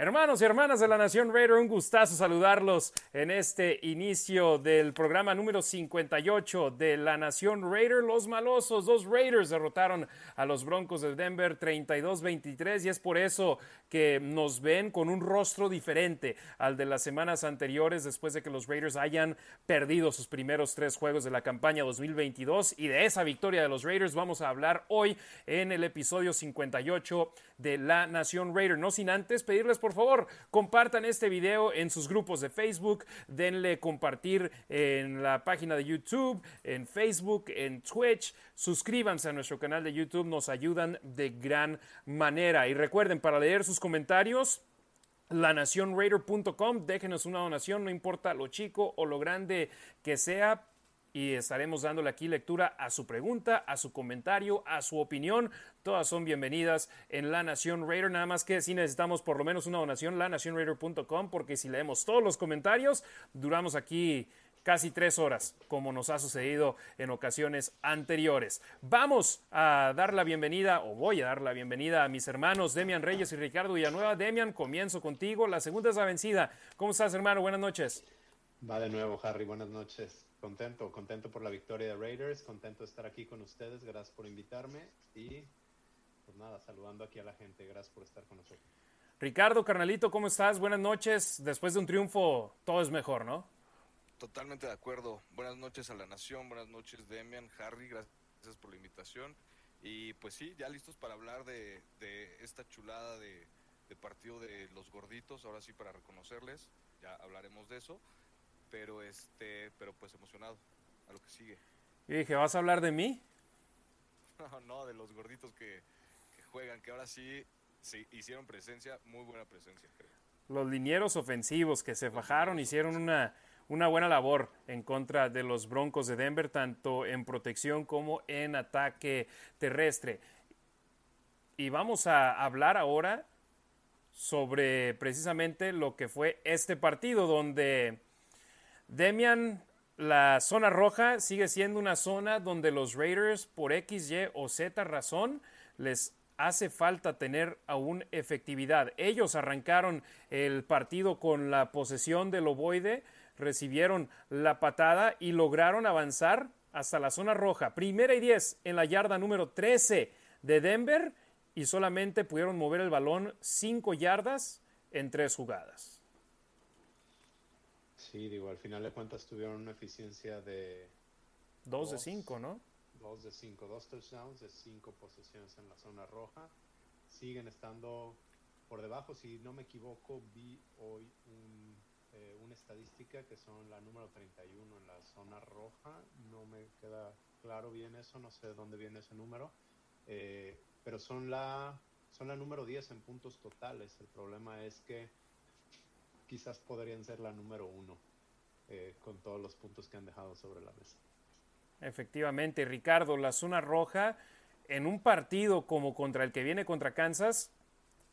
Hermanos y hermanas de la Nación Raider, un gustazo saludarlos en este inicio del programa número 58 de la Nación Raider. Los malosos, dos Raiders derrotaron a los Broncos de Denver 32-23 y es por eso que nos ven con un rostro diferente al de las semanas anteriores después de que los Raiders hayan perdido sus primeros tres juegos de la campaña 2022 y de esa victoria de los Raiders vamos a hablar hoy en el episodio 58 de la Nación Raider. No sin antes pedirles por favor compartan este video en sus grupos de Facebook, denle compartir en la página de YouTube, en Facebook, en Twitch, suscríbanse a nuestro canal de YouTube, nos ayudan de gran manera y recuerden para leer sus comentarios lanacionraider.com. Déjenos una donación, no importa lo chico o lo grande que sea, y estaremos dándole aquí lectura a su pregunta, a su comentario, a su opinión. Todas son bienvenidas en La Nación Raider. Nada más que si necesitamos por lo menos una donación, lanacionraider.com, porque si leemos todos los comentarios, duramos aquí casi tres horas, como nos ha sucedido en ocasiones anteriores. Vamos a dar la bienvenida, o voy a dar la bienvenida a mis hermanos Demian Reyes y Ricardo Villanueva. Demian, comienzo contigo. La segunda es la vencida. ¿Cómo estás, hermano? Buenas noches. Va de nuevo, Harry. Buenas noches. Contento, contento por la victoria de Raiders, contento de estar aquí con ustedes. Gracias por invitarme y pues nada, saludando aquí a la gente. Gracias por estar con nosotros. Ricardo, carnalito, ¿cómo estás? Buenas noches. Después de un triunfo, todo es mejor, ¿no? Totalmente de acuerdo. Buenas noches a la nación, buenas noches Demian, Harry, gracias por la invitación. Y pues sí, ya listos para hablar de, esta chulada de, partido de los gorditos, ahora sí para reconocerles, ya hablaremos de eso. Pero este, pero pues emocionado a lo que sigue. Y dije, ¿vas a hablar de mí? No, no, de los gorditos que, juegan, que ahora sí, sí hicieron presencia, muy buena presencia, creo. Los linieros ofensivos que se fajaron, hicieron una una buena labor en contra de los Broncos de Denver, tanto en protección como en ataque terrestre. Y vamos a hablar ahora sobre precisamente lo que fue este partido, donde Demian, la zona roja sigue siendo una zona donde los Raiders, por X, Y o Z razón, les hace falta tener aún efectividad. Ellos arrancaron el partido con la posesión del ovoide, recibieron la patada y lograron avanzar hasta la zona roja. Primera y diez en la yarda número 13 de Denver y solamente pudieron mover el balón cinco yardas en tres jugadas. Sí, digo, al final de cuentas tuvieron una eficiencia de... Dos, de cinco, ¿no? Dos de cinco, dos touchdowns de cinco posesiones en la zona roja. Siguen estando por debajo, si no me equivoco, vi hoy un eh, una estadística que son la número 31 en la zona roja. No me queda claro bien eso, no sé dónde viene ese número. Eh, pero son la, son la número 10 en puntos totales. El problema es que quizás podrían ser la número 1 eh, con todos los puntos que han dejado sobre la mesa. Efectivamente, Ricardo, la zona roja en un partido como contra el que viene contra Kansas,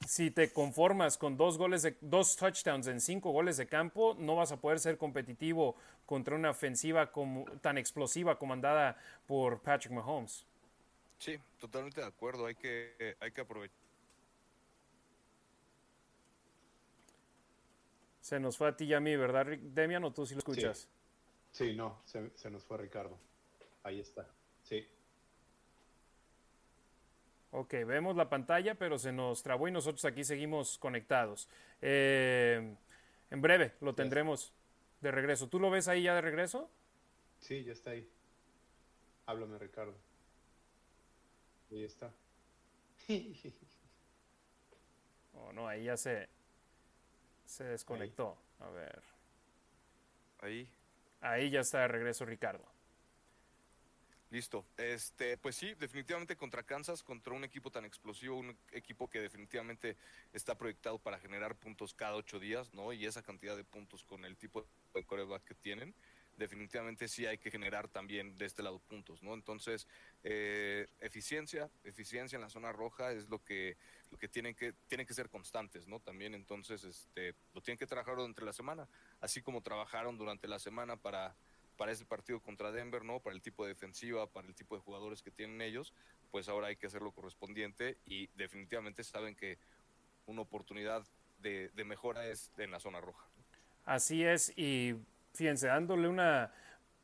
si te conformas con dos goles de, dos touchdowns en cinco goles de campo, no vas a poder ser competitivo contra una ofensiva como, tan explosiva comandada por Patrick Mahomes. Sí, totalmente de acuerdo. Hay que, hay que aprovechar. Se nos fue a ti y a mí, ¿verdad, Demian? ¿O tú sí lo escuchas? Sí, no, se, se nos fue Ricardo. Ahí está. Sí. Ok, vemos la pantalla, pero se nos trabó y nosotros aquí seguimos conectados. Eh, en breve lo tendremos de regreso. ¿Tú lo ves ahí ya de regreso? Sí, ya está ahí. Háblame, Ricardo. Ahí está. oh, no, ahí ya se, se desconectó. A ver. Ahí. Ahí ya está de regreso Ricardo. Listo. Este, pues sí, definitivamente contra Kansas, contra un equipo tan explosivo, un equipo que definitivamente está proyectado para generar puntos cada ocho días, ¿no? Y esa cantidad de puntos con el tipo de coreback que tienen, definitivamente sí hay que generar también de este lado puntos, ¿no? Entonces, eh, eficiencia, eficiencia en la zona roja es lo que, lo que tienen que, tienen que ser constantes, ¿no? También entonces, este, lo tienen que trabajar durante la semana, así como trabajaron durante la semana para para ese partido contra Denver, ¿no? Para el tipo de defensiva, para el tipo de jugadores que tienen ellos, pues ahora hay que hacer lo correspondiente y definitivamente saben que una oportunidad de, de mejora es en la zona roja. Así es, y fíjense, dándole una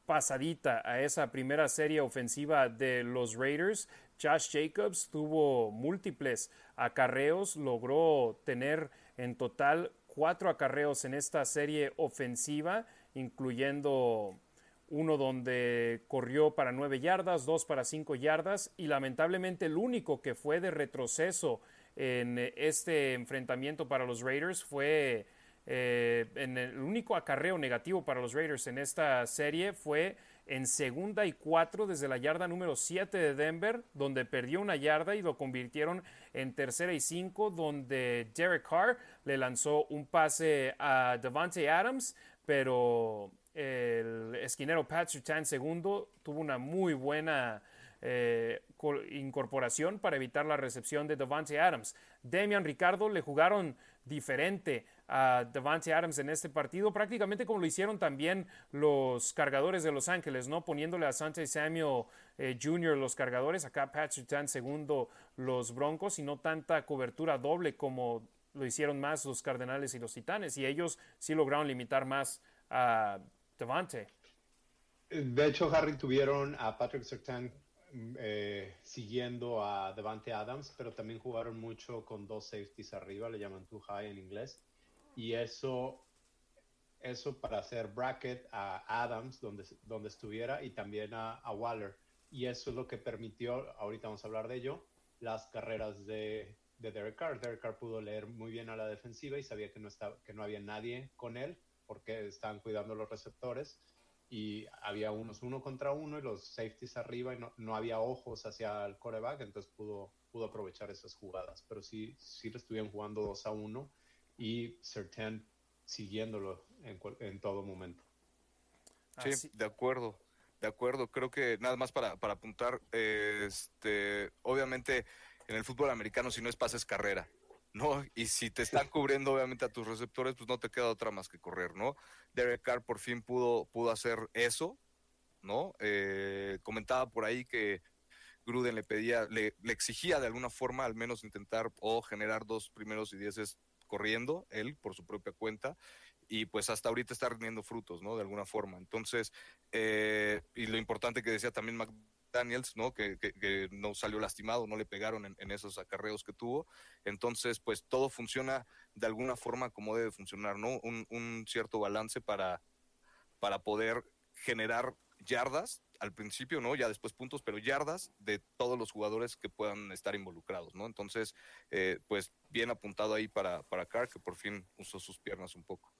pasadita a esa primera serie ofensiva de los Raiders, Josh Jacobs tuvo múltiples acarreos, logró tener en total cuatro acarreos en esta serie ofensiva, incluyendo uno donde corrió para nueve yardas, dos para cinco yardas y lamentablemente el único que fue de retroceso en este enfrentamiento para los Raiders fue eh, el único acarreo negativo para los Raiders en esta serie fue en segunda y cuatro desde la yarda número 7 de Denver, donde perdió una yarda y lo convirtieron en tercera y cinco, donde Derek Carr le lanzó un pase a Devante Adams, pero el esquinero Pat Surtain segundo tuvo una muy buena eh, incorporación para evitar la recepción de Devante Adams. Damian Ricardo le jugaron diferente a Devante Adams en este partido, prácticamente como lo hicieron también los cargadores de Los Ángeles, ¿no? Poniéndole a Santi Samuel eh, Jr. los cargadores, acá Patrick Tan segundo los Broncos y no tanta cobertura doble como lo hicieron más los Cardenales y los Titanes y ellos sí lograron limitar más a Devante. De hecho, Harry tuvieron a Patrick Sertan eh, siguiendo a Devante Adams, pero también jugaron mucho con dos safeties arriba, le llaman too high en inglés. Y eso, eso para hacer bracket a Adams donde, donde estuviera y también a, Waller. Y eso es lo que permitió, ahorita vamos a hablar de ello, las carreras de, de Derek Carr. Derek Carr pudo leer muy bien a la defensiva y sabía que no, estaba, que no había nadie con él porque estaban cuidando los receptores y había unos uno contra uno y los safeties arriba y no, no, había ojos hacia el coreback, entonces pudo, pudo aprovechar esas jugadas. Pero sí, sí le estuvieron jugando 2 a 1 y Sertan siguiéndolo en, en, todo momento. Sí, de acuerdo, de acuerdo. Creo que nada más para, para apuntar, este, obviamente en el fútbol americano si no es pase es carrera. ¿no? Y si te están cubriendo obviamente a tus receptores, pues no te queda otra más que correr, ¿no? Derek Carr por fin pudo, pudo hacer eso, ¿no? Eh, comentaba por ahí que Gruden le pedía, le, le, exigía de alguna forma al menos intentar o generar dos primeros y dieces corriendo, él por su propia cuenta, y pues hasta ahorita está rindiendo frutos, ¿no? De alguna forma. Entonces, eh, y lo importante que decía también Daniels, ¿no? Que, no salió lastimado, no le pegaron en, esos acarreos que tuvo. Entonces, pues todo funciona de alguna forma como debe funcionar, ¿no? Un, cierto balance para, para poder generar yardas al principio, ¿no? Ya después puntos, pero yardas de todos los jugadores que puedan estar involucrados, ¿no? Entonces, eh, pues bien apuntado ahí para, para Carr, que por fin usó sus piernas un poco.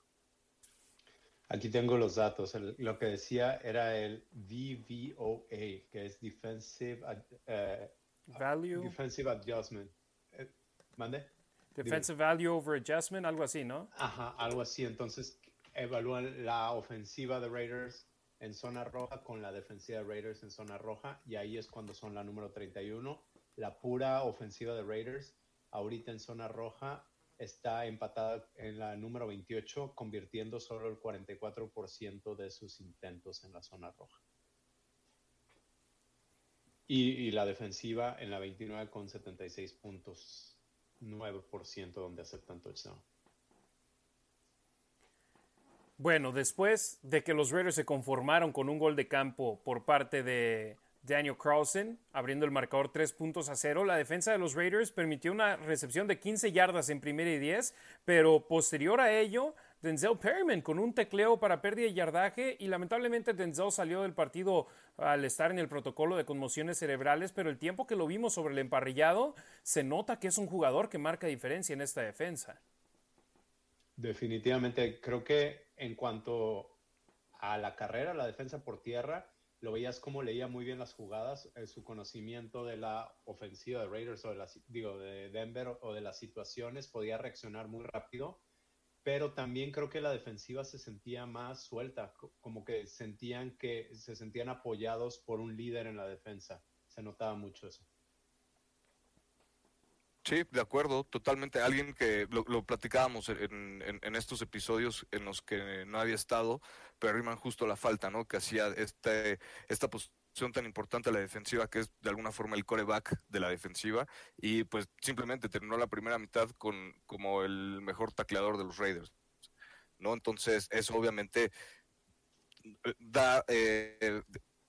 Aquí tengo los datos. lo que decía era el DVOA, que es Defensive, eh, Value. Defensive Adjustment. Eh, ¿Mande? Defensive Value over Adjustment, algo así, ¿no? Ajá, algo así. Entonces evalúan la ofensiva de Raiders en zona roja con la defensiva de Raiders en zona roja y ahí es cuando son la número 31. La pura ofensiva de Raiders ahorita en zona roja está empatada en la número 28, convirtiendo solo el 44% de sus intentos en la zona roja. Y, la defensiva en la 29 con 76 puntos, 9% donde aceptan touchdown. Bueno, después de que los Raiders se conformaron con un gol de campo por parte de Daniel Carlson, abriendo el marcador 3 puntos a 0. La defensa de los Raiders permitió una recepción de 15 yardas en primera y 10, pero posterior a ello, Denzel Perryman con un tecleo para pérdida de yardaje y lamentablemente Denzel salió del partido al estar en el protocolo de conmociones cerebrales, pero el tiempo que lo vimos sobre el emparrillado se nota que es un jugador que marca diferencia en esta defensa. Definitivamente, creo que en cuanto a la carrera, la defensa por tierra, lo veías como leía muy bien las jugadas, eh, su conocimiento de la ofensiva de Raiders o de, la, digo, de Denver o de las situaciones, podía reaccionar muy rápido, pero también creo que la defensiva se sentía más suelta, como que sentían que se sentían apoyados por un líder en la defensa, se notaba mucho eso. Sí, de acuerdo, totalmente. Alguien que lo, platicábamos en, estos episodios en los que no había estado, pero Riman justo la falta, ¿no? Que hacía este, esta posición tan importante a la defensiva que es de alguna forma el coreback de la defensiva y pues simplemente terminó la primera mitad con como el mejor tacleador de los Raiders. ¿no? Entonces, eso obviamente eh, da eh,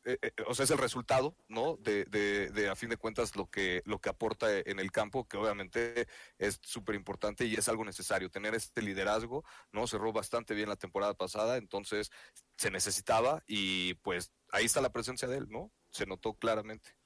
eh, eh, o sea, es el resultado, ¿no? De, a fin de cuentas, lo que, lo que aporta en el campo, que obviamente es súper importante y es algo necesario. Tener este liderazgo, ¿no? Cerró bastante bien la temporada pasada, entonces se necesitaba y pues ahí está la presencia de él, ¿no? Se notó claramente.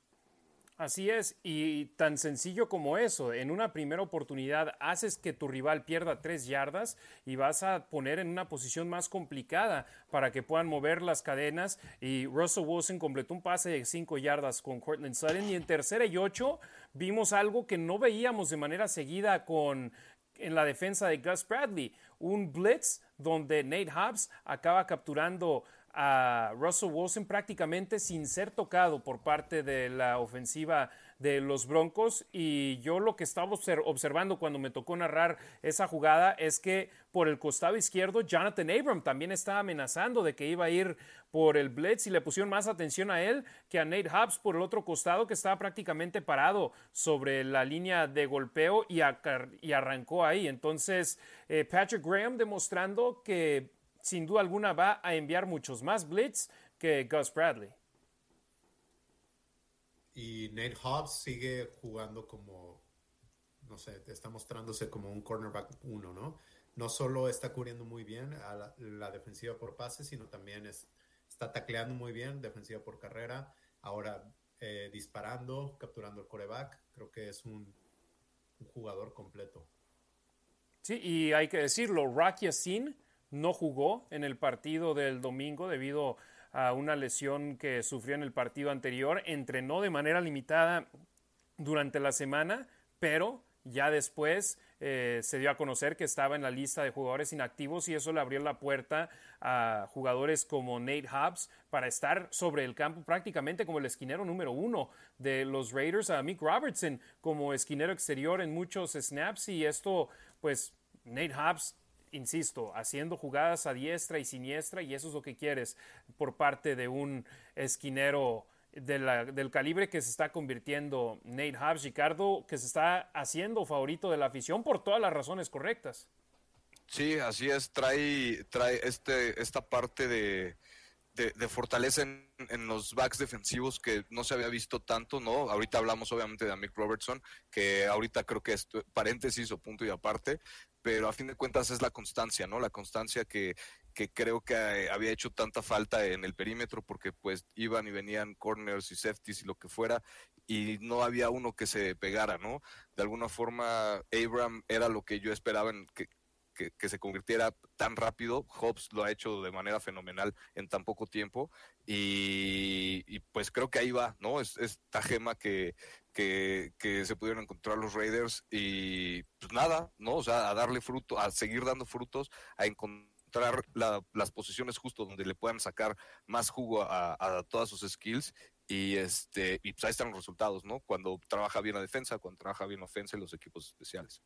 Así es, y tan sencillo como eso, en una primera oportunidad haces que tu rival pierda tres yardas y vas a poner en una posición más complicada para que puedan mover las cadenas y Russell Wilson completó un pase de cinco yardas con Cortland Sutton y en tercera y ocho vimos algo que no veíamos de manera seguida con en la defensa de Gus Bradley, un blitz donde Nate Hobbs acaba capturando a Russell Wilson prácticamente sin ser tocado por parte de la ofensiva de los Broncos y yo lo que estaba observando cuando me tocó narrar esa jugada es que por el costado izquierdo Jonathan Abram también estaba amenazando de que iba a ir por el blitz y le pusieron más atención a él que a Nate Hobbs por el otro costado que estaba prácticamente parado sobre la línea de golpeo y, arrancó ahí. Entonces eh, Patrick Graham demostrando que sin duda alguna va a enviar muchos más blitz que Gus Bradley. Y Nate Hobbs sigue jugando como, no sé, está mostrándose como un cornerback uno, ¿no? No solo está cubriendo muy bien a la, defensiva por pase, sino también está tacleando muy bien, defensiva por carrera. Ahora eh, disparando, capturando el coreback. Creo que es un, un jugador completo. Sí, y hay que decirlo, Rocky Sin no jugó en el partido del domingo debido a una lesión que sufrió en el partido anterior. Entrenó de manera limitada durante la semana, pero ya después eh, se dio a conocer que estaba en la lista de jugadores inactivos y eso le abrió la puerta a jugadores como Nate Hobbs para estar sobre el campo prácticamente como el esquinero número uno de los Raiders, a Mick Robertson como esquinero exterior en muchos snaps y esto pues Nate Hobbs insisto, haciendo jugadas a diestra y siniestra y eso es lo que quieres por parte de un esquinero del calibre que se está convirtiendo Nate Hobbs, Ricardo, que se está haciendo favorito de la afición por todas las razones correctas. Sí, así es, trae, trae este, esta parte de, de, fortaleza en, los backs defensivos que no se había visto tanto, ¿no? Ahorita hablamos obviamente de Mick Robertson, que ahorita creo que es paréntesis o punto y aparte, pero a fin de cuentas es la constancia, ¿no? La constancia que, que creo que había hecho tanta falta en el perímetro porque pues iban y venían corners y safeties y lo que fuera y no había uno que se pegara, ¿no? De alguna forma Abram era lo que yo esperaba en que, que, se convirtiera tan rápido. Hobbs lo ha hecho de manera fenomenal en tan poco tiempo y, y pues creo que ahí va, ¿no? Es esta gema que, que, se pudieron encontrar los Raiders y pues nada, ¿no? O sea, a darle fruto, a seguir dando frutos, a encontrar las posiciones justo donde le puedan sacar más jugo a, todas sus skills y este y pues ahí están los resultados, ¿no? Cuando trabaja bien la defensa, cuando trabaja bien la ofensa y los equipos especiales.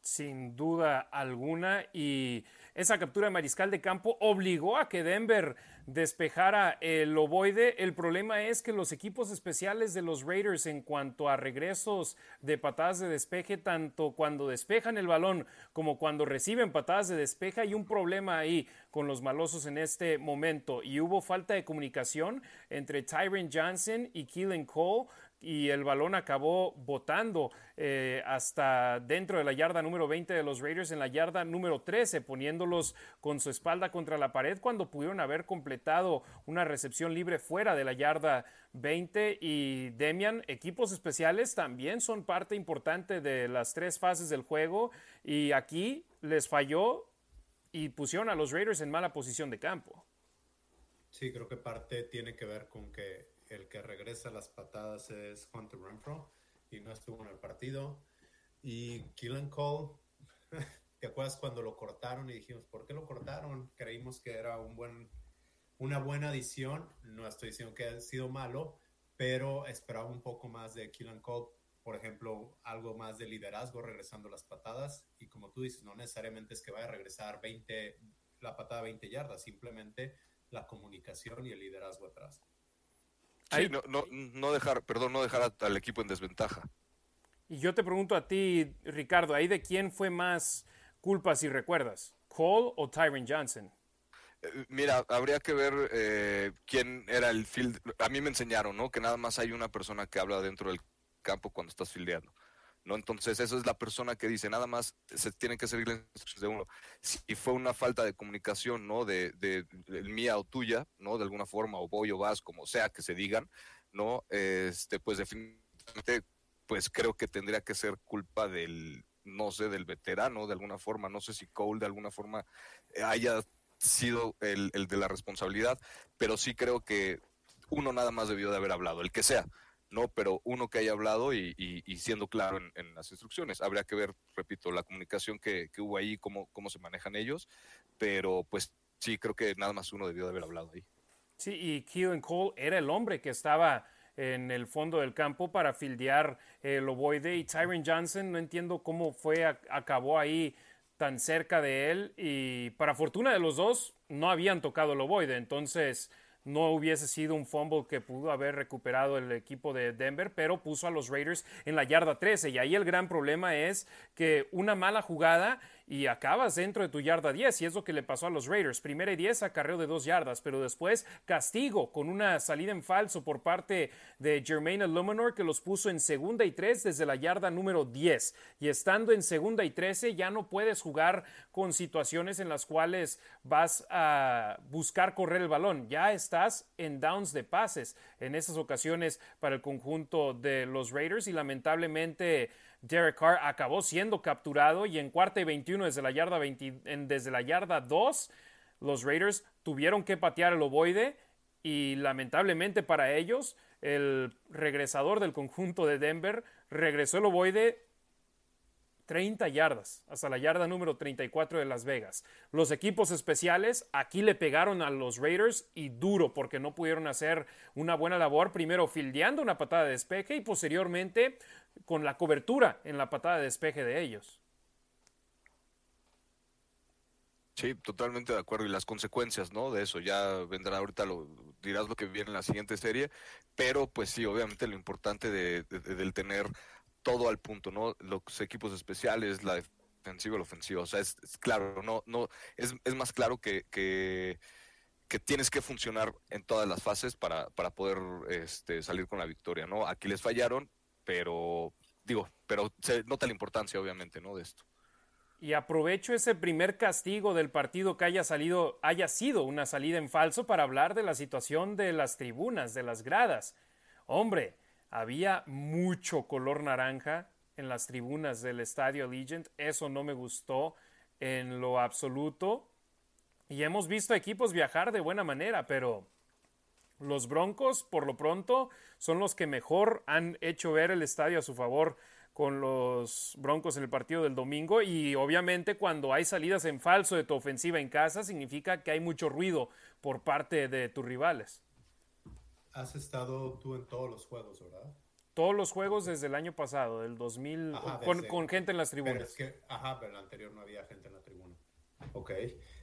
Sin duda alguna y esa captura de mariscal de campo obligó a que Denver despejara el ovoide. El problema es que los equipos especiales de los Raiders en cuanto a regresos de patadas de despeje, tanto cuando despejan el balón como cuando reciben patadas de despeje, hay un problema ahí con los malosos en este momento y hubo falta de comunicación entre Tyron Johnson y Keelan Cole y el balón acabó botando eh, hasta dentro de la yarda número 20 de los Raiders en la yarda número 13, poniéndolos con su espalda contra la pared cuando pudieron haber completado una recepción libre fuera de la yarda 20 y Demian, equipos especiales también son parte importante de las tres fases del juego y aquí les falló y pusieron a los Raiders en mala posición de campo. Sí, creo que parte tiene que ver con que el que regresa las patadas es Hunter Renfro y no estuvo en el partido. Y Killen Cole, ¿te acuerdas cuando lo cortaron y dijimos, ¿por qué lo cortaron? Creímos que era una buena adición. No estoy diciendo que haya sido malo, pero esperaba un poco más de Killen Cole. Por ejemplo, algo más de liderazgo regresando las patadas. Y como tú dices, no necesariamente es que vaya a regresar 20, la patada 20 yardas, simplemente la comunicación y el liderazgo atrás. Sí, no, no, no, dejar, perdón, no dejar al equipo en desventaja. Y yo te pregunto a ti, Ricardo, ¿ahí de quién fue más culpa si recuerdas? ¿Cole o Tyron Johnson? Eh, mira, habría que ver eh, quién era el field. A mí me enseñaron, ¿no? Que nada más hay una persona que habla dentro del campo cuando estás fildeando. ¿No? Entonces, eso es la persona que dice, nada más se tienen que seguir las instrucciones de uno. Si fue una falta de comunicación, ¿no? De, de, mía o tuya, ¿no? De alguna forma, o voy o vas, como sea que se digan, ¿no? Este, pues definitivamente, pues creo que tendría que ser culpa del, no sé, del veterano de alguna forma. No sé si Cole de alguna forma haya sido el, el de la responsabilidad, pero sí creo que uno nada más debió de haber hablado, el que sea. ¿No? Pero uno que haya hablado y, siendo claro en, las instrucciones. Habría que ver, repito, la comunicación que, hubo ahí, cómo, cómo se manejan ellos, pero pues sí, creo que nada más uno debió de haber hablado ahí. Sí, y Keelan Cole era el hombre que estaba en el fondo del campo para fildear el ovoide y Tyron Johnson, no entiendo cómo fue, acabó ahí tan cerca de él y para fortuna de los dos no habían tocado el ovoide, entonces no hubiese sido un fumble que pudo haber recuperado el equipo de Denver, pero puso a los Raiders en la yarda 13. Y ahí el gran problema es que una mala jugada y acabas dentro de tu yarda 10 y es lo que le pasó a los Raiders. Primera y 10 acarreo de dos yardas, pero después castigo con una salida en falso por parte de Jermaine Illuminor que los puso en segunda y 3 desde la yarda número 10 y estando en segunda y 13 ya no puedes jugar con situaciones en las cuales vas a buscar correr el balón, ya estás en downs de pases en esas ocasiones para el conjunto de los Raiders y lamentablemente Derek Carr acabó siendo capturado y en cuarta y 21 desde la yarda, desde la yarda 2, los Raiders tuvieron que patear el ovoide y lamentablemente para ellos, el regresador del conjunto de Denver regresó el ovoide 30 yardas, hasta la yarda número 34 de Las Vegas. Los equipos especiales aquí le pegaron a los Raiders y duro porque no pudieron hacer una buena labor, primero fildeando una patada de despeje y posteriormente con la cobertura en la patada de despeje de ellos. Sí, totalmente de acuerdo. Y las consecuencias, ¿no? De eso ya vendrá ahorita, lo dirás lo que viene en la siguiente serie. Pero, pues sí, obviamente lo importante de, del tener todo al punto, ¿no? Los equipos especiales, la defensiva la ofensiva. O sea, es, claro, no, no, es, es más claro que, que, tienes que funcionar en todas las fases para, para poder este, salir con la victoria, ¿no? Aquí les fallaron, pero digo, pero se nota la importancia, obviamente, ¿no? De esto. Y aprovecho ese primer castigo del partido que haya salido, haya sido una salida en falso para hablar de la situación de las tribunas, de las gradas. Hombre, había mucho color naranja en las tribunas del estadio Allegiant. Eso no me gustó en lo absoluto. Y hemos visto equipos viajar de buena manera, pero los Broncos, por lo pronto, son los que mejor han hecho ver el estadio a su favor con los Broncos en el partido del domingo y obviamente cuando hay salidas en falso de tu ofensiva en casa significa que hay mucho ruido por parte de tus rivales has estado tú en todos los juegos, ¿verdad? Todos los juegos desde el año pasado, del 2000, con, gente en las tribunas. ajá, pero el anterior no había gente en la tribuna. Ok.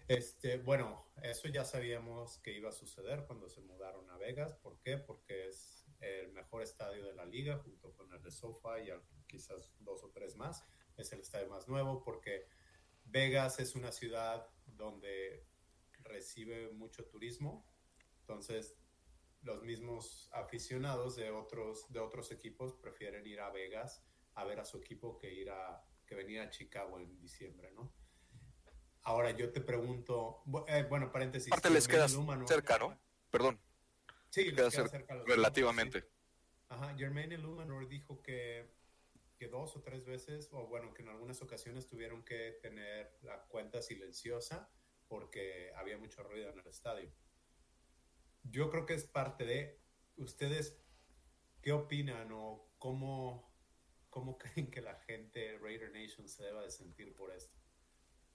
Este, bueno, eso ya sabíamos que iba a suceder cuando se mudaron a Vegas. ¿Por qué? Porque es el mejor estadio de la liga, junto con el de SoFi y quizás dos o tres más. Es el estadio más nuevo porque Vegas es una ciudad donde recibe mucho turismo. Entonces, los mismos aficionados de otros, de otros equipos prefieren ir a Vegas a ver a su equipo que ir a que venir a Chicago en diciembre, ¿no? Ahora yo te pregunto, eh, bueno, paréntesis. Aparte les queda cerca, ¿no? Perdón. Sí, les queda, cerca, relativamente. Ajá, Jermaine Illuminor dijo que, que dos o tres veces, o bueno, que en algunas ocasiones tuvieron que tener la cuenta silenciosa porque había mucho ruido en el estadio yo creo que es parte de ustedes, ¿qué opinan o cómo, cómo creen que la gente Raider Nation se deba de sentir por esto?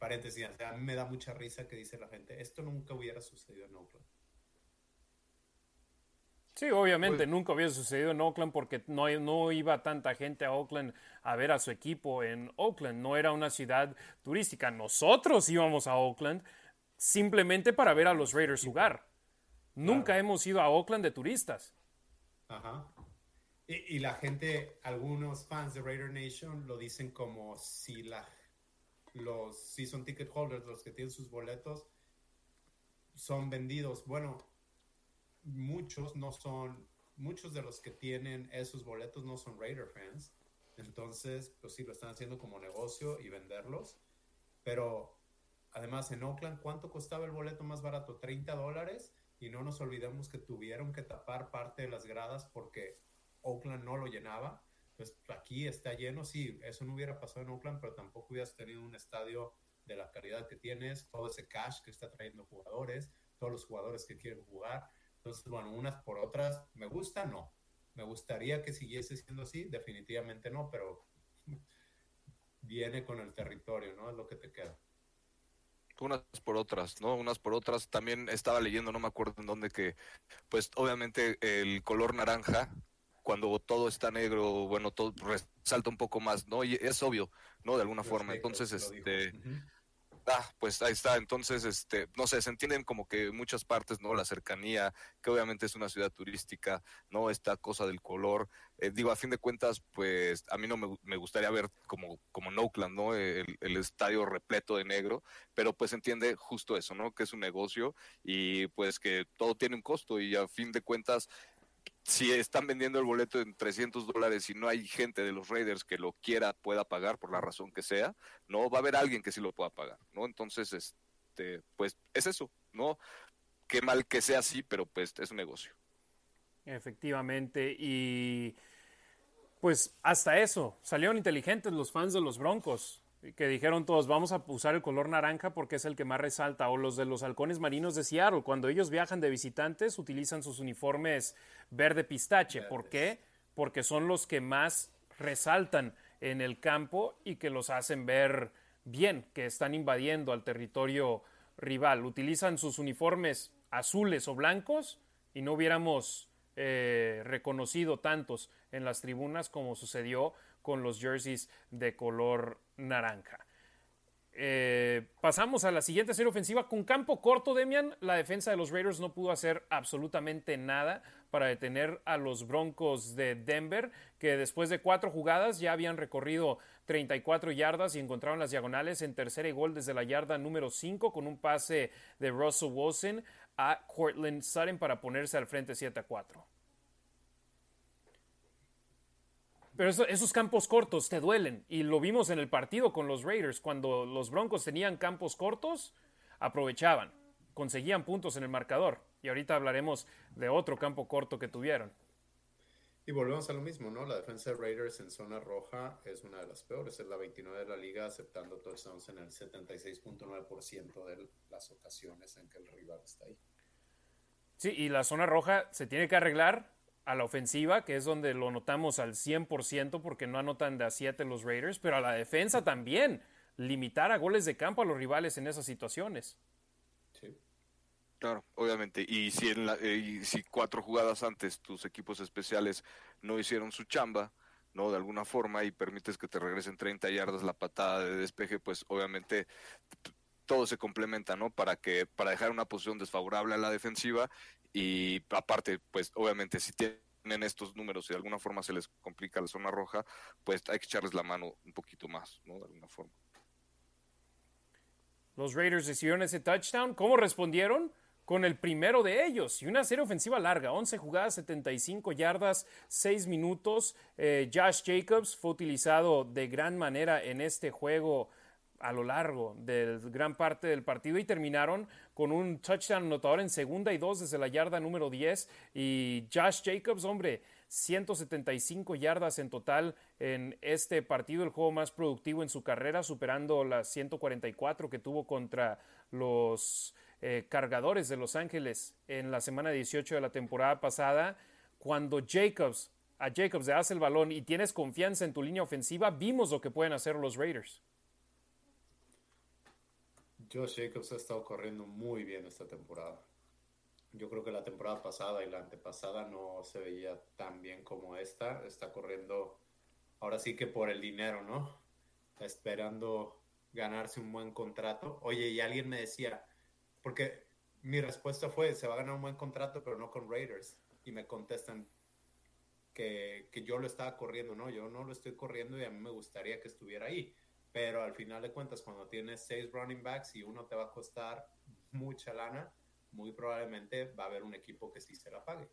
Paréntesis, a mí me da mucha risa que dice la gente, esto nunca hubiera sucedido en Oakland. Sí, obviamente pues nunca hubiera sucedido en Oakland porque no, no iba tanta gente a Oakland a ver a su equipo en Oakland. No era una ciudad turística. Nosotros íbamos a Oakland simplemente para ver a los Raiders jugar. Nunca hemos ido a Oakland de turistas. Ajá. Y, y, la gente, algunos fans de Raider Nation lo dicen como si la, los season ticket holders, los que tienen sus boletos, son vendidos. Bueno, muchos no son, muchos de los que tienen esos boletos no son Raider fans. Entonces, pues sí, lo están haciendo como negocio y venderlos. Pero además en Oakland, ¿cuánto costaba el boleto más barato? 30 dólares. Y no nos olvidemos que tuvieron que tapar parte de las gradas porque Oakland no lo llenaba. Pues aquí está lleno, sí, eso no hubiera pasado en Oakland, pero tampoco hubieras tenido un estadio de la calidad que tienes, todo ese cash que está trayendo jugadores, todos los jugadores que quieren jugar. Entonces, bueno, unas por otras, ¿me gusta? No. ¿Me gustaría que siguiese siendo así? Definitivamente no, pero viene con el territorio, ¿no? Es lo que te queda. Unas por otras, ¿no? Unas por otras. También estaba leyendo, no me acuerdo en dónde, que pues obviamente el color naranja cuando todo está negro, bueno, todo resalta un poco más, ¿no? Y es obvio, ¿no? De alguna forma. Entonces, este... Ah, pues ahí está. Entonces, este, no sé, se entienden como que muchas partes, ¿no? La cercanía, que obviamente es una ciudad turística, ¿no? Esta cosa del color. Eh, digo, a fin de cuentas, pues a mí no me, gustaría ver como, como en Oakland, ¿no? El, el, estadio repleto de negro, pero pues entiende justo eso, ¿no? Que es un negocio y pues que todo tiene un costo y a fin de cuentas si están vendiendo el boleto en 300 dólares y no hay gente de los Raiders que lo quiera, pueda pagar por la razón que sea, no va a haber alguien que sí lo pueda pagar, ¿no? Entonces, este, pues es eso, ¿no? Qué mal que sea así, pero pues es un negocio. Efectivamente, y pues hasta eso, salieron inteligentes los fans de los Broncos que dijeron todos, vamos a usar el color naranja porque es el que más resalta, o los de los halcones marinos de Seattle, cuando ellos viajan de visitantes utilizan sus uniformes verde pistache. ¿Por qué? Porque son los que más resaltan en el campo y que los hacen ver bien, que están invadiendo al territorio rival. Utilizan sus uniformes azules o blancos y no hubiéramos eh, reconocido tantos en las tribunas como sucedió con los jerseys de color naranja. Eh, pasamos a la siguiente serie ofensiva con campo corto, Demian. La defensa de los Raiders no pudo hacer absolutamente nada para detener a los Broncos de Denver, que después de cuatro jugadas ya habían recorrido 34 yardas y encontraron las diagonales en tercera y gol desde la yarda número 5 con un pase de Russell Wilson a Cortland Sutton para ponerse al frente 7 a 4. Pero esos campos cortos te duelen. Y lo vimos en el partido con los Raiders. Cuando los Broncos tenían campos cortos, aprovechaban. Conseguían puntos en el marcador. Y ahorita hablaremos de otro campo corto que tuvieron. Y volvemos a lo mismo, ¿no? La defensa de Raiders en zona roja es una de las peores. Es la 29 de la liga, aceptando touchdowns en el 76.9% de las ocasiones en que el rival está ahí. Sí, y la zona roja se tiene que arreglar a la ofensiva, que es donde lo notamos al 100% porque no anotan de a 7 los Raiders, pero a la defensa también, limitar a goles de campo a los rivales en esas situaciones. Sí. Claro, obviamente. Y si, en la, eh, si cuatro jugadas antes tus equipos especiales no hicieron su chamba, ¿no? De alguna forma y permites que te regresen 30 yardas la patada de despeje, pues obviamente todo se complementa, ¿no? Para que para dejar una posición desfavorable a la defensiva y aparte, pues obviamente si tienen estos números y de alguna forma se les complica la zona roja, pues hay que echarles la mano un poquito más, ¿no? De alguna forma. Los Raiders recibieron ese touchdown. ¿Cómo respondieron? Con el primero de ellos y una serie ofensiva larga, 11 jugadas, 75 yardas, 6 minutos. Eh, Josh Jacobs fue utilizado de gran manera en este juego a lo largo de gran parte del partido y terminaron con un touchdown anotador en segunda y dos desde la yarda número 10 y Josh Jacobs, hombre, 175 yardas en total en este partido, el juego más productivo en su carrera, superando las 144 que tuvo contra los eh, cargadores de Los Ángeles en la semana 18 de la temporada pasada. Cuando Jacobs, a Jacobs le das el balón y tienes confianza en tu línea ofensiva, vimos lo que pueden hacer los Raiders. Josh Jacobs ha estado corriendo muy bien esta temporada. Yo creo que la temporada pasada y la antepasada no se veía tan bien como esta. Está corriendo ahora sí que por el dinero, ¿no? Esperando ganarse un buen contrato. Oye, y alguien me decía, porque mi respuesta fue, se va a ganar un buen contrato, pero no con Raiders. Y me contestan, que, que, yo lo estaba corriendo, no, yo no lo estoy corriendo y a mí me gustaría que estuviera ahí. Pero al final de cuentas, cuando tienes seis running backs y uno te va a costar mucha lana, muy probablemente va a haber un equipo que sí se la pague.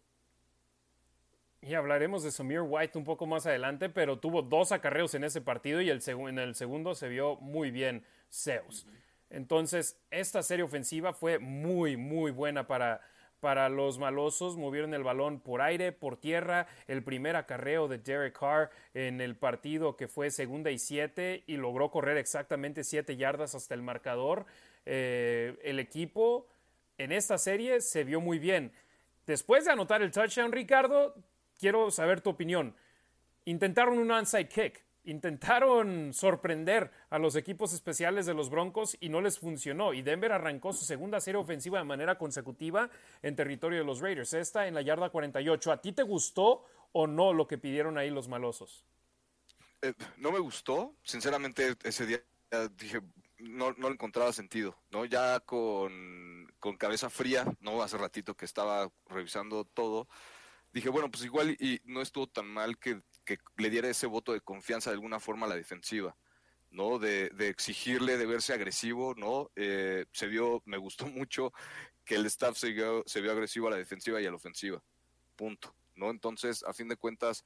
Y hablaremos de Samir White un poco más adelante, pero tuvo dos acarreos en ese partido y el en el segundo se vio muy bien Zeus. Entonces, esta serie ofensiva fue muy, muy buena para, para los malosos. Movieron el balón por aire, por tierra. El primer acarreo de Derek Carr en el partido que fue segunda y siete y logró correr exactamente siete yardas hasta el marcador. Eh, el equipo en esta serie se vio muy bien. Después de anotar el touchdown, Ricardo, quiero saber tu opinión. Intentaron un onside kick, intentaron sorprender a los equipos especiales de los Broncos y no les funcionó. Y Denver arrancó su segunda serie ofensiva de manera consecutiva en territorio de los Raiders. Esta en la yarda 48. ¿A ti te gustó o no lo que pidieron ahí los malosos? Eh, no me gustó. Sinceramente, ese día dije, no, no encontraba sentido, ¿no? Ya con, con cabeza fría, ¿no? Hace ratito que estaba revisando todo dije, bueno, pues igual y no estuvo tan mal que, le diera ese voto de confianza de alguna forma a la defensiva, ¿no? De, exigirle, de verse agresivo, ¿no? Eh, se vio, me gustó mucho que el staff se vio, se vio agresivo a la defensiva y a la ofensiva, punto, ¿no? Entonces, a fin de cuentas,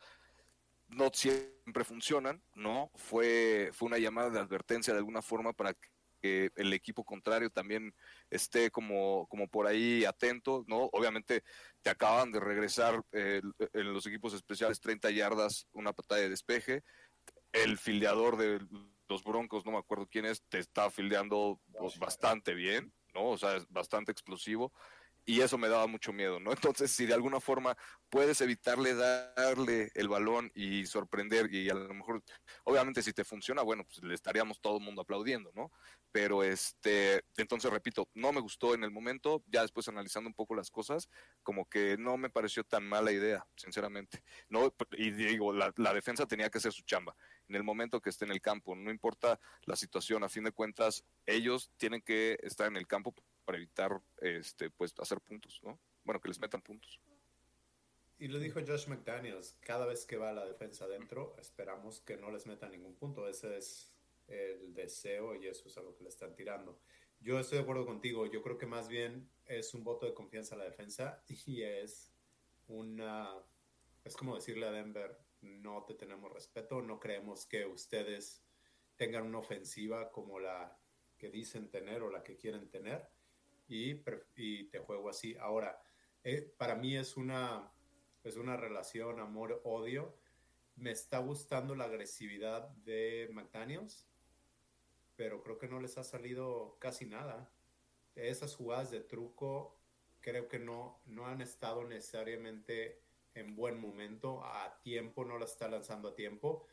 no siempre funcionan, ¿no? Fue, fue una llamada de advertencia de alguna forma para que que el equipo contrario también esté como, como por ahí atento, ¿no? Obviamente te acaban de regresar eh, en los equipos especiales 30 yardas, una patada de despeje. El fildeador de los Broncos, no me acuerdo quién es, te está fildeando pues, bastante bien, ¿no? O sea, es bastante explosivo y eso me daba mucho miedo, ¿no? Entonces, si de alguna forma puedes evitarle darle el balón y sorprender, y a lo mejor, obviamente si te funciona, bueno, pues le estaríamos todo el mundo aplaudiendo, ¿no? Pero este, entonces repito, no me gustó en el momento, ya después analizando un poco las cosas, como que no me pareció tan mala idea, sinceramente. No, y digo, la, defensa tenía que hacer su chamba en el momento que esté en el campo, no importa la situación, a fin de cuentas, ellos tienen que estar en el campo para evitar este pues hacer puntos, ¿no? Bueno, que les metan puntos. Y lo dijo Josh McDaniels, cada vez que va la defensa adentro, esperamos que no les metan ningún punto. Ese es el deseo y eso es algo que le están tirando. Yo estoy de acuerdo contigo, yo creo que más bien es un voto de confianza a la defensa y es una, es como decirle a Denver, no te tenemos respeto, no creemos que ustedes tengan una ofensiva como la que dicen tener o la que quieren tener y, te juego así. Ahora, eh, para mí es una, es una relación amor-odio. Me está gustando la agresividad de McDaniels, pero creo que no les ha salido casi nada. Esas jugadas de truco creo que no, no han estado necesariamente en buen momento, a tiempo, no las está lanzando a tiempo.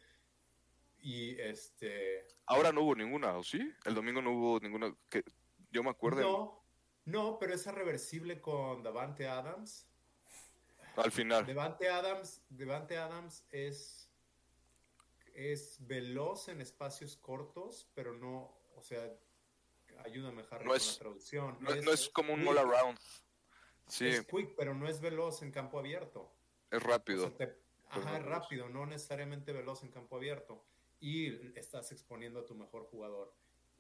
Y este. Ahora no hubo ninguna, ¿o sí? El domingo no hubo ninguna. que Yo me acuerdo. No, no, pero esa reversible con Davante Adams. Al final. Davante Adams, Devante Adams es, es veloz en espacios cortos, pero no, o sea, ayúdame a no es, la traducción. No es, como un all around. Sí. Es quick, pero no es veloz en campo abierto. Es rápido. ajá, es rápido, no necesariamente veloz en campo abierto. Y estás exponiendo a tu mejor jugador.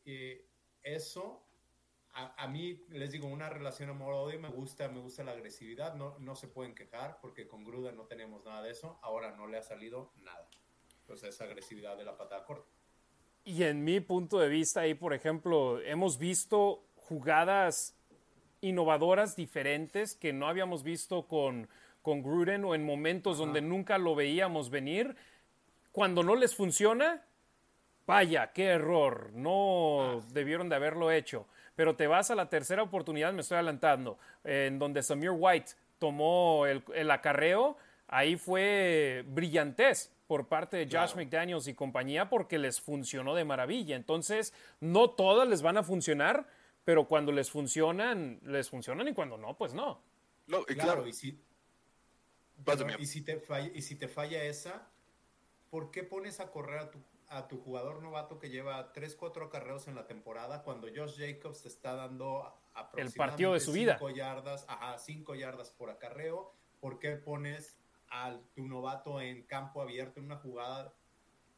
Y eso a, mí, les digo, una relación amor-odio me gusta, me gusta la agresividad, no, no se pueden quejar porque con Gruda no tenemos nada de eso, ahora no le ha salido nada. Entonces, esa agresividad de la patada corta. Y en mi punto de vista, ahí, por ejemplo, hemos visto jugadas innovadoras diferentes que no habíamos visto con, con Gruden o en momentos donde nunca lo veíamos venir. Cuando no les funciona, vaya, qué error, no ah. debieron de haberlo hecho pero te vas a la tercera oportunidad, me estoy adelantando, en donde Samir White tomó el, acarreo, ahí fue brillantez por parte de Josh McDaniels y compañía porque les funcionó de maravilla. Entonces, no todas les van a funcionar, pero cuando les funcionan, les funcionan y cuando no, pues no. No, y claro, y si, y si, te falla, y si te falla esa, ¿por qué pones a correr a tu a tu jugador novato que lleva 3, 4 acarreos en la temporada cuando Josh Jacobs te está dando aproximadamente el partido de su vida. 5 yardas, ajá, 5 yardas por acarreo. ¿Por qué pones a tu novato en campo abierto en una jugada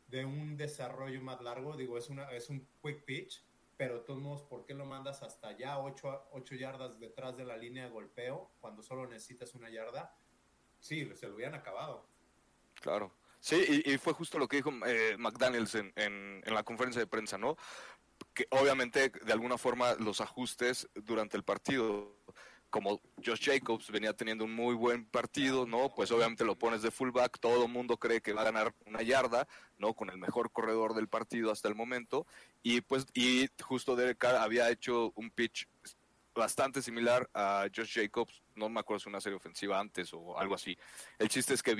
de un desarrollo más largo, digo, es, una, es un quick pitch, pero de todos modos, ¿por qué lo mandas hasta allá, 8, yardas detrás de la línea de golpeo, cuando solo necesitas una yarda? Sí, se lo hubieran acabado. Claro. Sí, y, fue justo lo que dijo eh, McDaniels en, en, la conferencia de prensa, ¿no? Que obviamente, de alguna forma, los ajustes durante el partido como Josh Jacobs venía teniendo un muy buen partido, ¿no? Pues obviamente lo pones de fullback, todo el mundo cree que va a ganar una yarda, ¿no? Con el mejor corredor del partido hasta el momento. Y pues, y justo Derek Carr había hecho un pitch bastante similar a Josh Jacobs, no me acuerdo si una serie ofensiva antes o algo así. El chiste es que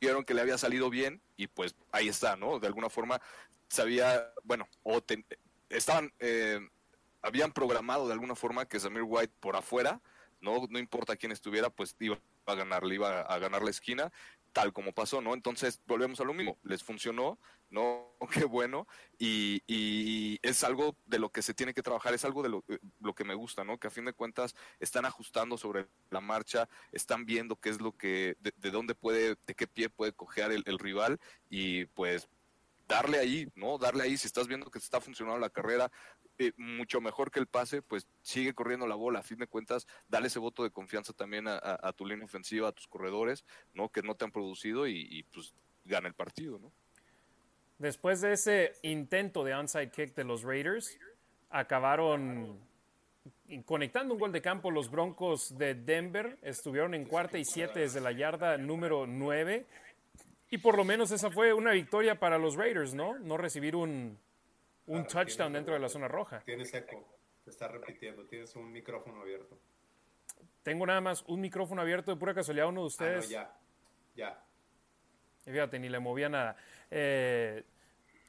vieron que le había salido bien y pues ahí está, ¿no? De alguna forma sabía, bueno, o estaban, eh, habían programado de alguna forma que Samir White por afuera no, no importa quién estuviera, pues iba a iba a ganar la esquina, tal como pasó, ¿no? Entonces volvemos a lo mismo, les funcionó, no, qué bueno, y, y, es algo de lo que se tiene que trabajar, es algo de lo, lo, que me gusta, ¿no? Que a fin de cuentas están ajustando sobre la marcha, están viendo qué es lo que, de, dónde puede, de qué pie puede cojear el rival, y pues darle ahí, ¿no? Darle ahí, si estás viendo que está funcionando la carrera, eh, mucho mejor que el pase, pues sigue corriendo la bola. A fin de cuentas, dale ese voto de confianza también a, tu línea ofensiva, a tus corredores, ¿no? Que no te han producido y, pues gana el partido, ¿no? Después de ese intento de onside kick de los Raiders, acabaron conectando un gol de campo los Broncos de Denver. Estuvieron en cuarta y siete desde la yarda número nueve. Y por lo menos esa fue una victoria para los Raiders, ¿no? No recibir un, un touchdown dentro de la zona roja. Tienes eco, te está repitiendo, tienes un micrófono abierto. Tengo nada más un micrófono abierto de pura casualidad, uno de ustedes. Ah, ya, ya. fíjate, ni le movía nada. Eh,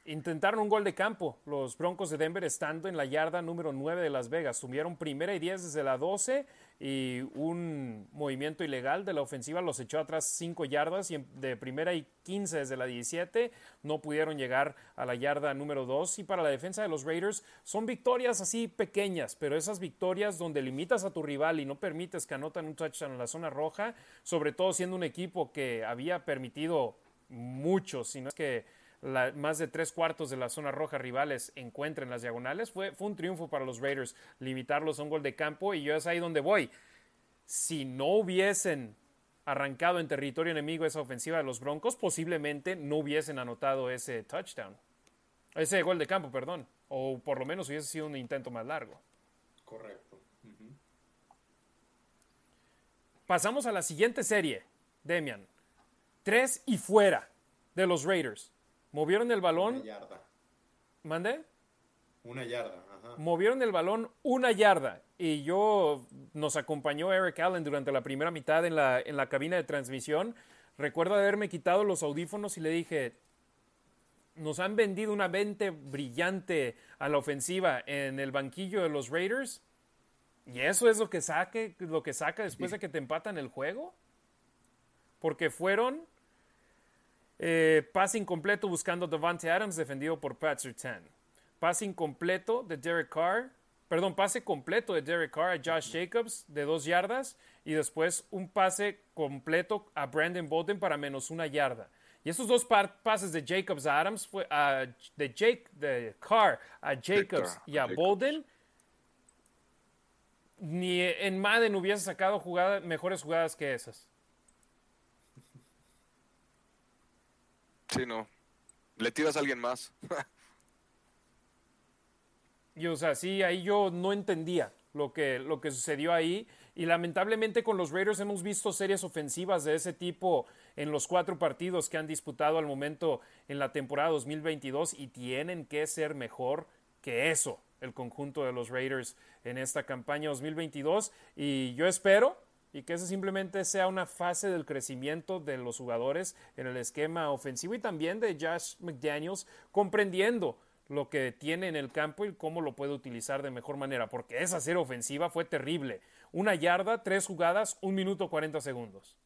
intentaron un gol de campo los Broncos de Denver estando en la yarda número 9 de Las Vegas. Tuvieron primera y 10 desde la 12 y un movimiento ilegal de la ofensiva los echó atrás 5 yardas y de primera y 15 desde la 17 no pudieron llegar a la yarda número 2 y para la defensa de los Raiders son victorias así pequeñas, pero esas victorias donde limitas a tu rival y no permites que anoten un touchdown en la zona roja, sobre todo siendo un equipo que había permitido mucho, si no es que más de tres cuartos de la zona roja rivales encuentren las diagonales, fue, fue un triunfo para los Raiders limitarlos a un gol de campo y yo es ahí donde voy. Si no hubiesen arrancado en territorio enemigo esa ofensiva de los Broncos, posiblemente no hubiesen anotado ese touchdown. Ese gol de campo, perdón. O por lo menos hubiese sido un intento más largo. Correcto. Pasamos a la siguiente serie, Demian. Tres y fuera de los Raiders. Movieron el balón. Una yarda. ¿Mande? Una yarda. Ajá. Movieron el balón una yarda. Y yo nos acompañó Eric Allen durante la primera mitad en la, en la cabina de transmisión. Recuerdo haberme quitado los audífonos y le dije, nos han vendido una vente brillante a la ofensiva en el banquillo de los Raiders. Y eso es lo que saque, lo que saca después de que te empatan el juego. Porque fueron eh, pase incompleto buscando Devante Adams, defendido por Pat Surtain. Pase incompleto de Derek Carr. Perdón, pase completo de Derek Carr a Josh Jacobs de dos yardas y después un pase completo a Brandon Bolden para menos una yarda. Y esos dos pases de Jacobs a Adams fue de Jake de Carr a Jacobs y a Bolden ni en Madden hubiese sacado mejores jugadas que esas. Sí, no. Le tiras a alguien más. y o sea, sí, ahí yo no entendía lo que, lo que sucedió ahí. Y lamentablemente con los Raiders hemos visto series ofensivas de ese tipo en los cuatro partidos que han disputado al momento en la temporada 2022 y tienen que ser mejor que eso el conjunto de los Raiders en esta campaña 2022. Y yo espero y que esa simplemente sea una fase del crecimiento de los jugadores en el esquema ofensivo y también de Josh McDaniels comprendiendo lo que tiene en el campo y cómo lo puede utilizar de mejor manera, porque esa serie ofensiva fue terrible. Una yarda, tres jugadas, un minuto cuarenta segundos.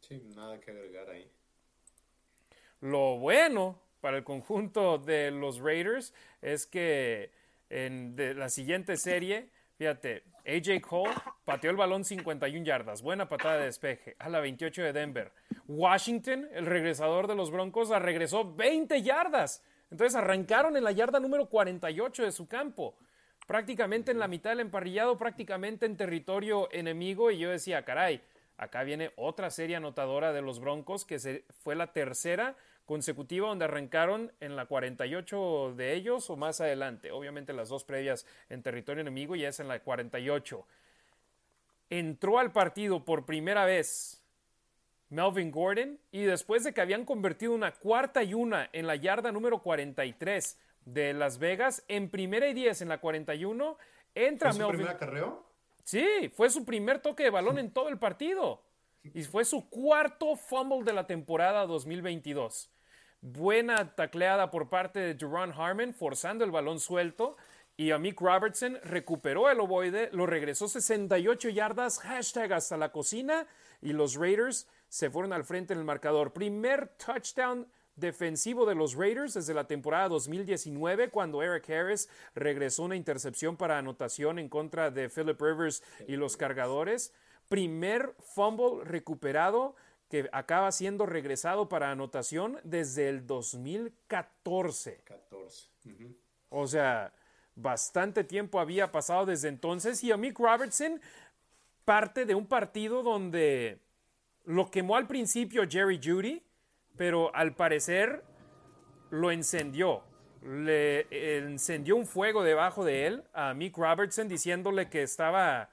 Sí, nada que agregar ahí. Lo bueno para el conjunto de los Raiders es que en la siguiente serie Fíjate, AJ Cole pateó el balón 51 yardas, buena patada de despeje, a la 28 de Denver. Washington, el regresador de los Broncos, regresó 20 yardas. Entonces arrancaron en la yarda número 48 de su campo, prácticamente en la mitad del emparrillado, prácticamente en territorio enemigo. Y yo decía, caray, acá viene otra serie anotadora de los Broncos, que fue la tercera consecutiva donde arrancaron en la 48 de ellos o más adelante. Obviamente las dos previas en territorio enemigo y es en la 48. Entró al partido por primera vez Melvin Gordon y después de que habían convertido una cuarta y una en la yarda número 43 de Las Vegas, en primera y 10 en la 41, entra ¿Fue su Melvin. primer acarreo? Sí, fue su primer toque de balón en todo el partido. Y fue su cuarto fumble de la temporada 2022. Buena tacleada por parte de Duran Harmon, forzando el balón suelto. Y Amik Robertson recuperó el ovoide, lo regresó 68 yardas, hashtag hasta la cocina. Y los Raiders se fueron al frente en el marcador. Primer touchdown defensivo de los Raiders desde la temporada 2019 cuando Eric Harris regresó una intercepción para anotación en contra de Philip Rivers y los cargadores. Primer fumble recuperado que acaba siendo regresado para anotación desde el 2014. 14. Ujú. O sea, bastante tiempo había pasado desde entonces y Amik Robertson parte de un partido donde lo quemó al principio Jerry Judy, pero al parecer lo encendió. Le encendió un fuego debajo de él a Mick Robertson diciéndole que estaba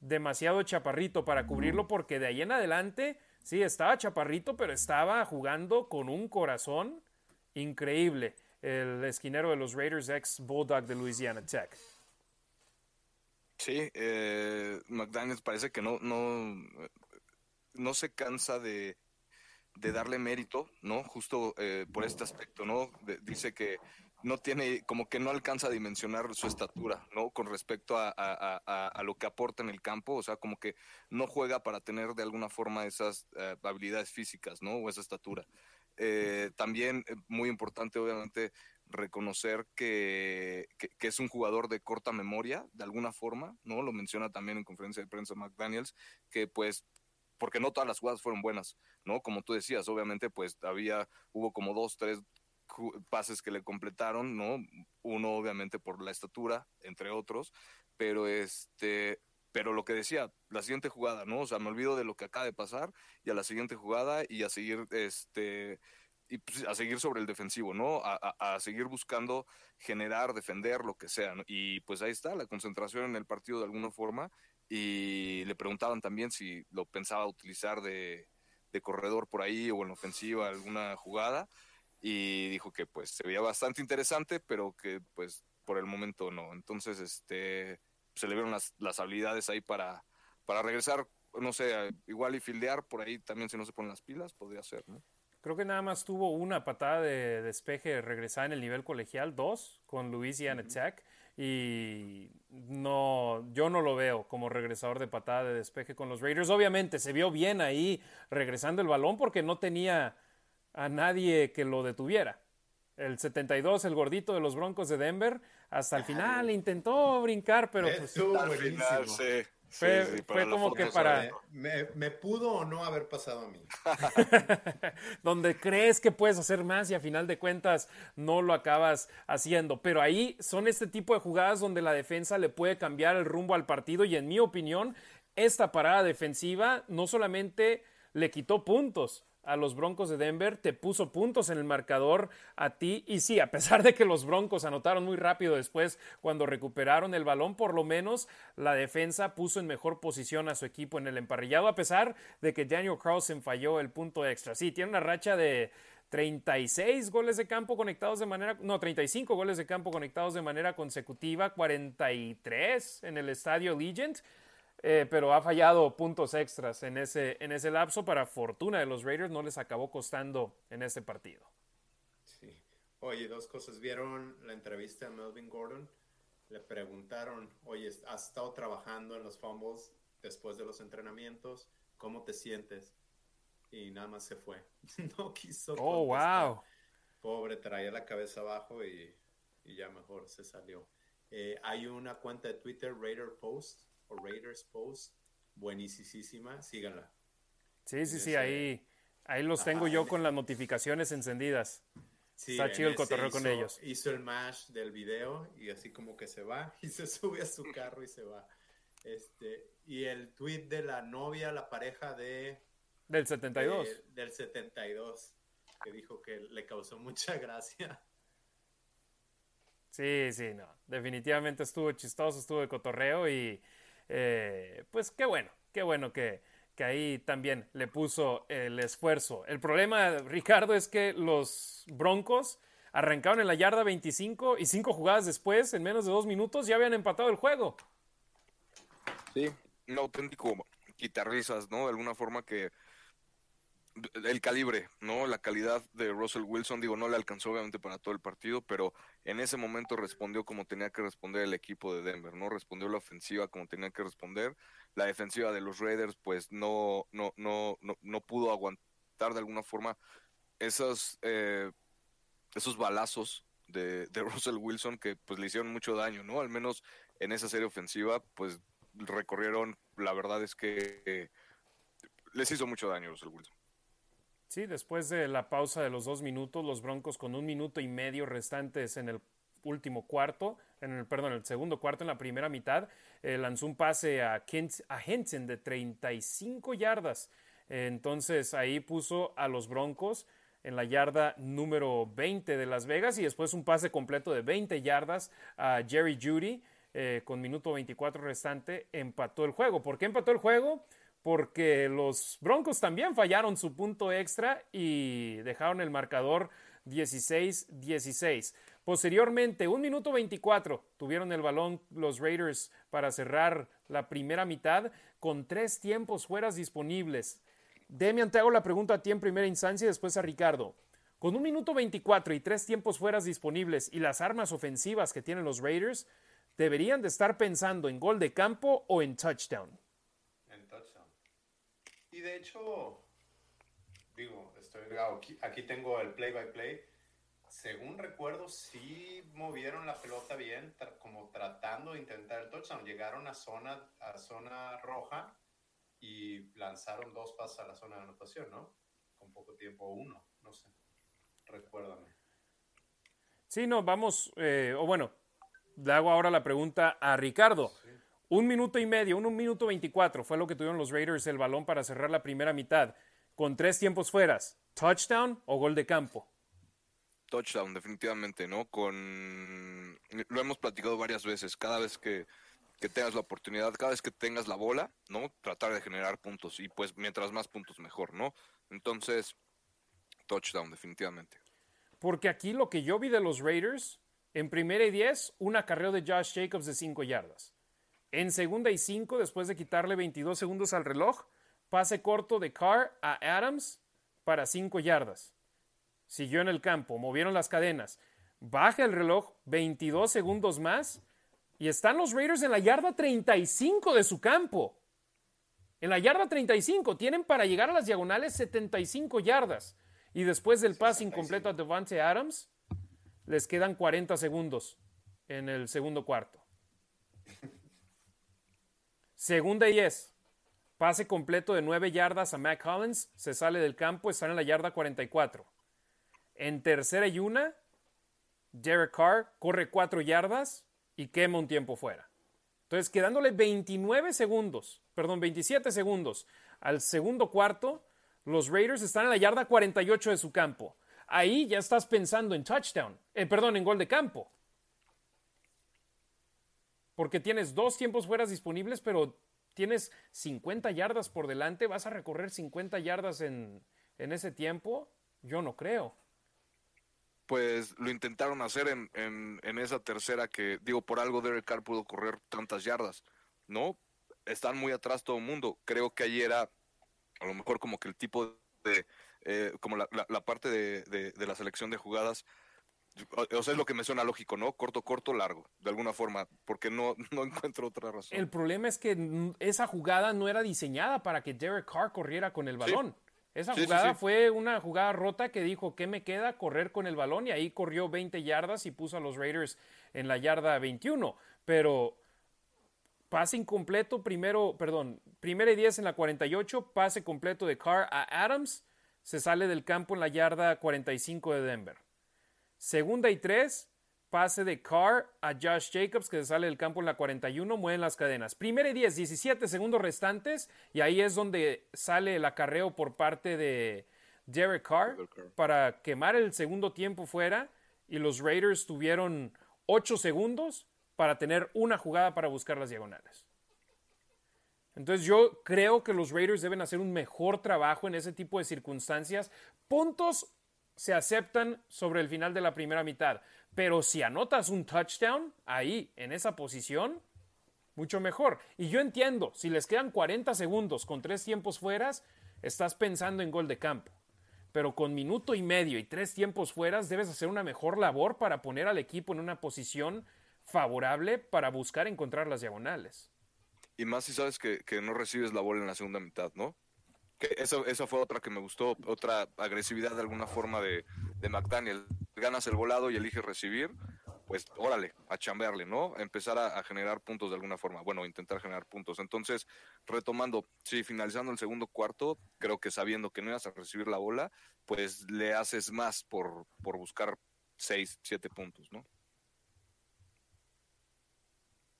demasiado chaparrito para cubrirlo porque de ahí en adelante, sí, estaba chaparrito, pero estaba jugando con un corazón increíble. El esquinero de los Raiders, ex Bulldog de Louisiana Tech. Sí, eh, McDaniels parece que no, no, no se cansa de, de darle mérito, ¿no? Justo eh, por este aspecto, ¿no? Dice que no tiene, como que no alcanza a dimensionar su estatura, ¿no? Con respecto a, a- a- lo que aporta en el campo, o sea, como que no juega para tener de alguna forma esas eh, habilidades físicas, ¿no? O esa estatura. Eh, también eh, muy importante, obviamente, reconocer que, que, que es un jugador de corta memoria, de alguna forma, ¿no? Lo menciona también en conferencia de prensa McDaniels, que pues porque no todas las jugadas fueron buenas, ¿no? Como tú decías, obviamente, pues había, hubo como dos, tres pases que le completaron, ¿no? Uno, obviamente, por la estatura, entre otros, pero este, pero lo que decía, la siguiente jugada, ¿no? O sea, me olvido de lo que acaba de pasar y a la siguiente jugada y a seguir, este, y pues, a seguir sobre el defensivo, ¿no? A, seguir buscando generar, defender, lo que sea. Y pues ahí está, la concentración en el partido de alguna forma y le preguntaban también si lo pensaba utilizar de corredor por ahí o en ofensiva alguna jugada y dijo que pues se veía bastante interesante pero que pues por el momento no entonces este se le vieron las, las habilidades ahí para para regresar no sé igual y fildear por ahí también si no se ponen las pilas podría ser no Creo que nada más tuvo una patada de despeje regresada en el nivel colegial, dos, con Louisiana Tech. Y no, yo no lo veo como regresador de patada de despeje con los Raiders. Obviamente se vio bien ahí regresando el balón porque no tenía a nadie que lo detuviera. El 72, el gordito de los Broncos de Denver, hasta el final intentó brincar, pero pues, Estuvo Al buenísimo. final, sí, Fue- sí, sí, fue como que para-. Me, me pudo o no haber pasado a mí. donde crees que puedes hacer más y a final de cuentas no lo acabas haciendo. Pero ahí son este tipo de jugadas donde la defensa le puede cambiar el rumbo al partido y en mi opinión esta parada defensiva no solamente le quitó puntos a los Broncos de Denver, te puso puntos en el marcador a ti y sí, a pesar de que los Broncos anotaron muy rápido después cuando recuperaron el balón, por lo menos la defensa puso en mejor posición a su equipo en el emparrillado, a pesar de que Daniel Carlson falló el punto extra. Sí, tiene una racha de 36 goles de campo conectados de manera, no, 35 goles de campo conectados de manera consecutiva, 43 en el estadio Legend. Eh, pero ha fallado puntos extras en ese, en ese lapso. Para fortuna de los Raiders, no les acabó costando en este partido. Sí. Oye, dos cosas. ¿Vieron la entrevista a Melvin Gordon? Le preguntaron, oye, ¿has estado trabajando en los fumbles después de los entrenamientos? ¿Cómo te sientes? Y nada más se fue. no quiso. Oh, contestar. wow. Pobre, traía la cabeza abajo y, y ya mejor se salió. Eh, hay una cuenta de Twitter, Raider Post o Raiders Post, buenísima, síganla. Sí, sí, sí, ahí, ahí los tengo yo con las notificaciones encendidas. Sí, Está chido el cotorreo con ellos. Hizo el mash del video y así como que se va y se sube a su carro y se va. Este, y el tweet de la novia, la pareja de, Del 72. de- del 72, que dijo que le causó mucha gracia. Sí, sí, no. Definitivamente estuvo chistoso, estuvo de cotorreo y eh, pues qué bueno, qué bueno que, que ahí también le puso el esfuerzo. El problema, Ricardo, es que los Broncos arrancaron en la yarda 25 y cinco jugadas después, en menos de dos minutos, ya habían empatado el juego. Sí, un auténtico quitarrisas, ¿no? De alguna forma que el calibre, ¿no? La calidad de Russell Wilson, digo, no le alcanzó obviamente para todo el partido, pero en ese momento respondió como tenía que responder el equipo de Denver, ¿no? Respondió la ofensiva como tenía que responder. La defensiva de los Raiders, pues no, no, no, no, no pudo aguantar de alguna forma esos, eh, esos balazos de, Russell Wilson que pues le hicieron mucho daño, ¿no? Al menos en esa serie ofensiva, pues recorrieron, la verdad es que eh, les hizo mucho daño Russell Wilson. Sí, después de la pausa de los dos minutos, los Broncos con un minuto y medio restantes en el último cuarto, en el, perdón, el segundo cuarto, en la primera mitad, eh, lanzó un pase a, Kent, a Henson de 35 yardas. Entonces ahí puso a los Broncos en la yarda número 20 de Las Vegas y después un pase completo de 20 yardas a Jerry Judy eh, con minuto 24 restante empató el juego. ¿Por qué empató el juego? Porque los Broncos también fallaron su punto extra y dejaron el marcador 16-16. Posteriormente, un minuto 24, tuvieron el balón los Raiders para cerrar la primera mitad con tres tiempos fueras disponibles. Demian, te hago la pregunta a ti en primera instancia y después a Ricardo. Con un minuto 24 y tres tiempos fueras disponibles y las armas ofensivas que tienen los Raiders, deberían de estar pensando en gol de campo o en touchdown. Y de hecho, digo, estoy aquí, aquí tengo el play by play. Según recuerdo, sí movieron la pelota bien, tra- como tratando de intentar el touchdown. Llegaron a zona, a zona roja y lanzaron dos pasos a la zona de anotación, ¿no? Con poco tiempo, uno, no sé. Recuérdame. Sí, no, vamos, eh, o bueno, le hago ahora la pregunta a Ricardo. Un minuto y medio, un, un minuto veinticuatro fue lo que tuvieron los Raiders el balón para cerrar la primera mitad, con tres tiempos fueras, touchdown o gol de campo. Touchdown, definitivamente, ¿no? Con lo hemos platicado varias veces. Cada vez que, que tengas la oportunidad, cada vez que tengas la bola, ¿no? Tratar de generar puntos. Y pues mientras más puntos, mejor, ¿no? Entonces, touchdown, definitivamente. Porque aquí lo que yo vi de los Raiders, en primera y diez, un acarreo de Josh Jacobs de cinco yardas. En segunda y cinco, después de quitarle 22 segundos al reloj, pase corto de Carr a Adams para cinco yardas. Siguió en el campo, movieron las cadenas. Baja el reloj 22 segundos más y están los Raiders en la yarda 35 de su campo. En la yarda 35 tienen para llegar a las diagonales 75 yardas. Y después del pase incompleto a Devante Adams, les quedan 40 segundos en el segundo cuarto. Segunda y 10. Pase completo de 9 yardas a Matt Collins. Se sale del campo, están en la yarda 44. En tercera y una, Derek Carr corre 4 yardas y quema un tiempo fuera. Entonces, quedándole 29 segundos, perdón, 27 segundos al segundo cuarto, los Raiders están en la yarda 48 de su campo. Ahí ya estás pensando en touchdown, eh, perdón, en gol de campo. Porque tienes dos tiempos fueras disponibles, pero tienes 50 yardas por delante. ¿Vas a recorrer 50 yardas en, en ese tiempo? Yo no creo. Pues lo intentaron hacer en, en, en esa tercera que, digo, por algo Derek Carr pudo correr tantas yardas, ¿no? Están muy atrás todo el mundo. Creo que ahí era a lo mejor como que el tipo de, eh, como la, la, parte de, de, la selección de jugadas, o, sea, es lo que me suena lógico, ¿no? Corto, corto, largo, de alguna forma, porque no, no encuentro otra razón. El problema es que esa jugada no era diseñada para que Derek Carr corriera con el balón. Sí. Esa sí, jugada sí. fue una jugada rota que dijo, ¿qué me queda? Correr con el balón y ahí corrió 20 yardas y puso a los Raiders en la yarda 21. Pero pase incompleto, primero, perdón, primera y 10 en la 48, pase completo de Carr a Adams, se sale del campo en la yarda 45 de Denver. Segunda y 3, pase de Carr a Josh Jacobs, que se sale del campo en la 41, mueven las cadenas. Primera y 10, 17 segundos restantes, y ahí es donde sale el acarreo por parte de Derek Carr Derek Carr. para quemar el segundo tiempo fuera, y los Raiders tuvieron 8 segundos para tener una jugada para buscar las diagonales. Entonces yo creo que los Raiders deben hacer un mejor trabajo en ese tipo de circunstancias. Puntos se aceptan sobre el final de la primera mitad, pero si anotas un touchdown ahí, en esa posición, mucho mejor. Y yo entiendo, si les quedan 40 segundos con tres tiempos fueras, estás pensando en gol de campo. Pero con minuto y medio y tres tiempos fueras, debes hacer una mejor labor para poner al equipo en una posición favorable para buscar encontrar las diagonales. Y más si sabes que, que no recibes la bola en la segunda mitad, ¿no? Que esa, esa fue otra que me gustó, otra agresividad de alguna forma de, de McDaniel. Ganas el volado y eliges recibir, pues órale, a chambearle, ¿no? Empezar a, a generar puntos de alguna forma. Bueno, intentar generar puntos. Entonces, retomando, sí, finalizando el segundo cuarto, creo que sabiendo que no ibas a recibir la bola, pues le haces más por, por buscar seis, siete puntos, ¿no?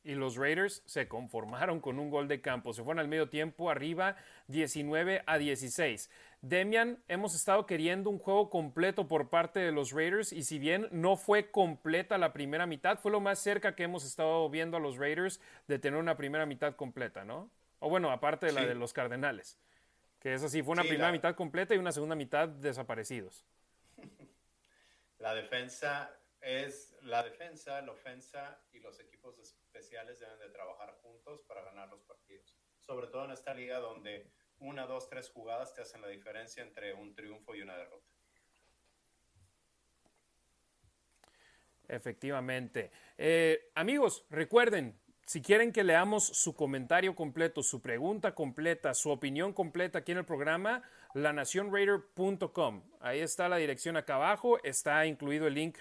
Y los Raiders se conformaron con un gol de campo. Se fueron al medio tiempo arriba 19 a 16. Demian, hemos estado queriendo un juego completo por parte de los Raiders y si bien no fue completa la primera mitad, fue lo más cerca que hemos estado viendo a los Raiders de tener una primera mitad completa, ¿no? O bueno, aparte de la Sí. de los Cardenales. Que esa sí fue una Sí, primera la- mitad completa y una segunda mitad desaparecidos. La defensa es la defensa, la ofensa y los equipos deben de trabajar juntos para ganar los partidos. Sobre todo en esta liga donde una, dos, tres jugadas te hacen la diferencia entre un triunfo y una derrota. Efectivamente. Eh, amigos, recuerden, si quieren que leamos su comentario completo, su pregunta completa, su opinión completa aquí en el programa, lanacionraider.com. Ahí está la dirección acá abajo, está incluido el link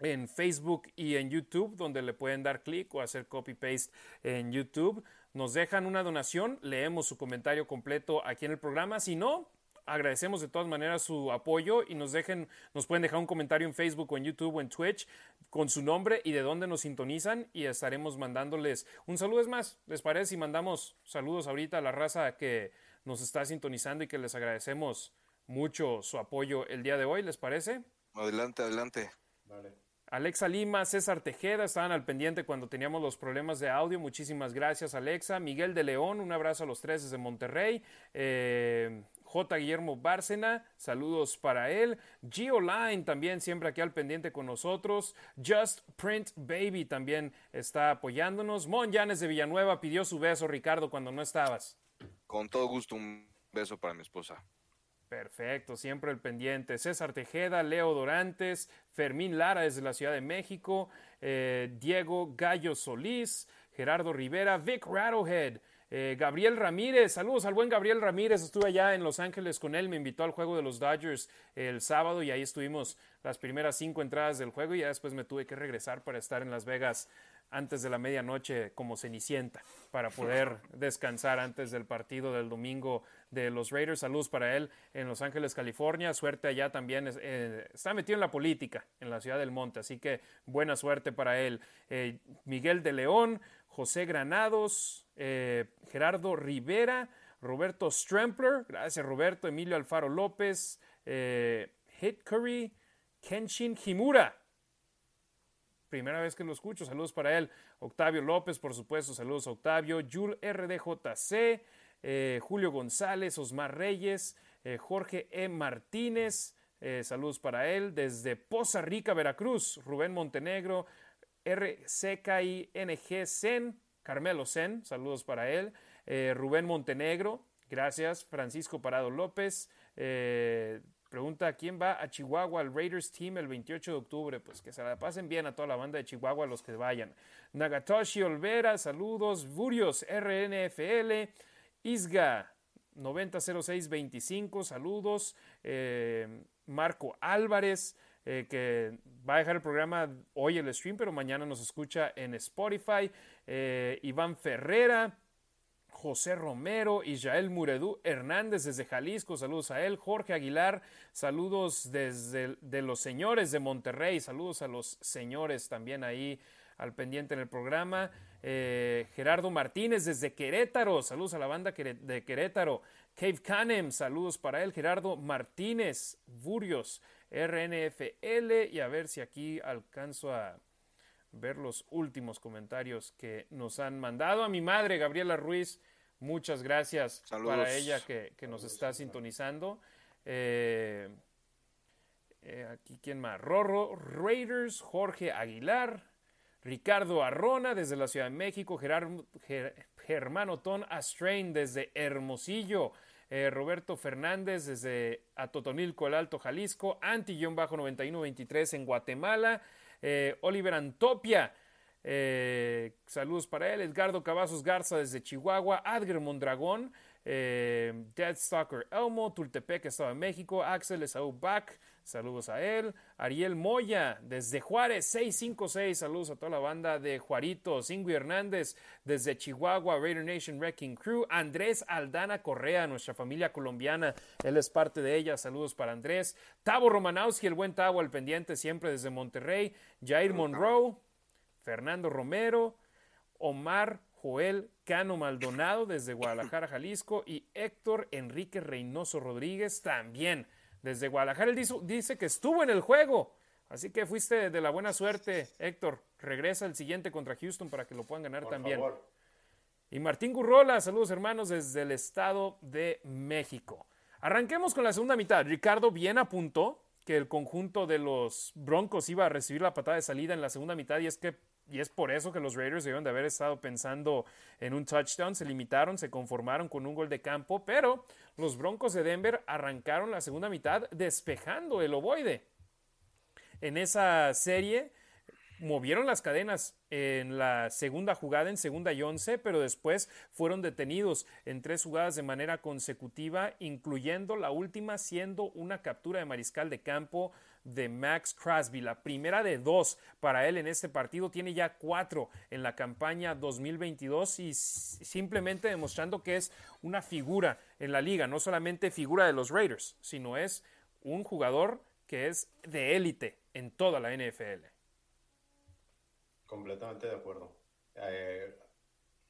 en Facebook y en YouTube, donde le pueden dar clic o hacer copy-paste en YouTube. Nos dejan una donación, leemos su comentario completo aquí en el programa. Si no, agradecemos de todas maneras su apoyo y nos dejen, nos pueden dejar un comentario en Facebook o en YouTube o en Twitch con su nombre y de dónde nos sintonizan y estaremos mandándoles un saludo. Es más, ¿les parece si mandamos saludos ahorita a la raza que nos está sintonizando y que les agradecemos mucho su apoyo el día de hoy? ¿Les parece? Adelante, adelante. Vale. Alexa Lima, César Tejeda estaban al pendiente cuando teníamos los problemas de audio. Muchísimas gracias, Alexa. Miguel de León, un abrazo a los tres desde Monterrey. Eh, J. Guillermo Bárcena, saludos para él. Gio Line también siempre aquí al pendiente con nosotros. Just Print Baby también está apoyándonos. Mon Llanes de Villanueva pidió su beso, Ricardo, cuando no estabas. Con todo gusto, un beso para mi esposa. Perfecto, siempre el pendiente. César Tejeda, Leo Dorantes, Fermín Lara desde la Ciudad de México, eh, Diego Gallo Solís, Gerardo Rivera, Vic Rattlehead, eh, Gabriel Ramírez. Saludos al buen Gabriel Ramírez. Estuve allá en Los Ángeles con él, me invitó al juego de los Dodgers el sábado y ahí estuvimos las primeras cinco entradas del juego y ya después me tuve que regresar para estar en Las Vegas antes de la medianoche como cenicienta para poder descansar antes del partido del domingo de los Raiders. Saludos para él en Los Ángeles, California. Suerte allá también. eh, está metido en la política en la ciudad del Monte, así que buena suerte para él. Eh, Miguel de León, José Granados, eh, Gerardo Rivera, Roberto Strempler, gracias Roberto, Emilio Alfaro López, Hit Curry, Kenshin Himura. Primera vez que lo escucho, saludos para él. Octavio López, por supuesto, saludos a Octavio. Jul RDJC, eh, Julio González, Osmar Reyes, eh, Jorge E. Martínez, eh, saludos para él. Desde Poza Rica, Veracruz, Rubén Montenegro, RCKING Zen, Carmelo Zen, saludos para él. Rubén Montenegro, gracias. Francisco Parado López, Pregunta, ¿quién va a Chihuahua al Raiders Team el 28 de octubre? Pues que se la pasen bien a toda la banda de Chihuahua, los que vayan. Nagatoshi Olvera, saludos. Burios RNFL. Isga 900625, saludos. Eh, Marco Álvarez, eh, que va a dejar el programa hoy el stream, pero mañana nos escucha en Spotify. Eh, Iván Ferrera. José Romero, Israel Muredú Hernández desde Jalisco, saludos a él, Jorge Aguilar, saludos desde de los señores de Monterrey, saludos a los señores también ahí al pendiente en el programa, eh, Gerardo Martínez desde Querétaro, saludos a la banda de Querétaro, Cave Canem, saludos para él, Gerardo Martínez, Burios, RNFL, y a ver si aquí alcanzo a ver los últimos comentarios que nos han mandado. A mi madre, Gabriela Ruiz, muchas gracias para ella que, nos está sintonizando. Eh, eh, aquí, ¿quién más? Rorro Raiders, Jorge Aguilar, Ricardo Arrona desde la Ciudad de México, Gerardo, Germano Ton Astrain desde Hermosillo, eh, Roberto Fernández desde Atotonilco, el Alto Jalisco, Anti-9123 en Guatemala, eh, Oliver Antopia, eh, saludos para él, Edgardo Cavazos Garza desde Chihuahua, Adger Mondragón, eh, Deadstalker Elmo, Tultepec, Estado de México, Axel Esaú Bach, saludos a él, Ariel Moya desde Juárez 656, saludos a toda la banda de Juaritos, Ingui Hernández desde Chihuahua, Raider Nation Wrecking Crew, Andrés Aldana Correa, nuestra familia colombiana, él es parte de ella, saludos para Andrés, Tavo Romanowski, el buen Tavo al pendiente siempre desde Monterrey, Jair Monroe, Fernando Romero, Omar Joel Cano Maldonado desde Guadalajara, Jalisco y Héctor Enrique Reynoso Rodríguez también desde Guadalajara. Él dice, que estuvo en el juego, así que fuiste de la buena suerte, Héctor. Regresa el siguiente contra Houston para que lo puedan ganar también. Y Martín Gurrola, saludos hermanos desde el Estado de México. Arranquemos con la segunda mitad. Ricardo bien apuntó que el conjunto de los Broncos iba a recibir la patada de salida en la segunda mitad y es que y es por eso que los Raiders debieron de haber estado pensando en un touchdown, se limitaron, se conformaron con un gol de campo, pero los Broncos de Denver arrancaron la segunda mitad despejando el ovoide. En esa serie movieron las cadenas en la segunda jugada, en segunda y once, pero después fueron detenidos en tres jugadas de manera consecutiva, incluyendo la última siendo una captura de mariscal de campo de Max Crosby, la primera de dos para él en este partido, tiene ya cuatro en la campaña 2022 y simplemente demostrando que es una figura en la liga, no solamente figura de los Raiders, sino es un jugador que es de élite en toda la NFL. Completamente de acuerdo. Eh,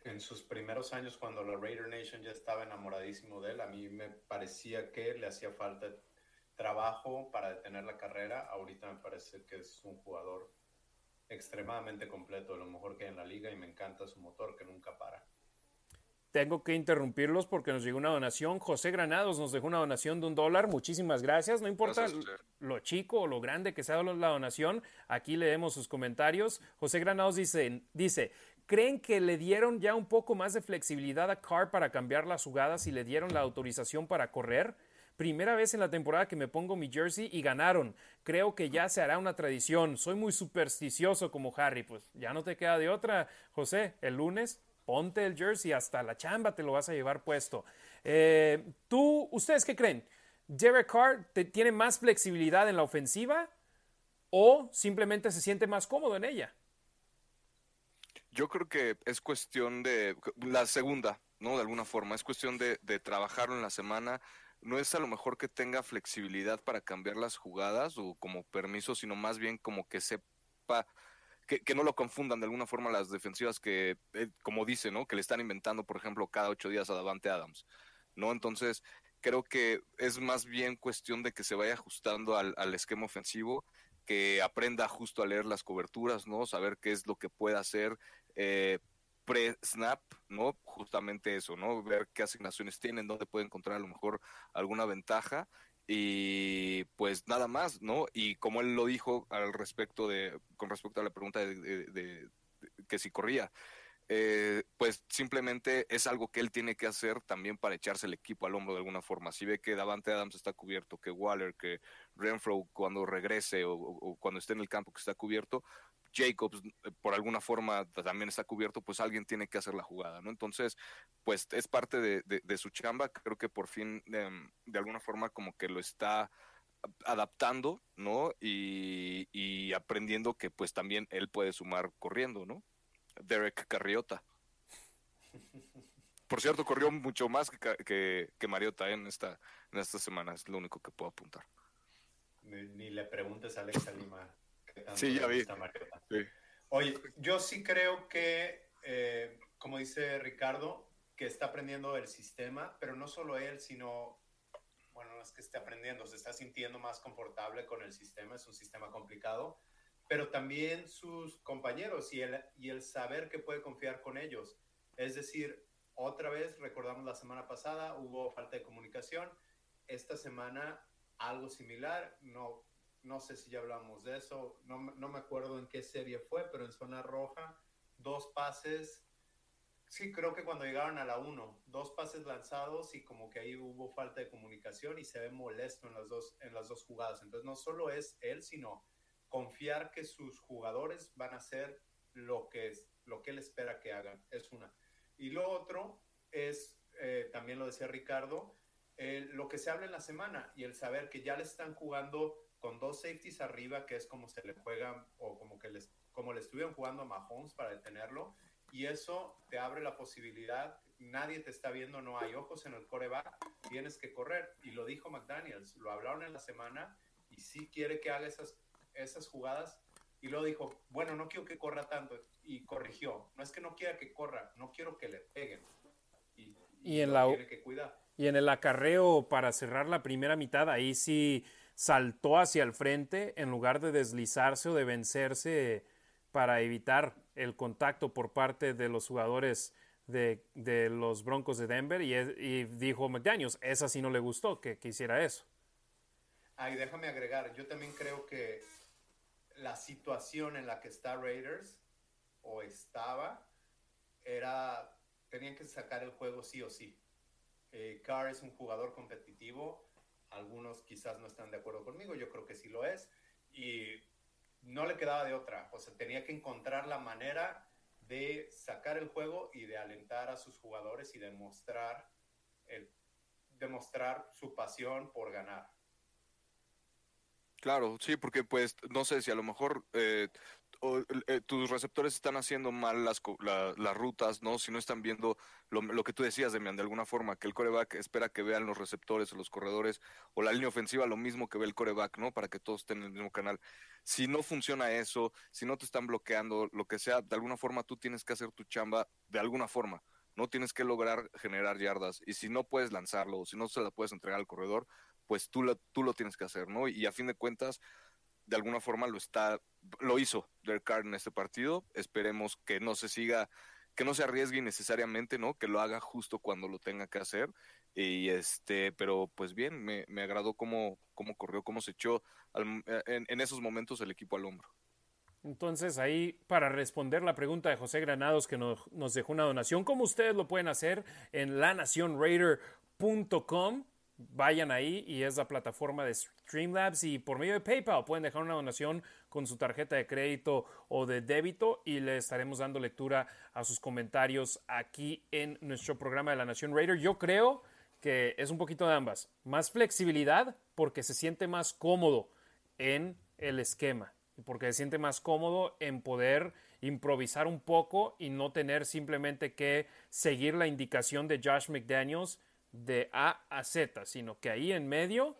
en sus primeros años, cuando la Raider Nation ya estaba enamoradísimo de él, a mí me parecía que le hacía falta trabajo para detener la carrera. Ahorita me parece que es un jugador extremadamente completo, lo mejor que hay en la liga y me encanta su motor que nunca para. Tengo que interrumpirlos porque nos llegó una donación. José Granados nos dejó una donación de un dólar. Muchísimas gracias. No importa lo chico o lo grande que sea la donación, aquí leemos sus comentarios. José Granados dice, dice, ¿creen que le dieron ya un poco más de flexibilidad a Carr para cambiar las jugadas y le dieron la autorización para correr? Primera vez en la temporada que me pongo mi jersey y ganaron. Creo que ya se hará una tradición. Soy muy supersticioso como Harry. Pues ya no te queda de otra, José. El lunes ponte el jersey hasta la chamba te lo vas a llevar puesto. Eh, ¿Tú, ustedes qué creen? ¿Derek Carr tiene más flexibilidad en la ofensiva o simplemente se siente más cómodo en ella? Yo creo que es cuestión de la segunda, ¿no? De alguna forma, es cuestión de, de trabajarlo en la semana, no es a lo mejor que tenga flexibilidad para cambiar las jugadas o como permiso, sino más bien como que sepa que, no lo confundan de alguna forma las defensivas que, eh, como dice, ¿no? Que le están inventando, por ejemplo, cada ocho días a Davante Adams, ¿no? Entonces, creo que es más bien cuestión de que se vaya ajustando al, esquema ofensivo, que aprenda justo a leer las coberturas, ¿no? Saber qué es lo que puede hacer, eh, pre-snap, ¿no? Justamente eso, ¿no? Ver qué asignaciones tienen, dónde puede encontrar a lo mejor alguna ventaja y pues nada más, ¿no? Y como él lo dijo al respecto de, con respecto a la pregunta de, que si corría, eh, pues simplemente es algo que él tiene que hacer también para echarse el equipo al hombro de alguna forma. Si ve que Davante Adams está cubierto, que Waller, que Renfro cuando regrese o, o, cuando esté en el campo que está cubierto, Jacobs eh, por alguna forma también está cubierto, pues alguien tiene que hacer la jugada, ¿no? Entonces, pues es parte de, su chamba, creo que por fin em, de alguna forma como que lo está adaptando, ¿no? Y, aprendiendo que pues también él puede sumar corriendo, ¿no? Derek Carriota. Por cierto, corrió mucho más que, que, Mariota en esta, en esta semana, es lo único que puedo apuntar. Ni, le preguntes a Alex Lima. Sí, ya vi. Oye, yo sí creo que, eh, como dice Ricardo, que está aprendiendo el sistema, pero no solo él, sino, bueno, no es que esté aprendiendo, se está sintiendo más confortable con el sistema, es un sistema complicado, pero también sus compañeros y el, y el saber que puede confiar con ellos. Es decir, otra vez, recordamos la semana pasada, hubo falta de comunicación. Esta semana algo similar, no, no sé si ya hablamos de eso, no, no me acuerdo en qué serie fue, pero en zona roja, dos pases, sí, creo que cuando llegaron a la 1, dos pases lanzados y como que ahí hubo falta de comunicación y se ve molesto en las dos, en las dos jugadas. Entonces no solo es él, sino confiar que sus jugadores van a hacer lo que, es, lo que él espera que hagan. Es una. Y lo otro es, eh, también lo decía Ricardo, lo que se habla en la semana y el saber que ya le están jugando con dos safeties arriba, que es como se le juegan o como que les, como le estuvieron jugando a Mahomes para detenerlo. Y eso te abre la posibilidad, nadie te está viendo, no hay ojos en el coreback, tienes que correr. Y lo dijo McDaniels, lo hablaron en la semana y sí quiere que haga esas, esas jugadas. Y luego dijo, bueno, no quiero que corra tanto. Y corrigió, no es que no quiera que corra, no quiero que le peguen. Y, y, en la, tiene que cuidar. Y en el acarreo para cerrar la primera mitad, ahí sí saltó hacia el frente en lugar de deslizarse o de vencerse para evitar el contacto por parte de los jugadores de, los Broncos de Denver y, dijo McDaniels, esa sí no le gustó que, que hiciera eso. Ay, déjame agregar, yo también creo que la situación en la que está Raiders o estaba era, tenían que sacar el juego sí o sí. Eh, Carr es un jugador competitivo, algunos quizás no están de acuerdo conmigo, yo creo que sí lo es, y no le quedaba de otra, o sea, tenía que encontrar la manera de sacar el juego y de alentar a sus jugadores y demostrar, el, demostrar su pasión por ganar. Claro, sí, porque pues no sé si a lo mejor eh, eh, tus receptores están haciendo mal las, las rutas, ¿no? Si no están viendo lo, que tú decías, Demian, de alguna forma, que el coreback espera que vean los receptores o los corredores o la línea ofensiva lo mismo que ve el coreback, ¿no? Para que todos estén en el mismo canal. Si no funciona eso, si no te están bloqueando, lo que sea, de alguna forma tú tienes que hacer tu chamba de alguna forma. No tienes que lograr generar yardas. Y si no puedes lanzarlo, o si no se la puedes entregar al corredor, pues tú lo, tú lo tienes que hacer, ¿no? Y a fin de cuentas, de alguna forma lo está, lo hizo Derek Carr en este partido. Esperemos que no se siga, que no se arriesgue necesariamente, ¿no? Que lo haga justo cuando lo tenga que hacer. Y este, pero pues bien, me, me agradó cómo, cómo corrió, cómo se echó en, esos momentos el equipo al hombro. Entonces ahí para responder la pregunta de José Granados que nos, nos dejó una donación, ¿cómo ustedes lo pueden hacer en lanacionraider.com vayan ahí y es la plataforma de Streamlabs y por medio de PayPal pueden dejar una donación con su tarjeta de crédito o de débito y le estaremos dando lectura a sus comentarios aquí en nuestro programa de la Nación Raider. Yo creo que es un poquito de ambas. Más flexibilidad porque se siente más cómodo en el esquema y porque se siente más cómodo en poder improvisar un poco y no tener simplemente que seguir la indicación de Josh McDaniels de A a Z, sino que ahí en medio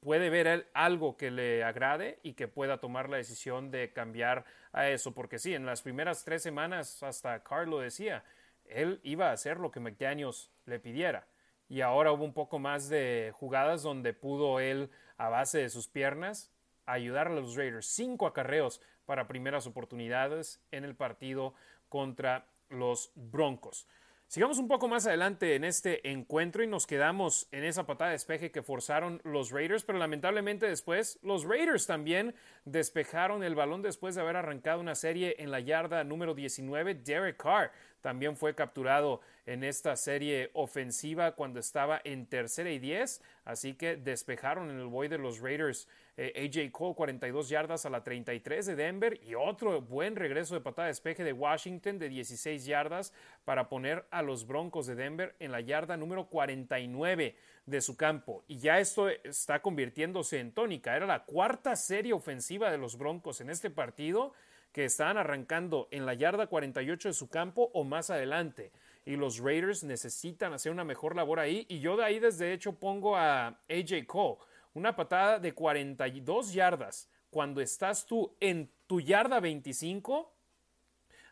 puede ver algo que le agrade y que pueda tomar la decisión de cambiar a eso. Porque sí, en las primeras tres semanas, hasta Carlo decía, él iba a hacer lo que McDaniels le pidiera. Y ahora hubo un poco más de jugadas donde pudo él, a base de sus piernas, ayudar a los Raiders. Cinco acarreos para primeras oportunidades en el partido contra los Broncos. Sigamos un poco más adelante en este encuentro y nos quedamos en esa patada de despeje que forzaron los Raiders, pero lamentablemente después los Raiders también despejaron el balón después de haber arrancado una serie en la yarda número 19. Derek Carr también fue capturado en esta serie ofensiva cuando estaba en tercera y diez, así que despejaron en el boy de los Raiders eh, AJ Cole 42 yardas a la 33 de Denver y otro buen regreso de patada de despeje de Washington de 16 yardas para poner a los Broncos de Denver en la yarda número 49 de su campo. Y ya esto está convirtiéndose en tónica. Era la cuarta serie ofensiva de los Broncos en este partido que estaban arrancando en la yarda 48 de su campo o más adelante. Y los Raiders necesitan hacer una mejor labor ahí. Y yo de ahí desde hecho pongo a AJ Cole. Una patada de 42 yardas. Cuando estás tú en tu yarda 25,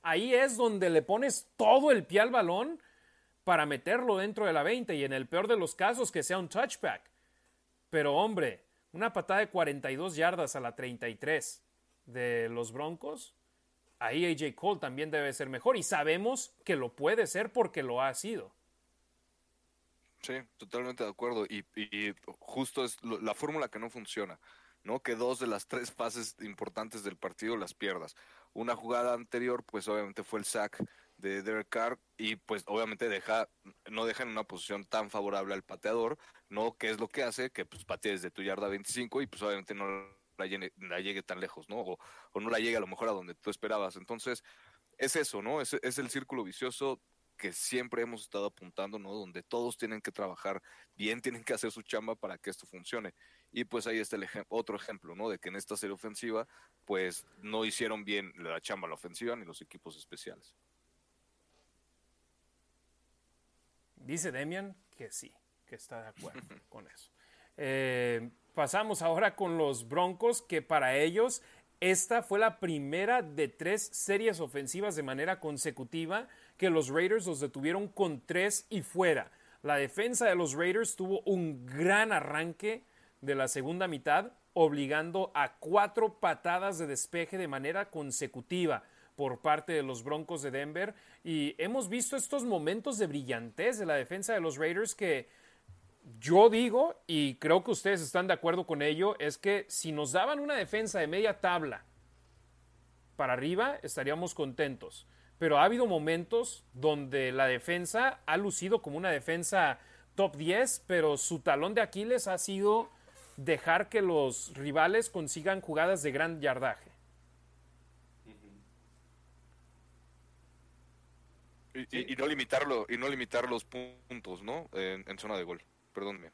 ahí es donde le pones todo el pie al balón para meterlo dentro de la 20 y en el peor de los casos que sea un touchback. Pero hombre, una patada de 42 yardas a la 33 de los Broncos, ahí AJ Cole también debe ser mejor y sabemos que lo puede ser porque lo ha sido. Sí, totalmente de acuerdo. Y, justo es la fórmula que no funciona, ¿no? Que dos de las tres fases importantes del partido las pierdas. Una jugada anterior, pues obviamente fue el sack de Derek Carr y pues obviamente deja, no deja en una posición tan favorable al pateador, ¿no? Que es lo que hace que pues patee desde tu yarda 25 y pues obviamente no la llegue, tan lejos, ¿no? O, no la llegue a lo mejor a donde tú esperabas. Entonces, es eso, ¿no? Es, es el círculo vicioso que siempre hemos estado apuntando, ¿no? Donde todos tienen que trabajar bien, tienen que hacer su chamba para que esto funcione. Y pues ahí está el otro ejemplo, ¿no? De que en esta serie ofensiva, pues no hicieron bien la chamba la ofensiva ni los equipos especiales. Dice Demian que sí, que está de acuerdo con eso. Eh, pasamos ahora con los Broncos, que para ellos esta fue la primera de tres series ofensivas de manera consecutiva que los Raiders los detuvieron con tres y fuera. La defensa de los Raiders tuvo un gran arranque de la segunda mitad, obligando a cuatro patadas de despeje de manera consecutiva por parte de los Broncos de Denver. Y hemos visto estos momentos de brillantez de la defensa de los Raiders que yo digo, y creo que ustedes están de acuerdo con ello, es que si nos daban una defensa de media tabla para arriba, estaríamos contentos. Pero ha habido momentos donde la defensa ha lucido como una defensa top 10, pero su talón de Aquiles ha sido dejar que los rivales consigan jugadas de gran yardaje. Y, no limitarlo y no limitar los puntos no en zona de gol perdónme.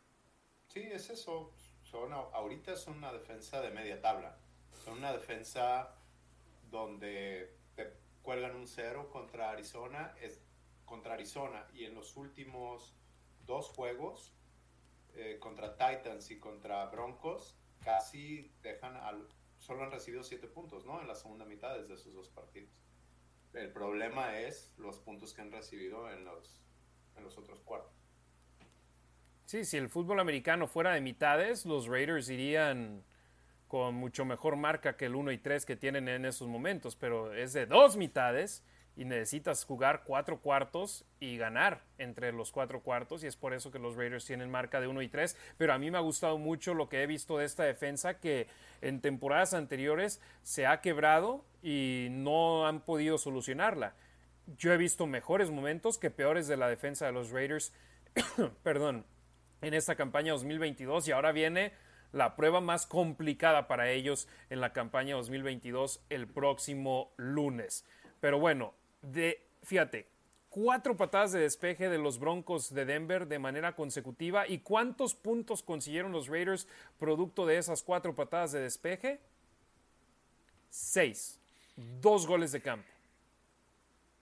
Sí, es eso. Son, ahorita son una defensa de media tabla. Son una defensa donde te cuelgan un cero contra Arizona, es contra Arizona y en los últimos dos juegos eh, contra Titans y contra Broncos casi dejan al solo han recibido siete puntos, ¿no? En la segunda mitad de esos dos partidos. El problema es los puntos que han recibido en los en los otros cuartos. Sí, si el fútbol americano fuera de mitades, los Raiders irían con mucho mejor marca que el 1 y 3 que tienen en esos momentos, pero es de dos mitades y necesitas jugar cuatro cuartos y ganar entre los cuatro cuartos y es por eso que los Raiders tienen marca de 1 y 3, pero a mí me ha gustado mucho lo que he visto de esta defensa que en temporadas anteriores se ha quebrado y no han podido solucionarla. Yo he visto mejores momentos que peores de la defensa de los Raiders, perdón, en esta campaña 2022 y ahora viene la prueba más complicada para ellos en la campaña 2022 el próximo lunes. Pero bueno, de, fíjate, cuatro patadas de despeje de los Broncos de Denver de manera consecutiva. ¿Y cuántos puntos consiguieron los Raiders producto de esas cuatro patadas de despeje? Seis. Dos goles de campo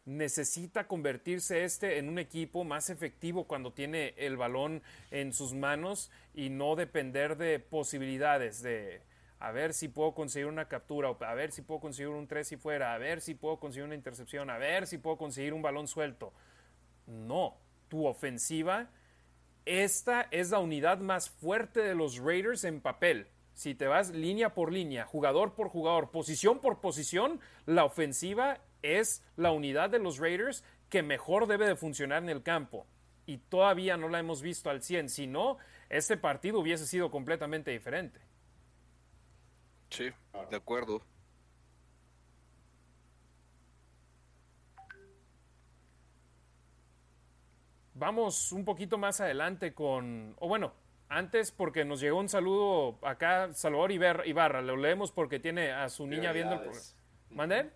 necesita convertirse este en un equipo más efectivo cuando tiene el balón en sus manos y no depender de posibilidades de a ver si puedo conseguir una captura, a ver si puedo conseguir un 3 y fuera, a ver si puedo conseguir una intercepción, a ver si puedo conseguir un balón suelto. No, tu ofensiva, esta es la unidad más fuerte de los Raiders en papel. Si te vas línea por línea, jugador por jugador, posición por posición, la ofensiva es la unidad de los Raiders que mejor debe de funcionar en el campo. Y todavía no la hemos visto al 100. Si no, este partido hubiese sido completamente diferente. Sí, de acuerdo. vamos un poquito más adelante con, o bueno, antes porque nos llegó un saludo acá, Salvador Ibarra, lo leemos porque tiene a su niña viendo el programa. ¿Mande?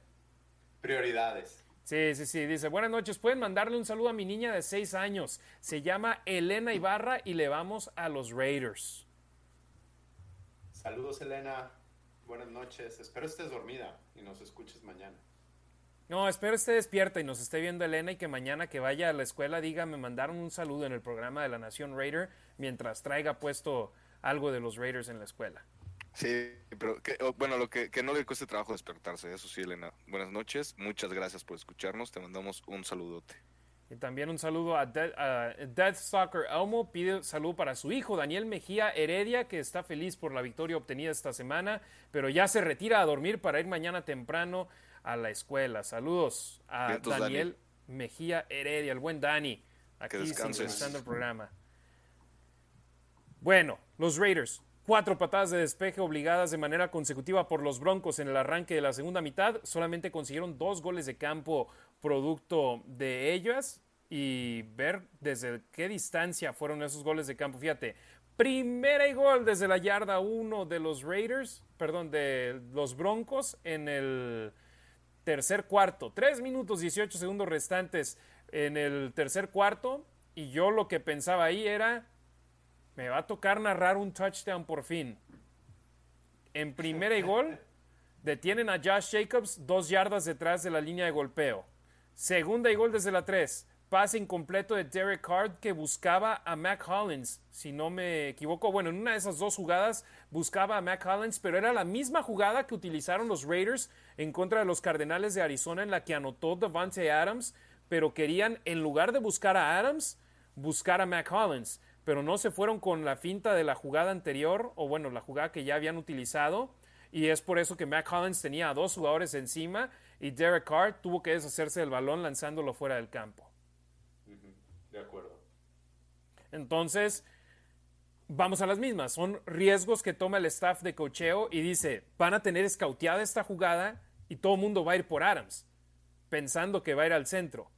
Prioridades. Sí, sí, sí. Dice, buenas noches. Pueden mandarle un saludo a mi niña de seis años. Se llama Elena Ibarra y le vamos a los Raiders. Saludos, Elena. Buenas noches. Espero estés dormida y nos escuches mañana. No, espero esté despierta y nos esté viendo Elena y que mañana que vaya a la escuela diga, me mandaron un saludo en el programa de la Nación Raider mientras traiga puesto algo de los Raiders en la escuela. Sí, pero bueno, lo que, no le cueste trabajo despertarse, eso sí, Elena. Buenas noches, muchas gracias por escucharnos, te mandamos un saludote. Y también un saludo a, Death Soccer Elmo, pide salud para su hijo Daniel Mejía Heredia, que está feliz por la victoria obtenida esta semana, pero ya se retira a dormir para ir mañana temprano a la escuela. Saludos a Daniel Mejía Heredia, el buen Dani, aquí sintonizando el programa. Bueno, los Raiders, Cuatro patadas de despeje obligadas de manera consecutiva por los Broncos en el arranque de la segunda mitad. Solamente consiguieron dos goles de campo producto de ellas. Y ver desde qué distancia fueron esos goles de campo. Fíjate, primera y gol desde la yarda 1 de los Raiders, perdón, de los Broncos en el tercer cuarto. Tres minutos 18 segundos restantes en el tercer cuarto. Y yo lo que pensaba ahí era, me va a tocar narrar un touchdown por fin. En primera y gol, detienen a Josh Jacobs dos yardas detrás de la línea de golpeo. Segunda y gol desde la tres. Pase incompleto de Derek Carr que buscaba a Mac Hollins, si no me equivoco. Bueno, en una de esas dos jugadas buscaba a Mac Hollins, pero era la misma jugada que utilizaron los Raiders en contra de los Cardenales de Arizona en la que anotó Devante Adams, pero querían, en lugar de buscar a Adams, buscar a Mac Hollins pero no se fueron con la finta de la jugada anterior, o bueno, la jugada que ya habían utilizado, y es por eso que Mac Collins tenía a dos jugadores encima y Derek Carr tuvo que deshacerse del balón lanzándolo fuera del campo. De acuerdo. Entonces, vamos a las mismas. Son riesgos que toma el staff de cocheo y dice, van a tener escauteada esta jugada y todo el mundo va a ir por Adams, pensando que va a ir al centro.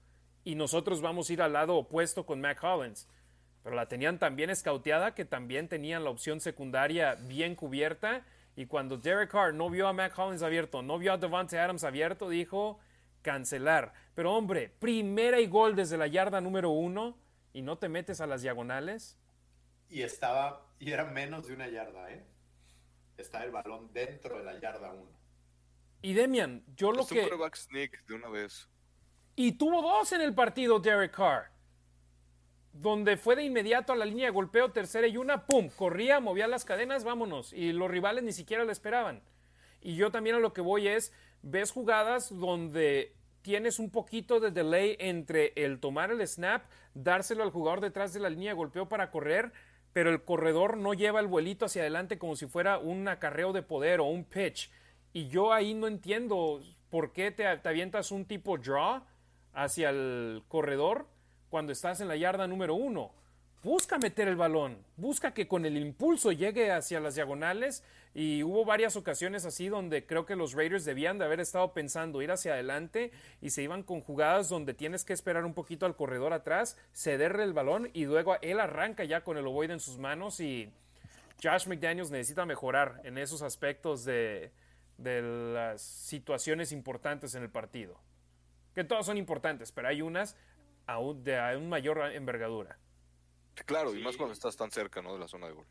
Y nosotros vamos a ir al lado opuesto con Mac Collins pero la tenían tan bien escauteada que también tenían la opción secundaria bien cubierta. Y cuando Derek Carr no vio a Mac Hollins abierto, no vio a Devante Adams abierto, dijo cancelar. Pero hombre, primera y gol desde la yarda número uno y no te metes a las diagonales. Y estaba, y era menos de una yarda, ¿eh? Está el balón dentro de la yarda uno. Y Demian, yo lo que. sneak de una vez. Y tuvo dos en el partido, Derek Carr donde fue de inmediato a la línea de golpeo, tercera y una, ¡pum! Corría, movía las cadenas, vámonos. Y los rivales ni siquiera lo esperaban. Y yo también a lo que voy es, ves jugadas donde tienes un poquito de delay entre el tomar el snap, dárselo al jugador detrás de la línea de golpeo para correr, pero el corredor no lleva el vuelito hacia adelante como si fuera un acarreo de poder o un pitch. Y yo ahí no entiendo por qué te, te avientas un tipo draw hacia el corredor cuando estás en la yarda número uno. Busca meter el balón, busca que con el impulso llegue hacia las diagonales y hubo varias ocasiones así donde creo que los Raiders debían de haber estado pensando ir hacia adelante y se iban con jugadas donde tienes que esperar un poquito al corredor atrás, cederle el balón y luego él arranca ya con el ovoide en sus manos y Josh McDaniels necesita mejorar en esos aspectos de, de las situaciones importantes en el partido. Que todas son importantes, pero hay unas aún de aún mayor envergadura. Claro, y más cuando estás tan cerca ¿no? de la zona de gol.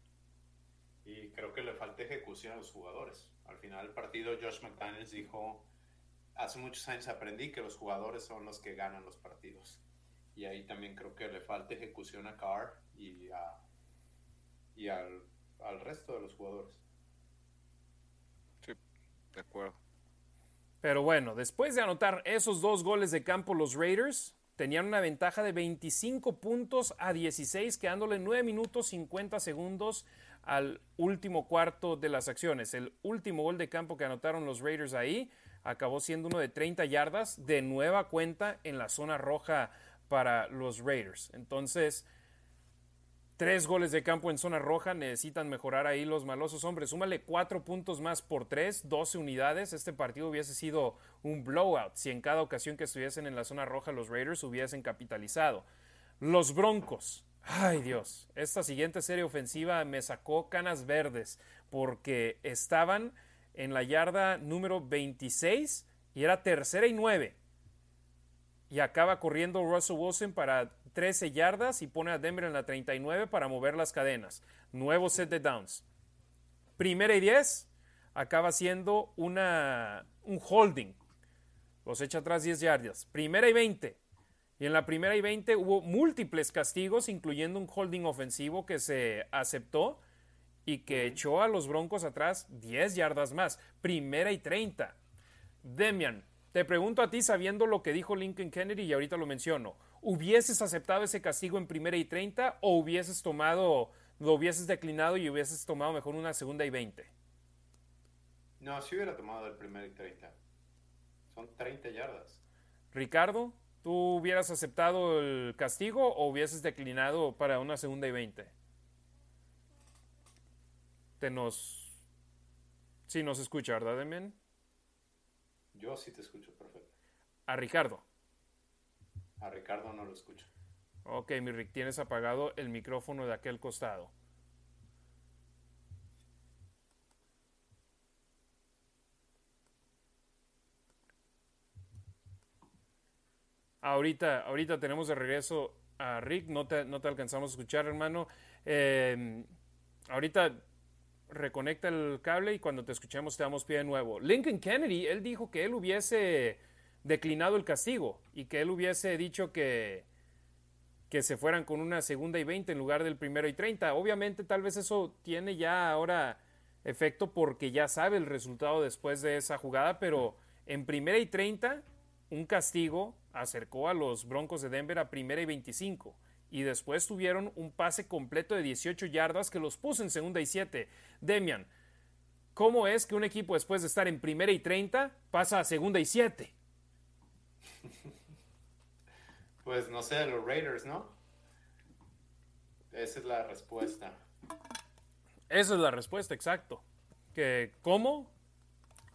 Y creo que le falta ejecución a los jugadores. Al final del partido, Josh McDaniels dijo, hace muchos años aprendí que los jugadores son los que ganan los partidos. Y ahí también creo que le falta ejecución a Carr y, y al, al resto de los jugadores. Sí, de acuerdo. Pero bueno, después de anotar esos dos goles de campo los Raiders, tenían una ventaja de 25 puntos a 16, quedándole 9 minutos 50 segundos al último cuarto de las acciones. El último gol de campo que anotaron los Raiders ahí acabó siendo uno de 30 yardas de nueva cuenta en la zona roja para los Raiders. Entonces, Tres goles de campo en zona roja, necesitan mejorar ahí los malosos hombres. Súmale cuatro puntos más por tres, 12 unidades. Este partido hubiese sido un blowout si en cada ocasión que estuviesen en la zona roja los Raiders hubiesen capitalizado. Los Broncos. Ay Dios, esta siguiente serie ofensiva me sacó canas verdes porque estaban en la yarda número 26 y era tercera y nueve. Y acaba corriendo Russell Wilson para 13 yardas y pone a Denver en la 39 para mover las cadenas. Nuevo set de downs. Primera y 10 acaba siendo una, un holding. Los echa atrás 10 yardas. Primera y 20 y en la primera y 20 hubo múltiples castigos, incluyendo un holding ofensivo que se aceptó y que echó a los Broncos atrás 10 yardas más. Primera y 30. Demian, te pregunto a ti sabiendo lo que dijo Lincoln Kennedy y ahorita lo menciono. ¿Hubieses aceptado ese castigo en primera y 30 o hubieses tomado, lo hubieses declinado y hubieses tomado mejor una segunda y 20? No, si hubiera tomado el primera y 30. Son 30 yardas. Ricardo, ¿Tú hubieras aceptado el castigo o hubieses declinado para una segunda y veinte? Te nos... Sí nos escucha, ¿verdad, Demen? Yo sí te escucho perfecto. A Ricardo. A Ricardo no lo escucho. Ok, mi Rick, tienes apagado el micrófono de aquel costado. Ahorita, ahorita tenemos de regreso a Rick, no te, no te alcanzamos a escuchar, hermano. Em, ahorita reconecta el cable y cuando te escuchemos te damos pie de nuevo. Lincoln Kennedy, él dijo que él hubiese declinado el castigo y que él hubiese dicho que, que se fueran con una segunda y veinte en lugar del primero y treinta. Obviamente tal vez eso tiene ya ahora efecto porque ya sabe el resultado después de esa jugada, pero en primera y treinta un castigo acercó a los Broncos de Denver a primera y 25 y después tuvieron un pase completo de 18 yardas que los puso en segunda y 7. Demian, ¿cómo es que un equipo después de estar en primera y 30 pasa a segunda y 7? Pues no sé, los Raiders, ¿no? Esa es la respuesta. Esa es la respuesta, exacto. Que, ¿Cómo?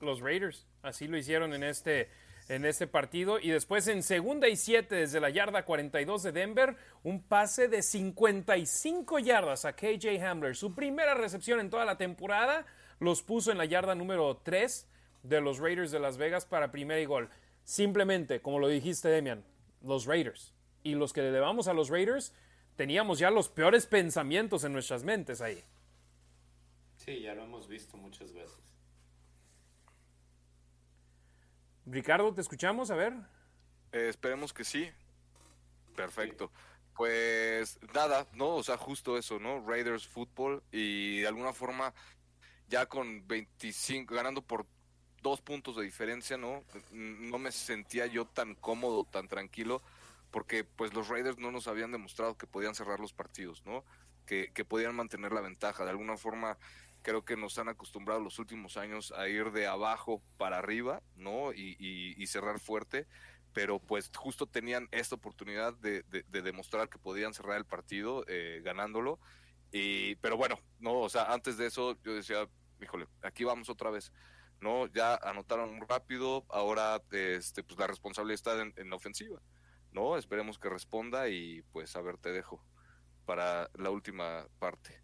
Los Raiders. Así lo hicieron en este en ese partido. Y después en segunda y siete desde la yarda 42 de Denver, un pase de 55 yardas a KJ Hamler. Su primera recepción en toda la temporada los puso en la yarda número 3 de los Raiders de Las Vegas para primer y gol. Simplemente, como lo dijiste, Demian, los Raiders. Y los que le debamos a los Raiders, teníamos ya los peores pensamientos en nuestras mentes ahí. Sí, ya lo hemos visto muchas veces. Ricardo, ¿te escuchamos? A ver. Eh, esperemos que sí. Perfecto. Pues nada, ¿no? O sea, justo eso, ¿no? Raiders Football y de alguna forma ya con 25, ganando por dos puntos de diferencia, ¿no? No me sentía yo tan cómodo, tan tranquilo, porque pues los Raiders no nos habían demostrado que podían cerrar los partidos, ¿no? Que, que podían mantener la ventaja. De alguna forma creo que nos han acostumbrado los últimos años a ir de abajo para arriba, ¿no? Y, cerrar fuerte, pero pues justo tenían esta oportunidad de, demostrar que podían cerrar el partido eh, ganándolo. Y, pero bueno, no, o sea, antes de eso yo decía, híjole, aquí vamos otra vez. No, ya anotaron rápido, ahora este, pues la responsabilidad está en, en la ofensiva. No, esperemos que responda y pues a ver, te dejo para la última parte.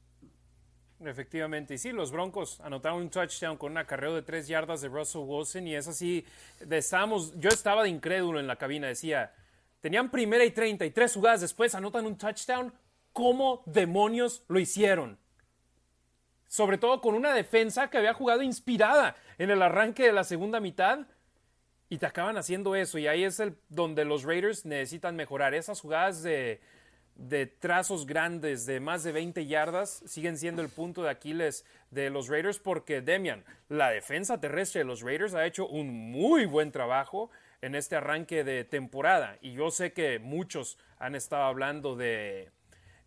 Efectivamente, y sí, los Broncos anotaron un touchdown con un acarreo de tres yardas de Russell Wilson y es así, estábamos, yo estaba de incrédulo en la cabina, decía, tenían primera y treinta y tres jugadas después anotan un touchdown, ¿cómo demonios lo hicieron? Sobre todo con una defensa que había jugado inspirada en el arranque de la segunda mitad y te acaban haciendo eso y ahí es el donde los Raiders necesitan mejorar esas jugadas de de trazos grandes de más de 20 yardas siguen siendo el punto de Aquiles de los Raiders porque Demian, la defensa terrestre de los Raiders ha hecho un muy buen trabajo en este arranque de temporada y yo sé que muchos han estado hablando de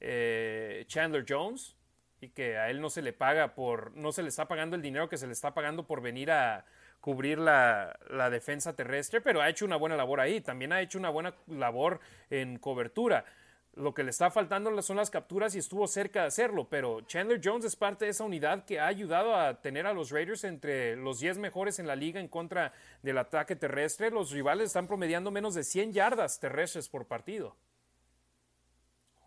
eh, Chandler Jones y que a él no se le paga por, no se le está pagando el dinero que se le está pagando por venir a cubrir la, la defensa terrestre, pero ha hecho una buena labor ahí, también ha hecho una buena labor en cobertura. Lo que le está faltando son las capturas y estuvo cerca de hacerlo, pero Chandler Jones es parte de esa unidad que ha ayudado a tener a los Raiders entre los 10 mejores en la liga en contra del ataque terrestre. Los rivales están promediando menos de 100 yardas terrestres por partido.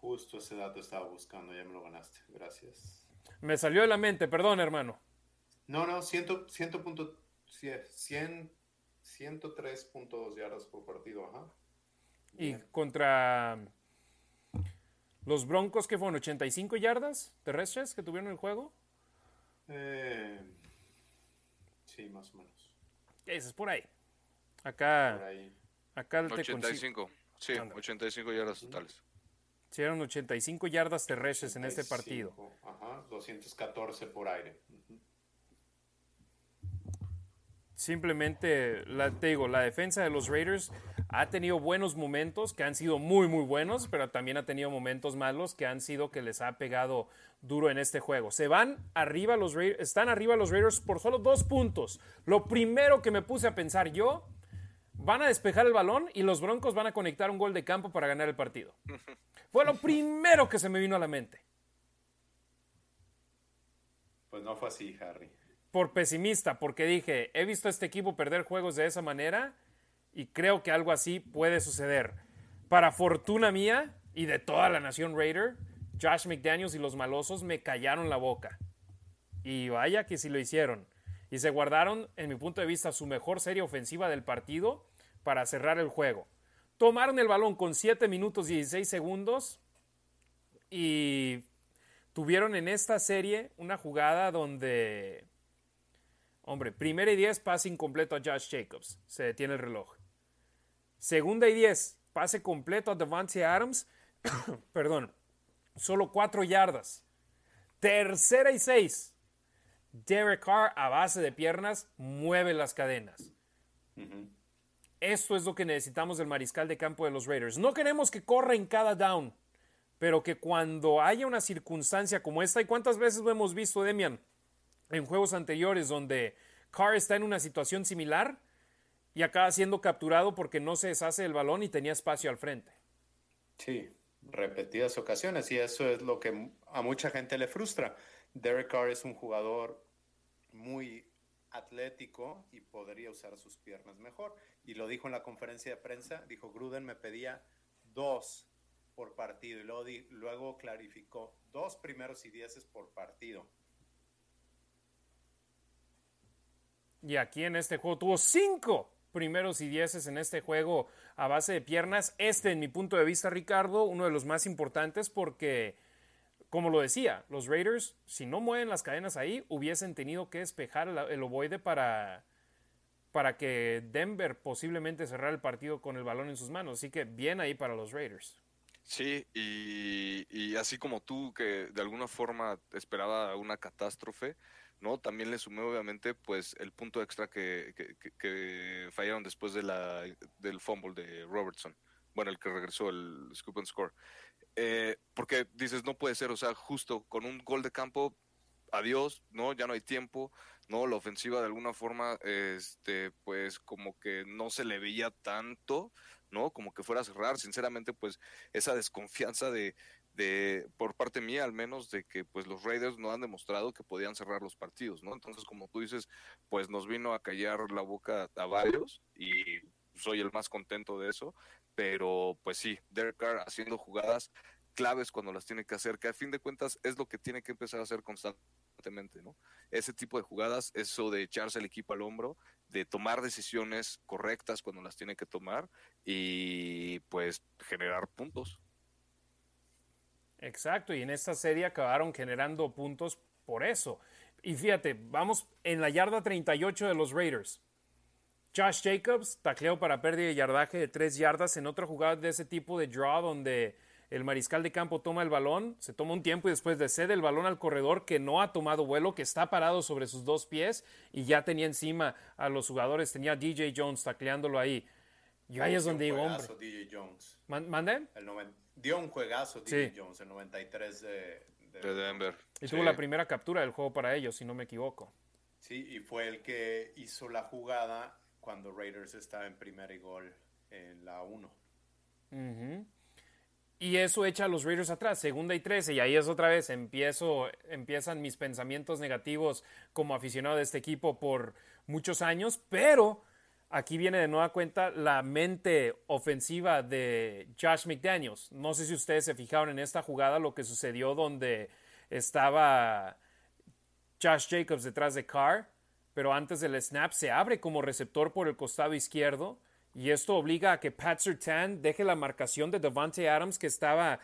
Justo ese dato estaba buscando, ya me lo ganaste. Gracias. Me salió de la mente, perdón, hermano. No, no, 100, 100, 100 103.2 yardas por partido, ajá. Y contra los Broncos, que fueron 85 yardas terrestres que tuvieron el juego. Eh, sí, más o menos. Ese es por ahí. Acá, Por ahí. acá te 85. Sí, Ándale. 85 yardas totales. Hicieron 85 yardas terrestres en este partido. 85, Ajá, 214 por aire. Ujú. Simplemente, la, te digo, la defensa de los Raiders ha tenido buenos momentos que han sido muy, muy buenos, pero también ha tenido momentos malos que han sido que les ha pegado duro en este juego. Se van arriba los Raiders, están arriba los Raiders por solo dos puntos. Lo primero que me puse a pensar yo, van a despejar el balón y los Broncos van a conectar un gol de campo para ganar el partido. Fue lo primero que se me vino a la mente. Pues no fue así, Harry. Por pesimista, porque dije, he visto a este equipo perder juegos de esa manera y creo que algo así puede suceder. Para fortuna mía y de toda la nación Raider, Josh McDaniels y los malosos me callaron la boca. Y vaya que sí lo hicieron. Y se guardaron, en mi punto de vista, su mejor serie ofensiva del partido para cerrar el juego. Tomaron el balón con 7 minutos y 16 segundos y tuvieron en esta serie una jugada donde Hombre, primera y 10, pase incompleto a Josh Jacobs. Se detiene el reloj. Segunda y 10, pase completo a Devante Adams. Perdón, solo 4 yardas. Tercera y 6, Derek Carr a base de piernas mueve las cadenas. Esto es lo que necesitamos del mariscal de campo de los Raiders. No queremos que corra en cada down, pero que cuando haya una circunstancia como esta, ¿y cuántas veces lo hemos visto, Demian? En juegos anteriores donde Carr está en una situación similar y acaba siendo capturado porque no se deshace el balón y tenía espacio al frente. Sí, repetidas ocasiones y eso es lo que a mucha gente le frustra. Derek Carr es un jugador muy atlético y podría usar sus piernas mejor. Y lo dijo en la conferencia de prensa, dijo Gruden me pedía dos por partido y luego, luego clarificó dos primeros y dieces por partido. Y aquí en este juego tuvo cinco primeros y dieces en este juego a base de piernas. Este, en mi punto de vista, Ricardo, uno de los más importantes porque, como lo decía, los Raiders, si no mueven las cadenas ahí, hubiesen tenido que despejar el, ovoide para, para que Denver posiblemente cerrara el partido con el balón en sus manos. Así que bien ahí para los Raiders. Sí, y, y así como tú, que de alguna forma esperaba una catástrofe, ¿no? También le sumé obviamente pues el punto extra que, que, que- fallaron después de la, del fumble de Robertson. Bueno, el que regresó, el scoop and score. Eh, porque dices, no puede ser, o sea, justo con un gol de campo, adiós, ¿no? Ya no hay tiempo, ¿no? La ofensiva de alguna forma, este, pues como que no se le veía tanto, ¿no? Como que fuera a cerrar, sinceramente, pues esa desconfianza de, por parte mía al menos de que pues los Raiders no han demostrado que podían cerrar los partidos, ¿no? Entonces, como tú dices, pues nos vino a callar la boca a varios y soy el más contento de eso, pero pues sí, Derek Carr haciendo jugadas claves cuando las tiene que hacer, que a fin de cuentas es lo que tiene que empezar a hacer constantemente, ¿no? Ese tipo de jugadas, eso de echarse el equipo al hombro, de tomar decisiones correctas cuando las tiene que tomar y pues generar puntos. Exacto, y en esta serie acabaron generando puntos por eso. Y fíjate, vamos en la yarda 38 de los Raiders. Josh Jacobs tacleó para pérdida de yardaje de 3 yardas en otra jugada de ese tipo de draw donde el mariscal de campo toma el balón, se toma un tiempo y después le cede el balón al corredor que no ha tomado vuelo, que está parado sobre sus dos pies y ya tenía encima a los jugadores, tenía a DJ Jones tacleándolo ahí. Y ahí es donde digo, hombre, DJ Jones. ¿man- ¿mande? El noven- dio un juegazo DJ Sí. Jones, el 93 de, de- De Denver. Y Sí. tuvo la primera captura del juego para ellos, si no me equivoco. Sí, y fue el que hizo la jugada cuando Raiders estaba en primer y gol en la 1. Ujú. Y eso echa a los Raiders atrás, segunda y 13, y ahí es otra vez, empiezo, empiezan mis pensamientos negativos como aficionado de este equipo por muchos años, pero aquí viene de nueva cuenta la mente ofensiva de Josh McDaniels. No sé si ustedes se fijaron en esta jugada, lo que sucedió donde estaba Josh Jacobs detrás de Carr, pero antes del snap se abre como receptor por el costado izquierdo y esto obliga a que Pat Surtain deje la marcación de Devante Adams que estaba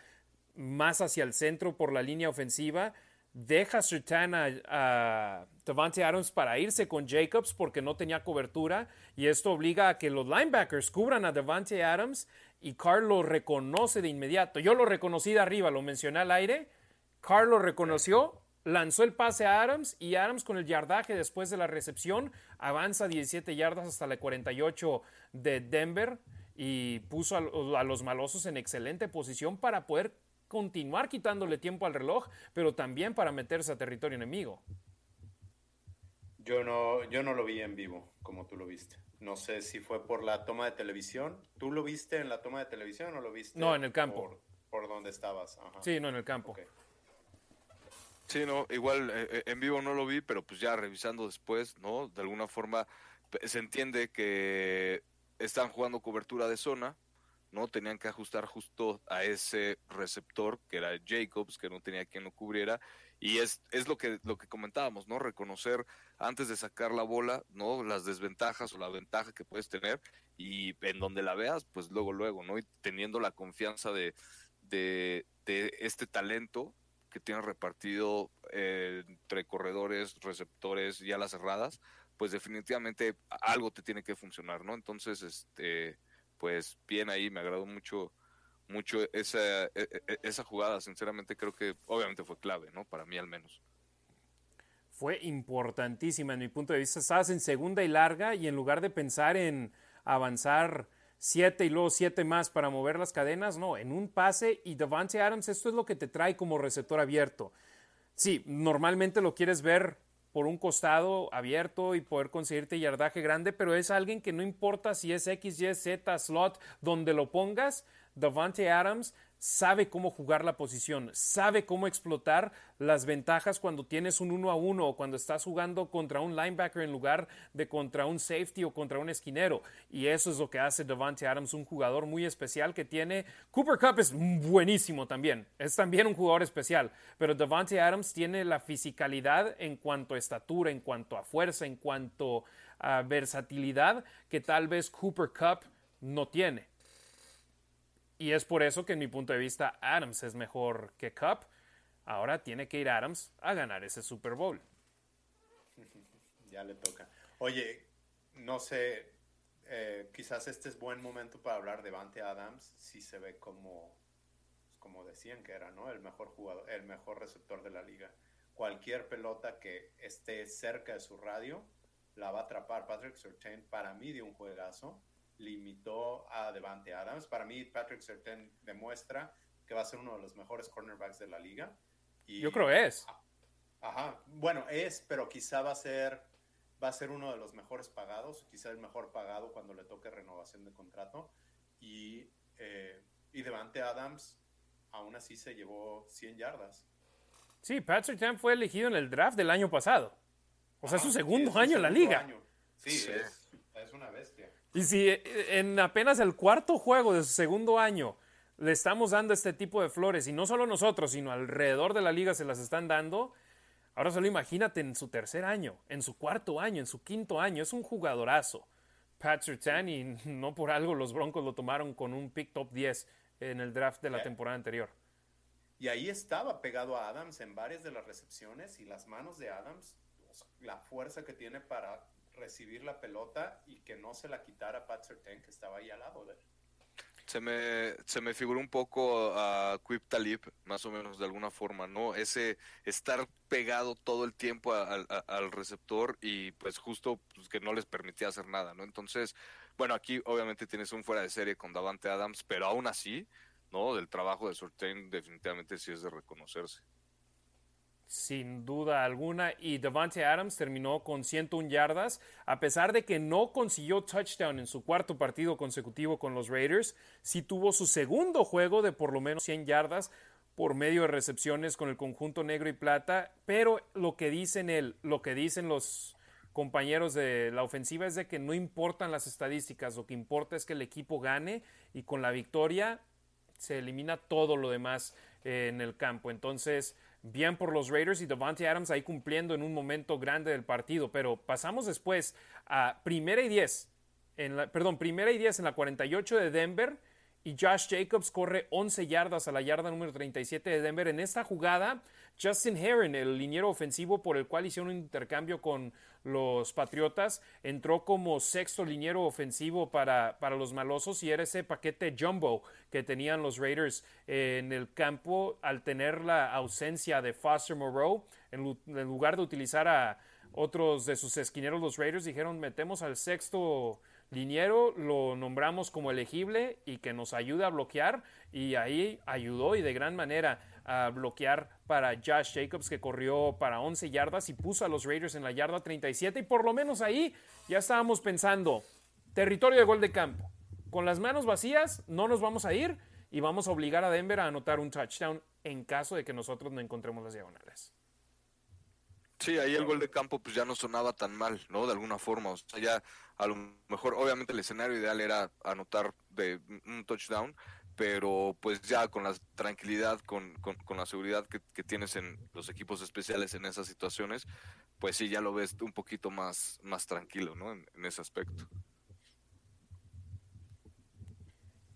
más hacia el centro por la línea ofensiva deja Surtain a, Devante Adams para irse con Jacobs porque no tenía cobertura y esto obliga a que los linebackers cubran a Devante Adams y Carl lo reconoce de inmediato. Yo lo reconocí de arriba, lo mencioné al aire. Carl lo reconoció, lanzó el pase a Adams y Adams con el yardaje después de la recepción avanza 17 yardas hasta la 48 de Denver y puso a los malosos en excelente posición para poder continuar quitándole tiempo al reloj, pero también para meterse a territorio enemigo. Yo no, yo no lo vi en vivo, como tú lo viste. No sé si fue por la toma de televisión. ¿Tú lo viste en la toma de televisión o lo viste? No, en el campo. Por, donde estabas. Sí, no, en el campo. Sí, no, igual eh, eh, en vivo no lo vi, pero pues ya revisando después, ¿no? De alguna forma se entiende que están jugando cobertura de zona, ¿no? Tenían que ajustar justo a ese receptor que era Jacobs, que no tenía quien lo cubriera. Y es, es lo que lo que comentábamos, ¿no? Reconocer antes de sacar la bola, ¿no? Las desventajas o la ventaja que puedes tener y en donde la veas, pues luego, luego, ¿no? Y teniendo la confianza de, de, este talento que tiene repartido eh, entre corredores, receptores y alas cerradas, pues definitivamente algo te tiene que funcionar, ¿no? Entonces, este pues bien ahí, me agradó mucho mucho esa, e, e, esa jugada, sinceramente creo que obviamente fue clave, ¿no? Para mí al menos. Fue importantísima en mi punto de vista. Estabas en segunda y larga y en lugar de pensar en avanzar siete y luego siete más para mover las cadenas, no, en un pase y Devante Adams, esto es lo que te trae como receptor abierto. Sí, normalmente lo quieres ver por un costado abierto y poder conseguirte yardaje grande, pero es alguien que no importa si es X, Y, Z, slot, donde lo pongas, Davante Adams sabe cómo jugar la posición, sabe cómo explotar las ventajas cuando tienes un uno a uno o cuando estás jugando contra un linebacker en lugar de contra un safety o contra un esquinero. Y eso es lo que hace Davante Adams, un jugador muy especial que tiene. Cooper Cup es buenísimo también, es también un jugador especial, pero Davante Adams tiene la fisicalidad en cuanto a estatura, en cuanto a fuerza, en cuanto a versatilidad que tal vez Cooper Cup no tiene. Y es por eso que en mi punto de vista Adams es mejor que Cup. Ahora tiene que ir Adams a ganar ese Super Bowl. Ya le toca. Oye, no sé, eh, quizás este es buen momento para hablar de Vante Adams, si se ve como, como decían que era, ¿no? El mejor jugador, el mejor receptor de la liga. Cualquier pelota que esté cerca de su radio la va a atrapar. Patrick Surtain para mí de un juegazo limitó a Devante Adams. Para mí, Patrick Serten demuestra que va a ser uno de los mejores cornerbacks de la liga. Y, Yo creo que es. Ajá, bueno, es, pero quizá va a ser va a ser uno de los mejores pagados, quizá el mejor pagado cuando le toque renovación de contrato. Y, eh, y Devante Adams aún así se llevó 100 yardas. Sí, Patrick Sertan fue elegido en el draft del año pasado. O sea, es su segundo año en la liga. Sí, es una bestia. Y si eh, en apenas el cuarto juego de su segundo año le estamos dando este tipo de flores, y no solo nosotros, sino alrededor de la liga se las están dando, ahora solo imagínate en su tercer año, en su cuarto año, en su quinto año, es un jugadorazo. Pat Surtain y no por algo los Broncos lo tomaron con un pick top 10 en el draft de la temporada anterior. Y ahí estaba pegado a Adams en varias de las recepciones y las manos de Adams, la fuerza que tiene para recibir la pelota y que no se la quitara Pat Sertain, que estaba ahí al lado de él. Se me, se me figuró un poco a Quip Talib, más o menos de alguna forma, ¿no? Ese estar pegado todo el tiempo al receptor y pues justo pues, que no les permitía hacer nada, ¿no? Entonces, bueno, aquí obviamente tienes un fuera de serie con Davante Adams, pero aún así, ¿no? Del trabajo de Sortain definitivamente sí es de reconocerse sin duda alguna. Y Devante Adams terminó con 101 yardas, a pesar de que no consiguió touchdown en su cuarto partido consecutivo con los Raiders, sí tuvo su segundo juego de por lo menos 100 yardas por medio de recepciones con el conjunto negro y plata, pero lo que dicen él, lo que dicen los compañeros de la ofensiva es de que no importan las estadísticas, lo que importa es que el equipo gane y con la victoria se elimina todo lo demás eh, en el campo. Entonces, bien por los Raiders y Devante Adams ahí cumpliendo en un momento grande del partido, pero pasamos después a primera y 10, en la, perdón, primera y 10 en la 48 de Denver y Josh Jacobs corre 11 yardas a la yarda número 37 de Denver. En esta jugada, Justin Heron, el liniero ofensivo por el cual hicieron un intercambio con los Patriotas, entró como sexto liniero ofensivo para, para los malosos y era ese paquete jumbo que tenían los Raiders en el campo al tener la ausencia de Foster Moreau. En, en lugar de utilizar a otros de sus esquineros, los Raiders dijeron metemos al sexto Liniero lo nombramos como elegible y que nos ayude a bloquear y ahí ayudó y de gran manera a bloquear para Josh Jacobs que corrió para 11 yardas y puso a los Raiders en la yarda 37 y por lo menos ahí ya estábamos pensando territorio de gol de campo. Con las manos vacías no nos vamos a ir y vamos a obligar a Denver a anotar un touchdown en caso de que nosotros no encontremos las diagonales. Sí, ahí el gol de campo pues ya no sonaba tan mal, ¿no? De alguna forma, o sea, ya a lo mejor, obviamente el escenario ideal era anotar de un touchdown, pero pues ya con la tranquilidad, con, con, la seguridad que, tienes en los equipos especiales en esas situaciones, pues sí, ya lo ves un poquito más, más tranquilo, ¿no? En, en ese aspecto.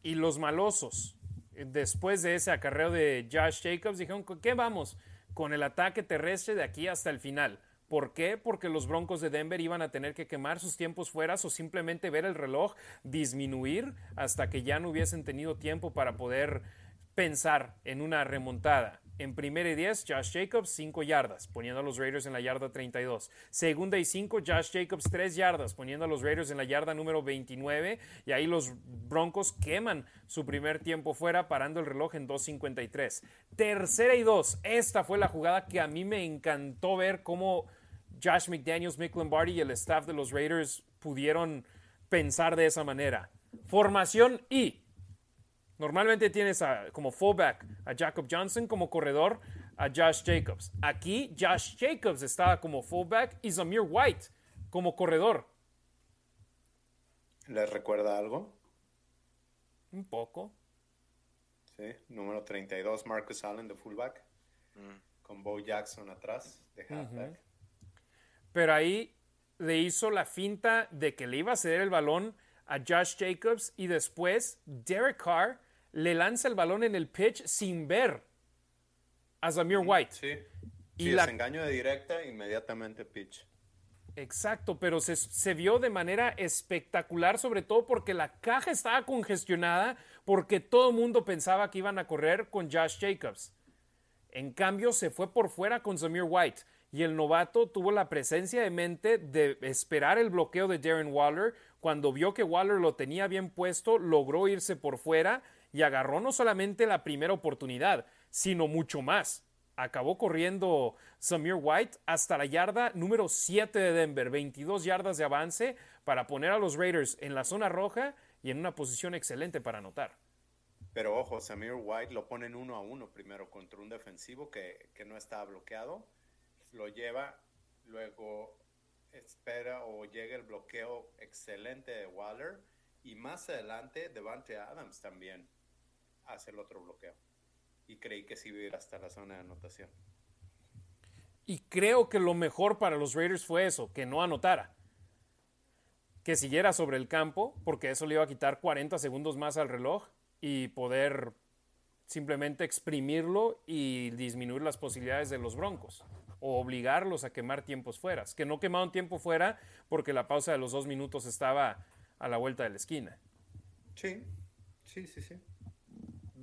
Y los malosos, después de ese acarreo de Josh Jacobs, dijeron, ¿qué vamos? con el ataque terrestre de aquí hasta el final. ¿Por qué? Porque los Broncos de Denver iban a tener que quemar sus tiempos fuera o simplemente ver el reloj disminuir hasta que ya no hubiesen tenido tiempo para poder pensar en una remontada. En primera y 10, Josh Jacobs, 5 yardas, poniendo a los Raiders en la yarda 32. Segunda y 5, Josh Jacobs, 3 yardas, poniendo a los Raiders en la yarda número 29. Y ahí los Broncos queman su primer tiempo fuera, parando el reloj en 2.53. Tercera y 2, esta fue la jugada que a mí me encantó ver cómo Josh McDaniels, Mick Lombardi y el staff de los Raiders pudieron pensar de esa manera. Formación y Normalmente tienes como fullback a Jacob Johnson, como corredor a Josh Jacobs. Aquí Josh Jacobs estaba como fullback y Zamir White como corredor. ¿Les recuerda algo? Un poco. Sí, número 32, Marcus Allen de fullback, mm. con Bo Jackson atrás de halfback. Pero ahí le hizo la finta de que le iba a ceder el balón a Josh Jacobs y después Derek Carr le lanza el balón en el pitch sin ver a Zamir White. Sí, y la... engaño de directa, inmediatamente pitch. Exacto, pero se, se, vio de manera espectacular, sobre todo porque la caja estaba congestionada, porque todo el mundo pensaba que iban a correr con Josh Jacobs. En cambio, se fue por fuera con Zamir White y el novato tuvo la presencia de mente de esperar el bloqueo de Darren Waller. Cuando vio que Waller lo tenía bien puesto, logró irse por fuera y agarró no solamente la primera oportunidad, sino mucho más. Acabó corriendo Samir White hasta la yarda número 7 de Denver, 22 yardas de avance para poner a los Raiders en la zona roja y en una posición excelente para anotar. Pero ojo, Samir White lo ponen uno a uno primero contra un defensivo que, que no estaba bloqueado, lo lleva, luego espera o llega el bloqueo excelente de Waller y más adelante Devante Adams también hace el otro bloqueo. Y creí que sí iba hasta la zona de anotación. Y creo que lo mejor para los Raiders fue eso, que no anotara. Que siguiera sobre el campo, porque eso le iba a quitar 40 segundos más al reloj y poder simplemente exprimirlo y disminuir las posibilidades de los Broncos o obligarlos a quemar tiempos fuera. Que no quemaron tiempo fuera porque la pausa de los dos minutos estaba a la vuelta de la esquina. Sí, sí, sí, sí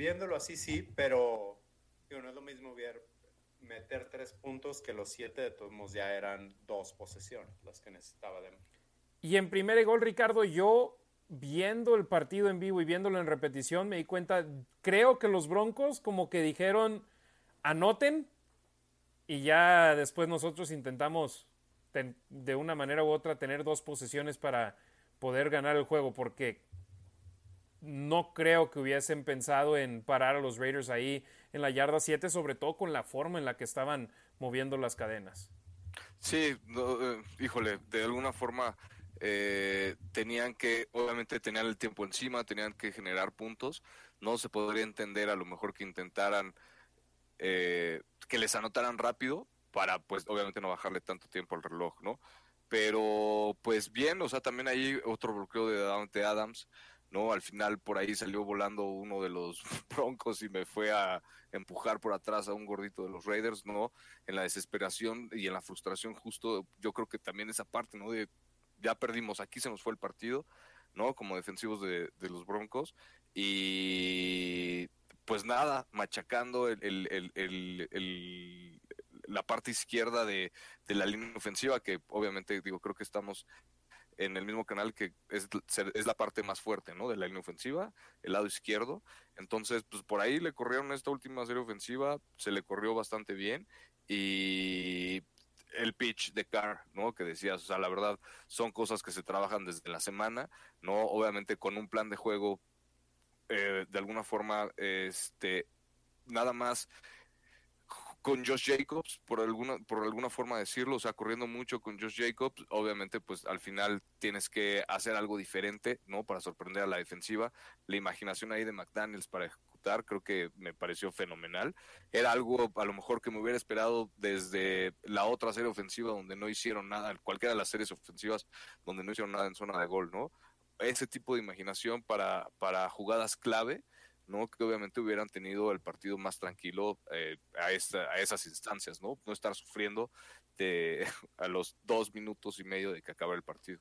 viéndolo así sí, pero no es lo mismo ver, meter tres puntos que los siete de todos modos ya eran dos posesiones las que necesitaba Y en primer gol, Ricardo, yo viendo el partido en vivo y viéndolo en repetición me di cuenta, creo que los Broncos como que dijeron, anoten y ya después nosotros intentamos de una manera u otra tener dos posesiones para poder ganar el juego, porque no creo que hubiesen pensado en parar a los Raiders ahí en la yarda 7, sobre todo con la forma en la que estaban moviendo las cadenas. Sí, eh, híjole, de alguna forma eh, tenían que, obviamente tenían el tiempo encima, tenían que generar puntos. No se podría entender a lo mejor que intentaran eh, que les anotaran rápido para, pues, obviamente no bajarle tanto tiempo al reloj, ¿no? Pero, pues bien, o sea, también hay otro bloqueo de Dante Adams, ¿no? Al final por ahí salió volando uno de los broncos y me fue a empujar por atrás a un gordito de los Raiders, ¿no? En la desesperación y en la frustración justo, yo creo que también esa parte, ¿no? De ya perdimos, aquí se nos fue el partido, ¿no? Como defensivos de, los broncos y pues nada, machacando el, la parte izquierda de, de la línea ofensiva, que obviamente digo, creo que estamos en el mismo canal que es, es, la parte más fuerte, ¿no? De la línea ofensiva, el lado izquierdo. Entonces, pues por ahí le corrieron esta última serie ofensiva, se le corrió bastante bien y el pitch de Carr, ¿no? Que decías, o sea, la verdad, son cosas que se trabajan desde la semana, ¿no? Obviamente con un plan de juego, eh, de alguna forma, este, nada más con Josh Jacobs, por alguna, por alguna forma decirlo, o sea, corriendo mucho con Josh Jacobs, obviamente, pues al final tienes que hacer algo diferente, ¿no? Para sorprender a la defensiva. La imaginación ahí de McDaniels para ejecutar, creo que me pareció fenomenal. Era algo a lo mejor que me hubiera esperado desde la otra serie ofensiva donde no hicieron nada, cualquiera de las series ofensivas donde no hicieron nada en zona de gol, ¿no? Ese tipo de imaginación para, para jugadas clave ¿no? Que obviamente hubieran tenido el partido más tranquilo eh, a, a esas instancias, ¿no? No estar sufriendo de, a los dos minutos y medio de que acaba el partido.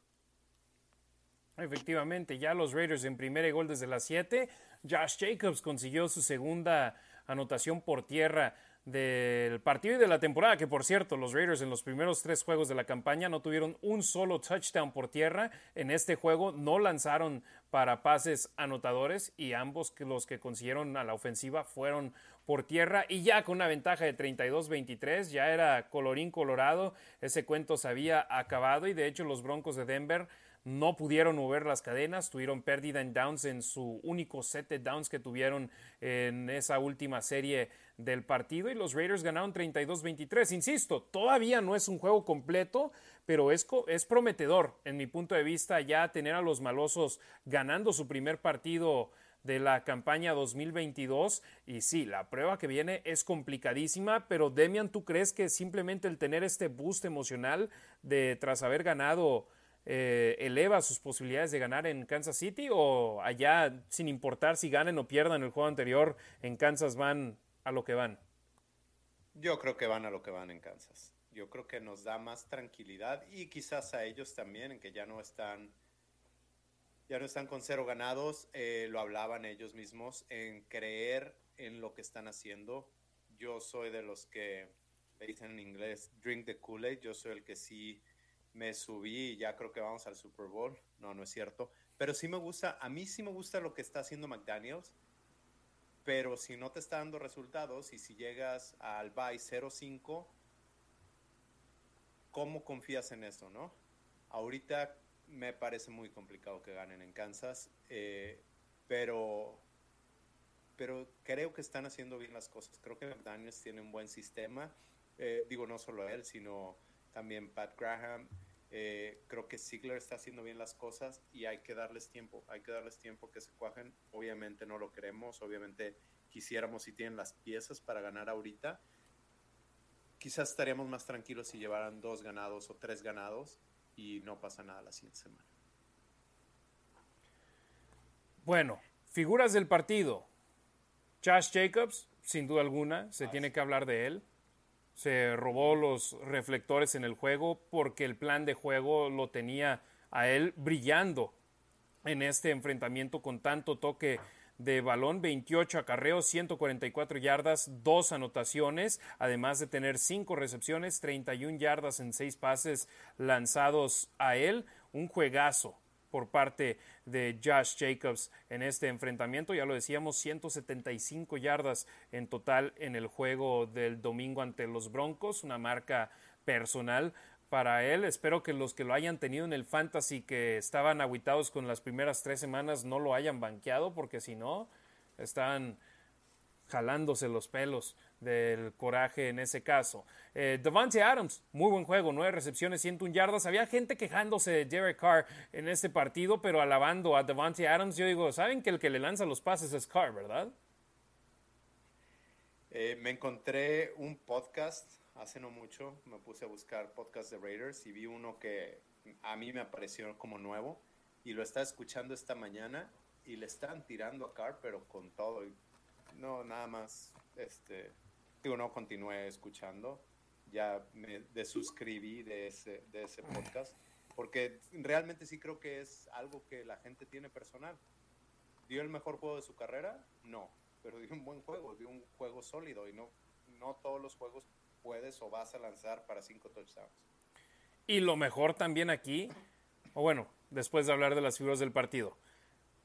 Efectivamente, ya los Raiders en primer gol desde las 7. Josh Jacobs consiguió su segunda anotación por tierra del partido y de la temporada, que por cierto, los Raiders en los primeros tres juegos de la campaña no tuvieron un solo touchdown por tierra. En este juego no lanzaron para pases anotadores y ambos los que consiguieron a la ofensiva fueron por tierra y ya con una ventaja de 32-23, ya era colorín colorado, ese cuento se había acabado y de hecho los Broncos de Denver no pudieron mover las cadenas, tuvieron pérdida en downs en su único set de downs que tuvieron en esa última serie del partido y los Raiders ganaron 32-23. Insisto, todavía no es un juego completo, pero es, es prometedor en mi punto de vista ya tener a los malosos ganando su primer partido de la campaña 2022 y sí, la prueba que viene es complicadísima, pero Demian, ¿tú crees que simplemente el tener este boost emocional de tras haber ganado eh, eleva sus posibilidades de ganar en Kansas City o allá, sin importar si ganen o pierdan el juego anterior, en Kansas van a lo que van? Yo creo que van a lo que van en Kansas. Yo creo que nos da más tranquilidad y quizás a ellos también, en que ya no están, ya no están con cero ganados. Eh, lo hablaban ellos mismos en creer en lo que están haciendo. Yo soy de los que dicen en inglés drink the Kool-Aid. Yo soy el que sí me subí y ya creo que vamos al Super Bowl. No, no es cierto. Pero sí me gusta, a mí sí me gusta lo que está haciendo McDaniels pero si no te está dando resultados y si llegas al bye 0-5, ¿cómo confías en eso, no? Ahorita me parece muy complicado que ganen en Kansas, eh, pero, pero creo que están haciendo bien las cosas. Creo que McDaniels tiene un buen sistema. Eh, digo, no solo él, sino también Pat Graham. Eh, creo que Ziegler está haciendo bien las cosas y hay que darles tiempo, hay que darles tiempo que se cuajen. Obviamente no lo queremos, obviamente quisiéramos si tienen las piezas para ganar ahorita. Quizás estaríamos más tranquilos si llevaran dos ganados o tres ganados y no pasa nada la siguiente semana. Bueno, figuras del partido. Josh Jacobs, sin duda alguna, se tiene que hablar de él se robó los reflectores en el juego porque el plan de juego lo tenía a él brillando en este enfrentamiento con tanto toque de balón, 28 acarreos, 144 yardas, dos anotaciones, además de tener cinco recepciones, 31 yardas en seis pases lanzados a él, un juegazo por parte de Josh Jacobs en este enfrentamiento. Ya lo decíamos, 175 yardas en total en el juego del domingo ante los Broncos, una marca personal para él. Espero que los que lo hayan tenido en el fantasy que estaban aguitados con las primeras tres semanas no lo hayan banqueado, porque si no, están jalándose los pelos del coraje en ese caso. Eh, Devante Adams, muy buen juego, nueve recepciones, 101 yardas. Había gente quejándose de Derek Carr en este partido, pero alabando a Devante Adams, yo digo, ¿saben que el que le lanza los pases es Carr, verdad? Eh, me encontré un podcast hace no mucho, me puse a buscar podcast de Raiders y vi uno que a mí me apareció como nuevo y lo estaba escuchando esta mañana y le están tirando a Carr, pero con todo. No, nada más, este, digo, no continué escuchando, ya me desuscribí de ese, de ese podcast, porque realmente sí creo que es algo que la gente tiene personal. ¿Dio el mejor juego de su carrera? No, pero dio un buen juego, dio un juego sólido y no, no todos los juegos puedes o vas a lanzar para cinco touchdowns. Y lo mejor también aquí, o bueno, después de hablar de las figuras del partido,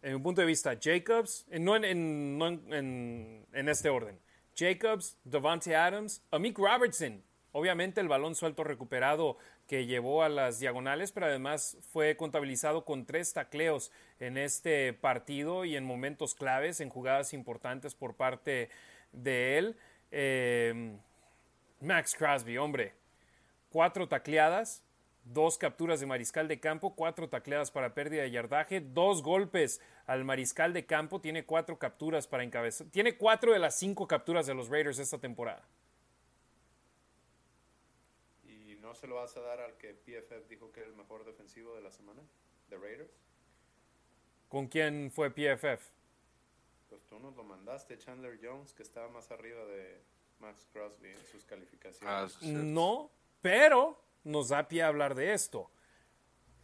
en mi punto de vista, Jacobs, no en, no en, en este orden, Jacobs, Devante Adams, Amik Robertson, obviamente el balón suelto recuperado que llevó a las diagonales, pero además fue contabilizado con tres tacleos en este partido y en momentos claves, en jugadas importantes por parte de él. Eh, Max Crosby, hombre, cuatro tacleadas, dos capturas de mariscal de campo, cuatro tacleadas para pérdida de yardaje, dos golpes al mariscal de campo, tiene cuatro capturas para encabezar, tiene cuatro de las cinco capturas de los Raiders esta temporada. ¿Y no se lo vas a dar al que PFF dijo que era el mejor defensivo de la semana, de Raiders? ¿Con quién fue PFF? Pues tú nos lo mandaste, Chandler Jones, que estaba más arriba de Max Crosby en sus calificaciones. Ah, no, pero nos da pie a hablar de esto.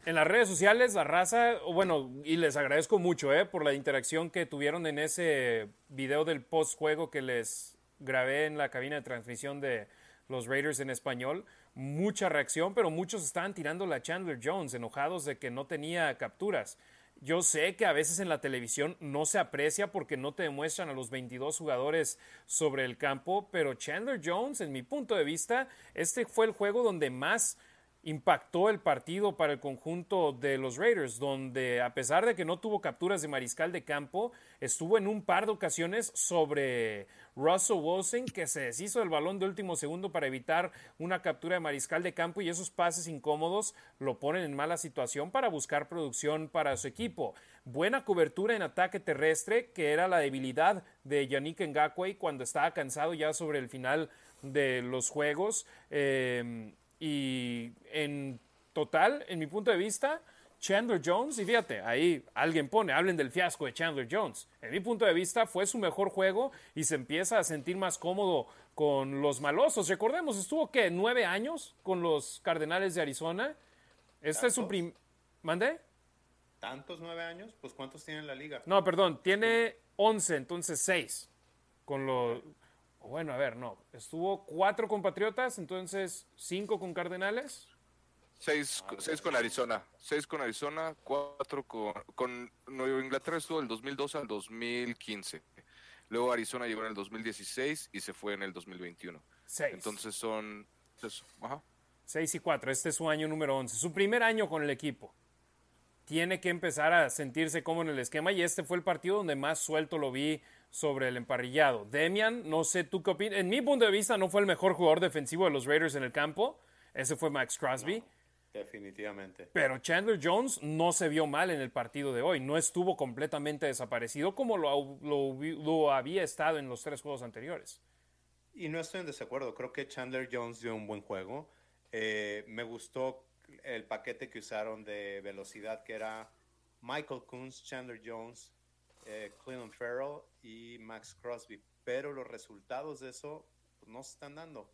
En las redes sociales, la raza, bueno, y les agradezco mucho eh, por la interacción que tuvieron en ese video del post-juego que les grabé en la cabina de transmisión de los Raiders en español. Mucha reacción, pero muchos estaban tirando la Chandler Jones, enojados de que no tenía capturas. Yo sé que a veces en la televisión no se aprecia porque no te demuestran a los 22 jugadores sobre el campo, pero Chandler Jones, en mi punto de vista, este fue el juego donde más impactó el partido para el conjunto de los Raiders, donde a pesar de que no tuvo capturas de mariscal de campo, estuvo en un par de ocasiones sobre Russell Wilson, que se deshizo del balón de último segundo para evitar una captura de mariscal de campo y esos pases incómodos lo ponen en mala situación para buscar producción para su equipo. Buena cobertura en ataque terrestre, que era la debilidad de Yannick Ngakwe cuando estaba cansado ya sobre el final de los juegos. Eh, y en total, en mi punto de vista, Chandler Jones, y fíjate, ahí alguien pone, hablen del fiasco de Chandler Jones. En mi punto de vista, fue su mejor juego y se empieza a sentir más cómodo con los malosos. Recordemos, estuvo que nueve años con los Cardenales de Arizona. Este es su primer. ¿Mandé? ¿Tantos nueve años? Pues ¿cuántos tiene en la liga? No, perdón, tiene once, entonces seis. Con los. Bueno, a ver, no. Estuvo cuatro con Patriotas, entonces cinco con Cardenales. Seis, seis con Arizona. Seis con Arizona, cuatro con, con Nueva Inglaterra estuvo del 2012 al 2015. Luego Arizona llegó en el 2016 y se fue en el 2021. Seis. Entonces son... Ajá. Seis y cuatro. Este es su año número once. Su primer año con el equipo. Tiene que empezar a sentirse como en el esquema y este fue el partido donde más suelto lo vi sobre el emparrillado. Demian, no sé tú qué opinas. En mi punto de vista no fue el mejor jugador defensivo de los Raiders en el campo. Ese fue Max Crosby. No, definitivamente. Pero Chandler Jones no se vio mal en el partido de hoy. No estuvo completamente desaparecido como lo, lo, lo había estado en los tres juegos anteriores. Y no estoy en desacuerdo. Creo que Chandler Jones dio un buen juego. Eh, me gustó el paquete que usaron de velocidad, que era Michael Coons, Chandler Jones, eh, Cleveland Farrell y Max Crosby. Pero los resultados de eso pues, no se están dando.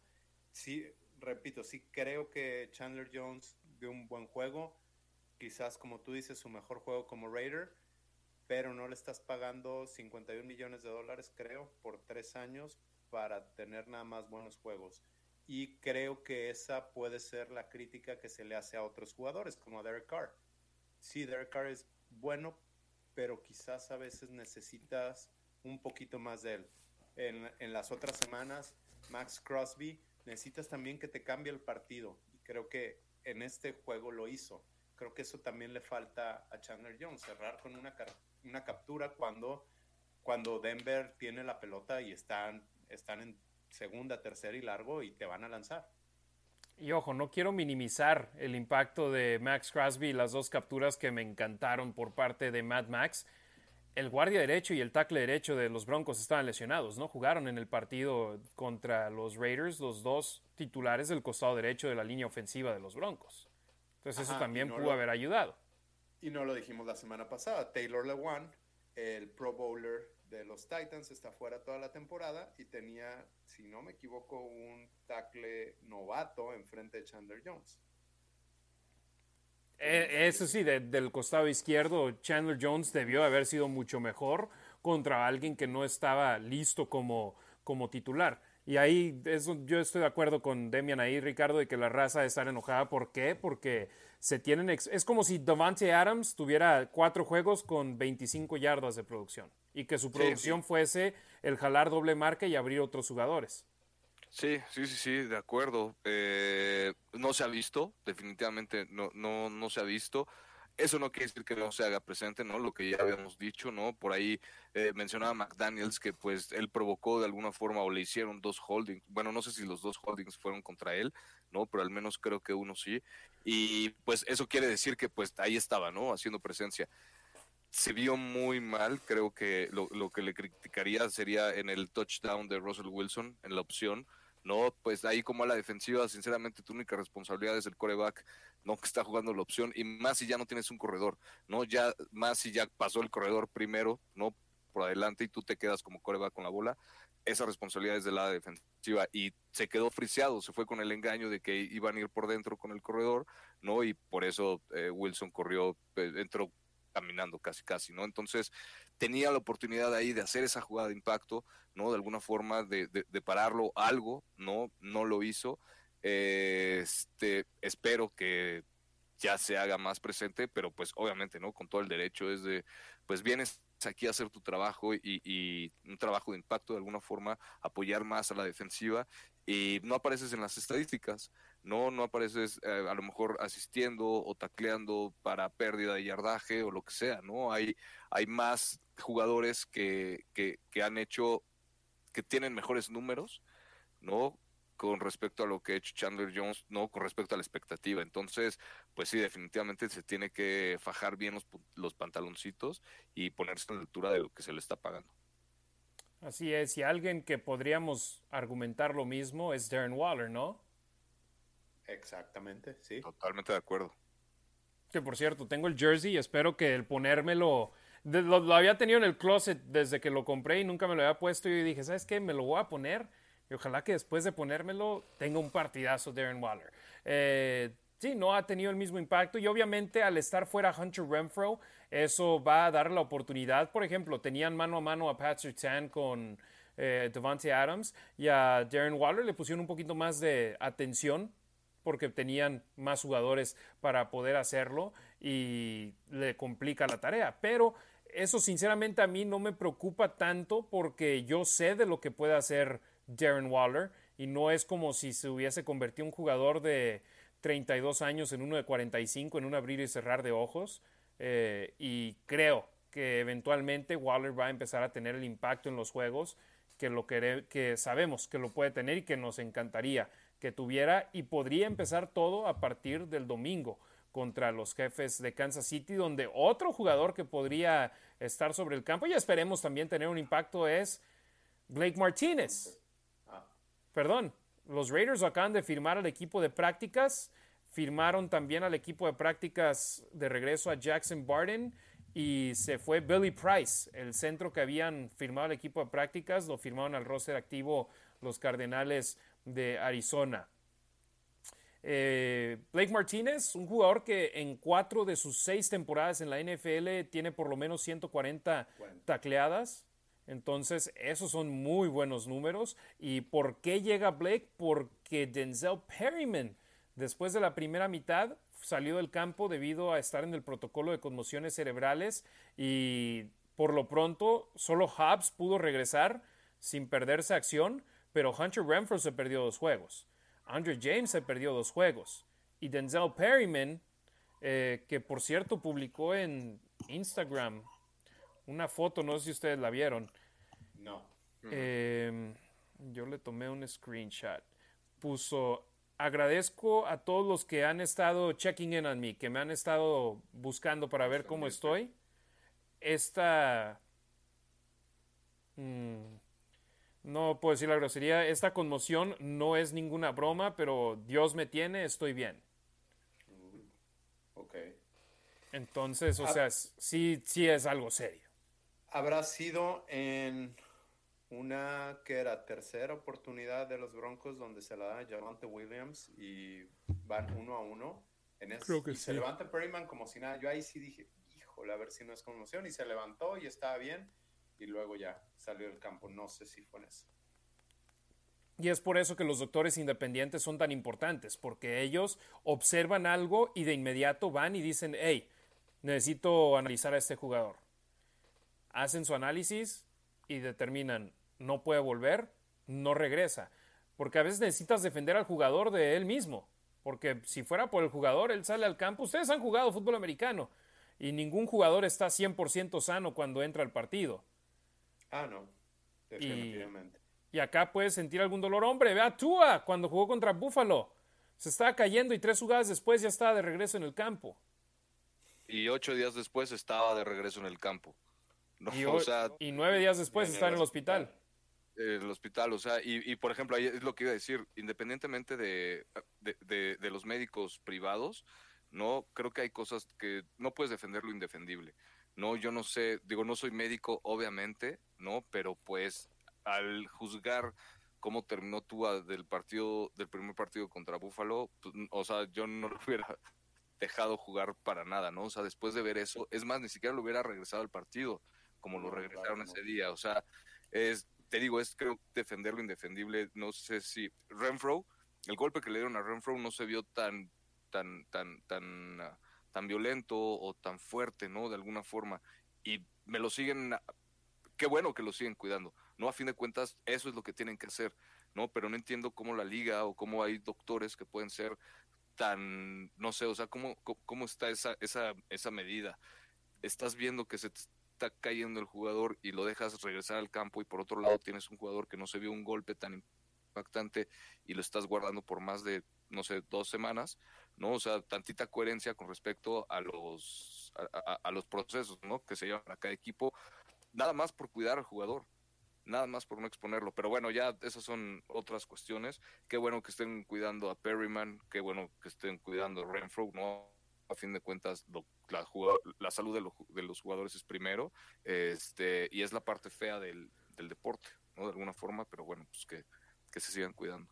Sí, repito, sí creo que Chandler Jones dio un buen juego. Quizás, como tú dices, su mejor juego como Raider. Pero no le estás pagando 51 millones de dólares, creo, por tres años para tener nada más buenos juegos. Y creo que esa puede ser la crítica que se le hace a otros jugadores, como a Derek Carr. Sí, Derek Carr es bueno, pero quizás a veces necesitas un poquito más de él. En, en, las otras semanas, Max Crosby, necesitas también que te cambie el partido. Y creo que en este juego lo hizo. Creo que eso también le falta a Chandler Jones, cerrar con una, una captura cuando cuando Denver tiene la pelota y están, están en segunda, tercera y largo y te van a lanzar. Y ojo, no quiero minimizar el impacto de Max Crosby y las dos capturas que me encantaron por parte de Mad Max. El guardia derecho y el tackle derecho de los Broncos estaban lesionados, ¿no? Jugaron en el partido contra los Raiders los dos titulares del costado derecho de la línea ofensiva de los Broncos. Entonces eso también pudo haber ayudado. Y no lo dijimos la semana pasada. Taylor Lewan, el Pro Bowler de los Titans, está fuera toda la temporada y tenía, si no me equivoco, un tackle novato enfrente de Chandler Jones. Eh, eso sí, del costado izquierdo, Chandler Jones debió haber sido mucho mejor contra alguien que no estaba listo como, como titular. Y ahí yo estoy de acuerdo con Demian ahí, Ricardo, de que la raza de estar enojada. ¿Por qué? Porque se tienen. Es como si Davante Adams tuviera cuatro juegos con 25 yardas de producción y que su producción fuese el jalar doble marca y abrir otros jugadores. Sí, sí, sí, sí, de acuerdo. Eh, no se ha visto, definitivamente no, no, no se ha visto. Eso no quiere decir que no se haga presente, ¿no? Lo que ya habíamos dicho, ¿no? Por ahí eh, mencionaba McDaniels que pues él provocó de alguna forma o le hicieron dos holdings. Bueno, no sé si los dos holdings fueron contra él, ¿no? Pero al menos creo que uno sí. Y pues eso quiere decir que pues ahí estaba, ¿no? Haciendo presencia. Se vio muy mal, creo que lo, lo que le criticaría sería en el touchdown de Russell Wilson, en la opción, ¿no? Pues ahí como a la defensiva, sinceramente tu única responsabilidad es el coreback ¿no? Que está jugando la opción y más si ya no tienes un corredor, ¿no? Ya, más si ya pasó el corredor primero, ¿no? Por adelante y tú te quedas como coreback con la bola, esa responsabilidad es de la defensiva y se quedó friseado, se fue con el engaño de que iban a ir por dentro con el corredor, ¿no? Y por eso eh, Wilson corrió, eh, entró caminando casi casi, ¿no? Entonces tenía la oportunidad ahí de hacer esa jugada de impacto, ¿no? De alguna forma de, pararlo algo, ¿no? No lo hizo este, espero que ya se haga más presente, pero pues obviamente, ¿no? Con todo el derecho es de, pues vienes aquí a hacer tu trabajo y, un trabajo de impacto de alguna forma, apoyar más a la defensiva y no apareces en las estadísticas, no, no apareces eh, a lo mejor asistiendo o tacleando para pérdida de yardaje o lo que sea, ¿no? Hay, hay más jugadores que, que, que han hecho, que tienen mejores números, ¿no? con respecto a lo que ha hecho Chandler Jones, no con respecto a la expectativa. Entonces, pues sí, definitivamente se tiene que fajar bien los, los pantaloncitos y ponerse a la altura de lo que se le está pagando. Así es, y alguien que podríamos argumentar lo mismo es Darren Waller, ¿no? Exactamente, sí. Totalmente de acuerdo. Que por cierto, tengo el jersey y espero que el ponérmelo. lo, lo, había tenido en el closet desde que lo compré y nunca me lo había puesto. Y dije, ¿sabes qué? Me lo voy a poner y ojalá que después de ponérmelo tenga un partidazo Darren Waller. Eh, sí, no ha tenido el mismo impacto y obviamente al estar fuera Hunter Renfro, eso va a dar la oportunidad. Por ejemplo, tenían mano a mano a Patrick Tan con eh, Devante Adams y a Darren Waller le pusieron un poquito más de atención porque tenían más jugadores para poder hacerlo y le complica la tarea. Pero eso sinceramente a mí no me preocupa tanto porque yo sé de lo que puede hacer Darren Waller y no es como si se hubiese convertido un jugador de 32 años en uno de 45 en un abrir y cerrar de ojos eh, y creo que eventualmente Waller va a empezar a tener el impacto en los juegos que lo que, que sabemos que lo puede tener y que nos encantaría que tuviera y podría empezar todo a partir del domingo contra los jefes de Kansas City, donde otro jugador que podría estar sobre el campo y esperemos también tener un impacto es Blake Martínez perdón, los Raiders acaban de firmar al equipo de prácticas, firmaron también al equipo de prácticas de regreso a Jackson Barden y se fue Billy Price, el centro que habían firmado al equipo de prácticas, lo firmaron al roster activo los Cardenales de Arizona. Eh, Blake Martínez, un jugador que en cuatro de sus seis temporadas en la NFL tiene por lo menos 140 tacleadas. Entonces, esos son muy buenos números. ¿Y por qué llega Blake? Porque Denzel Perryman, después de la primera mitad, salió del campo debido a estar en el protocolo de conmociones cerebrales y por lo pronto solo Hobbs pudo regresar sin perderse acción, pero Hunter Renfro se perdió dos juegos. Andre James se perdió dos juegos. Y Denzel Perryman, eh, que por cierto publicó en Instagram una foto, no sé si ustedes la vieron. No. Eh, yo le tomé un screenshot. Puso, agradezco a todos los que han estado checking in on me, que me han estado buscando para ver cómo estoy. Esta... mm, no puedo decir la grosería. Esta conmoción no es ninguna broma, pero Dios me tiene, estoy bien. Ok. Entonces, o Ah. sea, sí, sí es algo serio. ¿Habrá sido en una que era tercera oportunidad de los Broncos donde se la da a Javante Williams y van uno a uno? En ese- Creo que y se sí. levanta Perryman como si nada. Yo ahí sí dije, híjole, a ver si no es conmoción. Y se levantó y estaba bien. Y luego ya salió del campo. No sé si fue en eso. Y es por eso que los doctores independientes son tan importantes, porque ellos observan algo y de inmediato van y dicen, hey, necesito analizar a este jugador. Hacen su análisis y determinan, no puede volver, no regresa. Porque a veces necesitas defender al jugador de él mismo. Porque si fuera por el jugador, él sale al campo. Ustedes han jugado fútbol americano y ningún jugador está 100% sano cuando entra al partido. Ah, no. Definitivamente. Y acá puedes sentir algún dolor. Hombre, ve a Tua cuando jugó contra Buffalo. Se estaba cayendo y tres jugadas después ya estaba de regreso en el campo. Y ocho días después estaba de regreso en el campo. No, Y, o hoy- sea, y nueve días después está en el hospital. el hospital, o sea, y, y, por ejemplo, ahí es lo que iba a decir, independientemente de, de, de- de los médicos privados, no creo que hay cosas que no puedes defender lo indefendible. No, yo no sé, digo, no soy médico, obviamente, no, pero pues al juzgar cómo terminó Tua del partido, del primer partido contra Búfalo, pues, o sea, yo no lo hubiera dejado jugar para nada, ¿no? O sea, después de ver eso, es más, ni siquiera lo hubiera regresado al partido, como lo regresaron ese día. O sea, es, te digo, es creo defender lo indefendible. No sé si Renfro, el golpe que le dieron a Renfro no se vio tan, tan, tan, tan, ah, tan violento o tan fuerte, ¿no? De alguna forma. Y me lo siguen, qué bueno que lo siguen cuidando. No, a fin de cuentas, eso es lo que tienen que hacer, ¿no? Pero no entiendo cómo la liga o cómo hay doctores que pueden ser tan, no sé, o sea, cómo, cómo- está esa, esa, esa medida. Estás viendo que se está cayendo el jugador y lo dejas regresar al campo y por otro lado tienes un jugador que no se vio un golpe tan impactante y lo estás guardando por más de, no sé, dos semanas, ¿no? O sea, tantita coherencia con respecto a los, a, los procesos, ¿no? Que se llevan a cada equipo, nada más por cuidar al jugador, nada más por no exponerlo. Pero bueno, ya esas son otras cuestiones. Qué bueno que estén cuidando a Perryman, qué bueno que estén cuidando a Renfro, ¿no? A fin de cuentas, lo- la, salud de, los ju- de los jugadores es primero, este, y es la parte fea del, del deporte, ¿no? De alguna forma, pero bueno, pues que, que se sigan cuidando.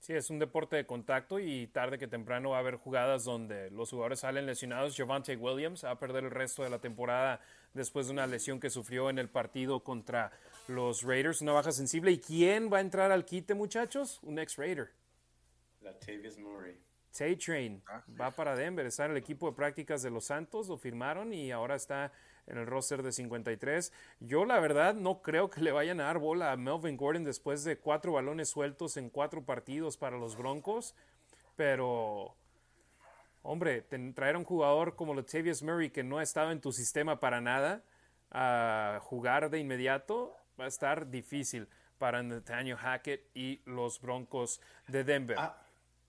Sí, es un deporte de contacto y tarde que temprano va a haber jugadas donde los jugadores salen lesionados. Javante Williams va a perder el resto de la temporada después de una lesión que sufrió en el partido contra los Raiders, una baja sensible. ¿Y quién va a entrar al quite, muchachos? Un ex-Raider. Latavius Murray. Tay Train va para Denver, está en el equipo de prácticas de los Santos, lo firmaron y ahora está en el roster de 53. Yo la verdad no creo que le vayan a dar bola a Melvin Gordon después de cuatro balones sueltos en cuatro partidos para los Broncos, pero hombre, traer a un jugador como Latavius Murray que no ha estado en tu sistema para nada a jugar de inmediato va a estar difícil para Nathaniel Hackett y los Broncos de Denver. Ah,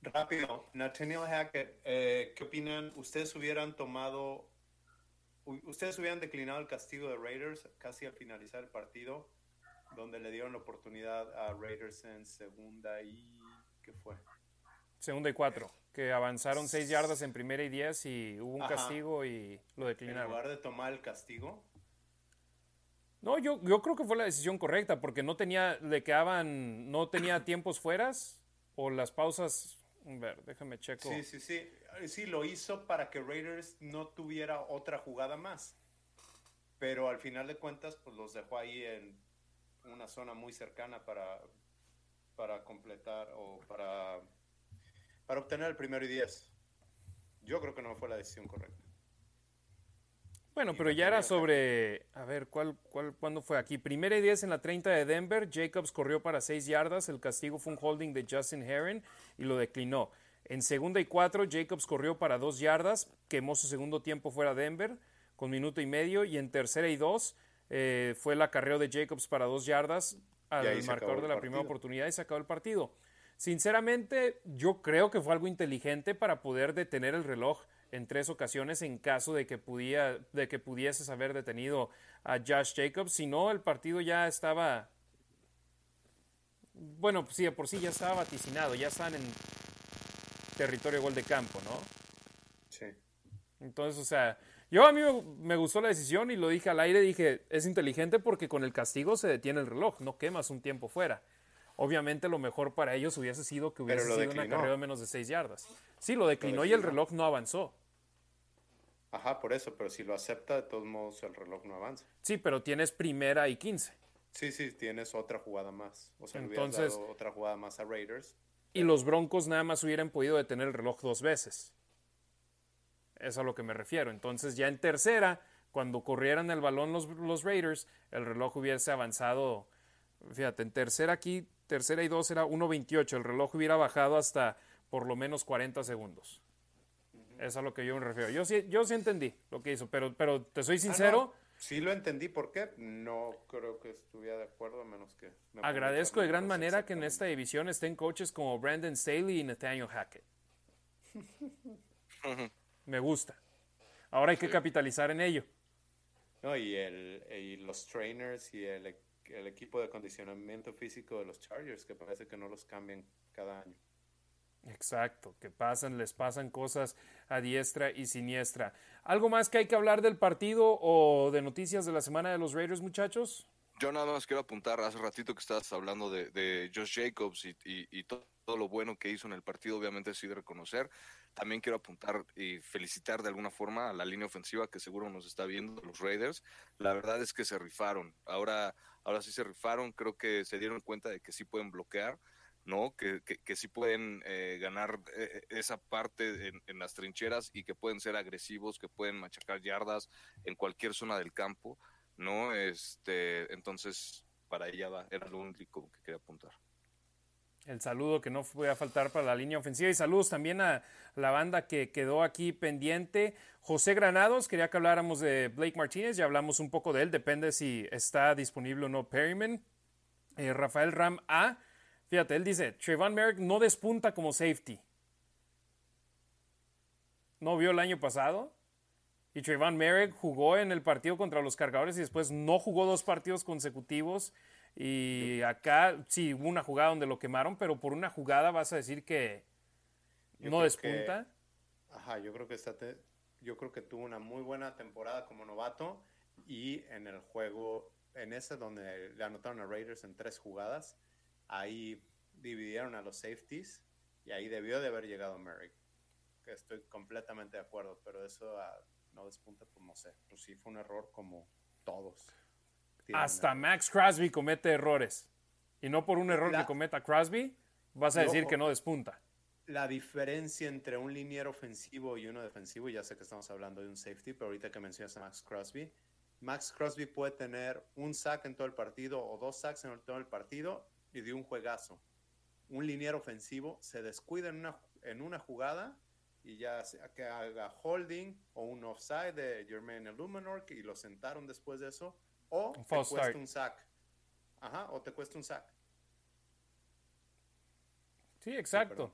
rápido. Nathaniel Hackett, eh, ¿qué opinan? ¿Ustedes hubieran tomado, ustedes hubieran declinado el castigo de Raiders casi al finalizar el partido, donde le dieron la oportunidad a Raiders en segunda y... ¿Qué fue? Segunda y cuatro, que avanzaron seis yardas en primera y diez y hubo un Ajá. castigo y lo En declinaron. lugar de tomar el castigo, No, yo, yo creo que fue la decisión correcta porque no tenía, le quedaban, no tenía tiempos fueras o las pausas. Ver, déjame checo. Sí, sí, sí. Eh, Sí, lo hizo para que Raiders no tuviera otra jugada más. Pero al final de cuentas, pues los dejó ahí en una zona muy cercana para, para completar o para, para obtener el primero y diez. Yo creo que no fue la decisión correcta. Bueno, pero ya era sobre, a ver, ¿cuál, cuál, ¿cuándo fue aquí? Primera y 10 en la 30 de Denver, Jacobs corrió para 6 yardas, el castigo fue un holding de Justin Heron y lo declinó. En segunda y 4, Jacobs corrió para 2 yardas, quemó su segundo tiempo fuera Denver. con minuto y medio y en tercera y dos eh, fue el acarreo de Jacobs para dos yardas al marcador de la primera oportunidad y se acabó el partido. Sinceramente, yo creo que fue algo inteligente para poder detener el reloj en tres ocasiones en caso de que, pudiera, de que pudieses haber detenido a Josh Jacobs. Si no, el partido ya estaba. Bueno, sí, por sí ya estaba vaticinado, ya están en territorio gol de campo, ¿no? Sí. Entonces, o sea, yo a mí me gustó la decisión y lo dije al aire, dije, es inteligente porque con el castigo se detiene el reloj, no quemas un tiempo fuera. Obviamente lo mejor para ellos hubiese sido que hubiese sido una carrera de menos de seis yardas. Sí, lo declinó, y el reloj no avanzó. Ajá, por eso, pero si lo acepta, de todos modos el reloj no avanza. Sí, pero tienes primera y quince. Sí, sí, tienes otra jugada más. O sea, Entonces, dado otra jugada más a Raiders. Y los Broncos nada más hubieran podido detener el reloj dos veces. Es a lo que me refiero. Entonces, ya en tercera, cuando corrieran el balón los, los Raiders, el reloj hubiese avanzado. Fíjate, en tercera aquí, tercera y dos era 1.28. El reloj hubiera bajado hasta por lo menos 40 segundos. Es a lo que yo me refiero. Yo sí, yo sí entendí lo que hizo, pero, pero te soy ah, sincero. Sí lo entendí, ¿por qué? No creo que estuviera de acuerdo, a menos que... agradezco de gran manera que en esta división estén coaches como Brandon Staley y Nathaniel Hackett. me gusta. Ahora hay que capitalizar en ello. No, y, el, y los trainers y el, el equipo de acondicionamiento físico de los Chargers, que parece que no los cambian cada año. Exacto, que pasan, les pasan cosas a diestra y siniestra. ¿Algo más que hay que hablar del partido o de noticias de la semana de los Raiders, muchachos? Yo nada más quiero apuntar, hace ratito que estabas hablando de, Josh Jacobs y, todo, lo bueno que hizo en el partido, obviamente sí de reconocer. También quiero apuntar y felicitar de alguna forma a la línea ofensiva que seguro nos está viendo, los Raiders. La verdad es que se rifaron. Ahora, ahora sí se rifaron, creo que se dieron cuenta de que sí pueden bloquear ¿no? Que, que, sí pueden eh, ganar eh, esa parte en, las trincheras y que pueden ser agresivos, que pueden machacar yardas en cualquier zona del campo, ¿no? Este, entonces, para ella va, era lo único que quería apuntar. El saludo que no fue a faltar para la línea ofensiva y saludos también a la banda que quedó aquí pendiente. José Granados, quería que habláramos de Blake Martínez, ya hablamos un poco de él, depende si está disponible o no Perryman. Eh, Rafael Ram A Fíjate, él dice, Trayvon Merrick no despunta como safety. ¿No vio el año pasado? Y Trayvon Merrick jugó en el partido contra los cargadores y después no jugó dos partidos consecutivos. Y acá sí hubo una jugada donde lo quemaron, pero por una jugada vas a decir que no despunta. ajá, yo creo que está yo creo que tuvo una muy buena temporada como novato y en el juego, en ese donde le anotaron a Raiders en tres jugadas, ahí dividieron a los safeties y ahí debió de haber llegado Merrick. Que estoy completamente de acuerdo, pero eso ah, no despunta, pues no sé. Pues sí fue un error como todos. Hasta Max Crosby comete errores. Y no por un error que cometa Crosby, vas a decir que no despunta. La diferencia entre un liniero ofensivo y uno defensivo, ya sé que estamos hablando de un safety, pero ahorita que mencionas a Max Crosby, Max Crosby puede tener un sack en todo el partido o dos sacks en todo el partido y de un juegazo. Un liniero ofensivo se descuida en una, en una jugada y ya sea que haga holding o un offside de Jermaine Illuminor y lo sentaron después de eso, o te cuesta un sack. Ajá, o te cuesta un sack. Sí, exacto.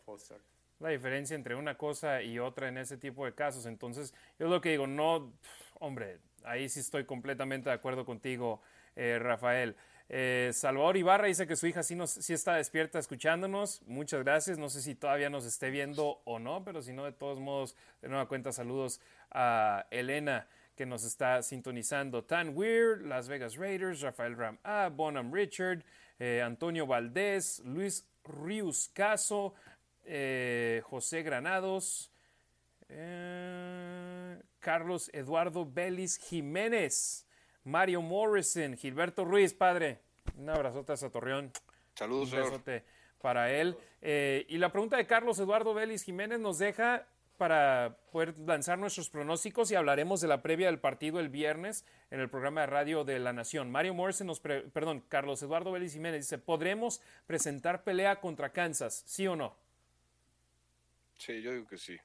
la diferencia entre una cosa y otra en ese tipo de casos. Entonces, yo lo que digo, no, hombre, ahí sí estoy completamente de acuerdo contigo, eh, Rafael. Eh, Salvador Ibarra dice que su hija sí, nos, sí está despierta escuchándonos. Muchas gracias. No sé si todavía nos esté viendo o no, pero si no, de todos modos, de nueva cuenta, saludos a Elena que nos está sintonizando. Tan Weir, Las Vegas Raiders, Rafael Ram A, Bonham Richard, eh, Antonio Valdés, Luis Rius Caso, eh, José Granados, Carlos Eduardo Belis Jiménez. Mario Morrison, Gilberto Ruiz, padre. Un abrazote a Satorrión. Saludos, Un abrazote para él. Eh, y la pregunta de Carlos Eduardo Vélez Jiménez nos deja para poder lanzar nuestros pronósticos y hablaremos de la previa del partido el viernes en el programa de radio de La Nación. Mario Morrison nos, perdón, Carlos Eduardo Vélez Jiménez dice, ¿podremos presentar pelea contra Kansas? ¿Sí o no? Sí, yo digo que sí.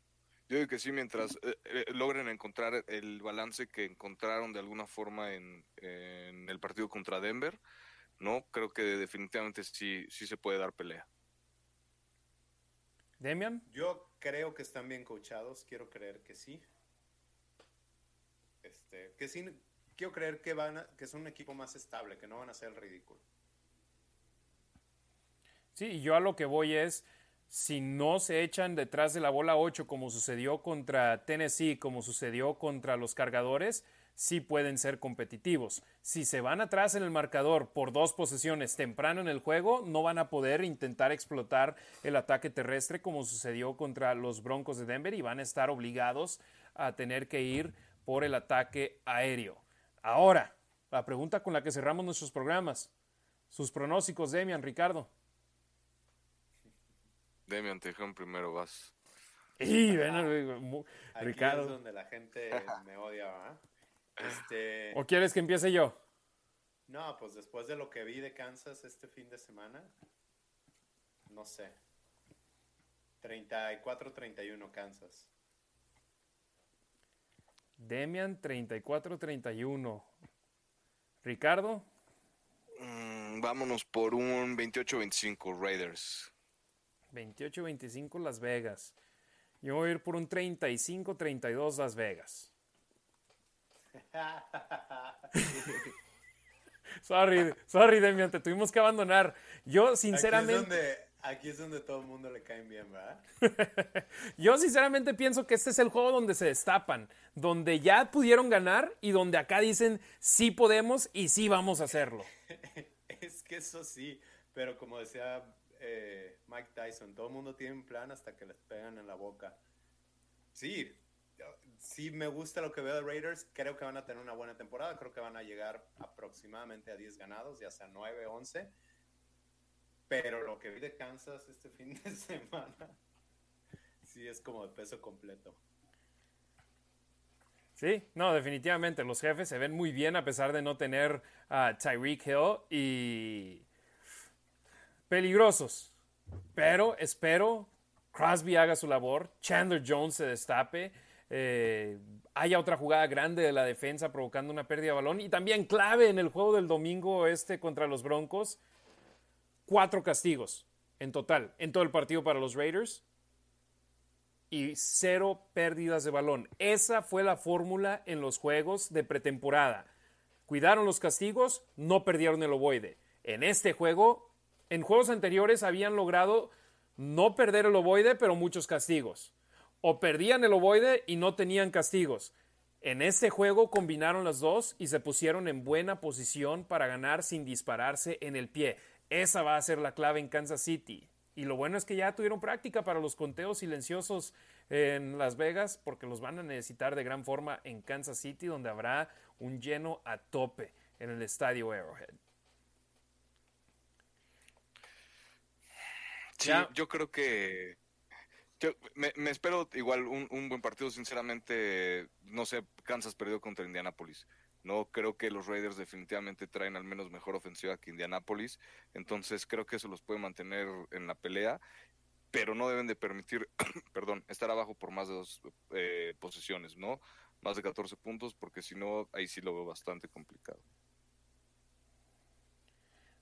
Yo digo que sí, mientras eh, eh, logren encontrar el balance que encontraron de alguna forma en, en, el partido contra Denver, no creo que definitivamente sí, sí se puede dar pelea. Demian. Yo creo que están bien coachados, quiero creer que sí. Este, que sí, quiero creer que van a, que es un equipo más estable, que no van a hacer el ridículo. Sí, y yo a lo que voy es, si no se echan detrás de la bola 8 como sucedió contra Tennessee, como sucedió contra los cargadores, sí pueden ser competitivos. Si se van atrás en el marcador por dos posesiones temprano en el juego, no van a poder intentar explotar el ataque terrestre como sucedió contra los Broncos de Denver y van a estar obligados a tener que ir por el ataque aéreo. Ahora, la pregunta con la que cerramos nuestros programas. Sus pronósticos, Demian, Ricardo. Demian, te dijeron primero, vas. Y ven, Ricardo. es donde la gente me odia, ¿verdad? Este... ¿O quieres que empiece yo? No, pues después de lo que vi de Kansas este fin de semana, no sé. 34-31 Kansas. Demian 34-31. Ricardo. Mm, vámonos por un 28-25 Raiders. 28-25 Las Vegas. Yo voy a ir por un 35-32 Las Vegas. Sorry, sorry, Demian, te tuvimos que abandonar. Yo, sinceramente. Aquí es donde, todo el mundo le cae bien, ¿verdad? Yo, sinceramente, pienso que este es el juego donde se destapan, donde ya pudieron ganar y donde acá dicen sí podemos y sí vamos a hacerlo. es que eso sí, pero como decía eh, Mike Tyson, todo el mundo tiene un plan hasta que les pegan en la boca. Sí, sí me gusta lo que veo de Raiders. Creo que van a tener una buena temporada. Creo que van a llegar aproximadamente a 10 ganados, ya sea 9, 11. Pero lo que vi de Kansas este fin de semana, sí es como de peso completo. Sí, no, definitivamente. Los jefes se ven muy bien a pesar de no tener a Tyreek Hill y peligrosos. Pero espero Crosby haga su labor, Chandler Jones se destape eh, haya otra jugada grande de la defensa provocando una pérdida de balón. Y también clave en el juego del domingo este contra los Broncos, cuatro castigos en total, en todo el partido para los Raiders. Y cero pérdidas de balón. Esa fue la fórmula en los juegos de pretemporada. Cuidaron los castigos, no perdieron el ovoide. En este juego, en juegos anteriores habían logrado no perder el ovoide, pero muchos castigos o perdían el ovoide y no tenían castigos. En este juego combinaron las dos y se pusieron en buena posición para ganar sin dispararse en el pie. Esa va a ser la clave en Kansas City. Y lo bueno es que ya tuvieron práctica para los conteos silenciosos en Las Vegas porque los van a necesitar de gran forma en Kansas City donde habrá un lleno a tope en el estadio Arrowhead. Sí, yo creo que me, espero igual un, buen partido, sinceramente, no sé, Kansas perdió contra Indianapolis. No creo que los Raiders definitivamente traen al menos mejor ofensiva que Indianapolis, entonces creo que eso los puede mantener en la pelea, pero no deben de permitir, perdón, estar abajo por más de dos eh, posesiones, ¿no? Más de 14 puntos, porque si no, ahí sí lo veo bastante complicado.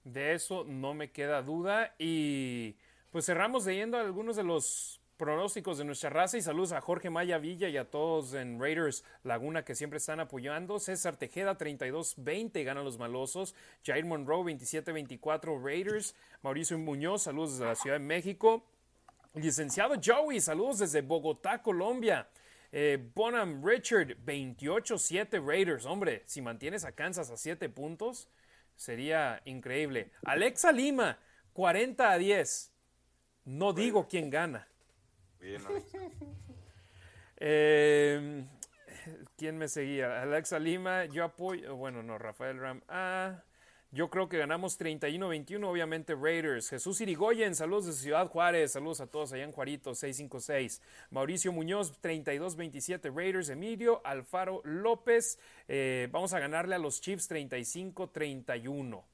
De eso no me queda duda y pues cerramos leyendo algunos de los pronósticos de nuestra raza y saludos a Jorge Maya Villa y a todos en Raiders Laguna que siempre están apoyando. César Tejeda 32-20 ganan los malosos. Jair Monroe 27-24 Raiders. Mauricio Muñoz, saludos desde la Ciudad de México. Licenciado Joey, saludos desde Bogotá, Colombia. Eh, Bonham Richard 28-7 Raiders. Hombre, si mantienes a Kansas a 7 puntos, sería increíble. Alexa Lima 40 a 10. No digo quién gana. Bien, eh, ¿Quién me seguía? Alexa Lima, yo apoyo, bueno, no, Rafael Ram. Ah, yo creo que ganamos 31-21, obviamente Raiders. Jesús Irigoyen, saludos de Ciudad Juárez, saludos a todos allá en Juarito, 656. Mauricio Muñoz, 32-27 Raiders. Emilio Alfaro López, eh, vamos a ganarle a los Chiefs 35-31.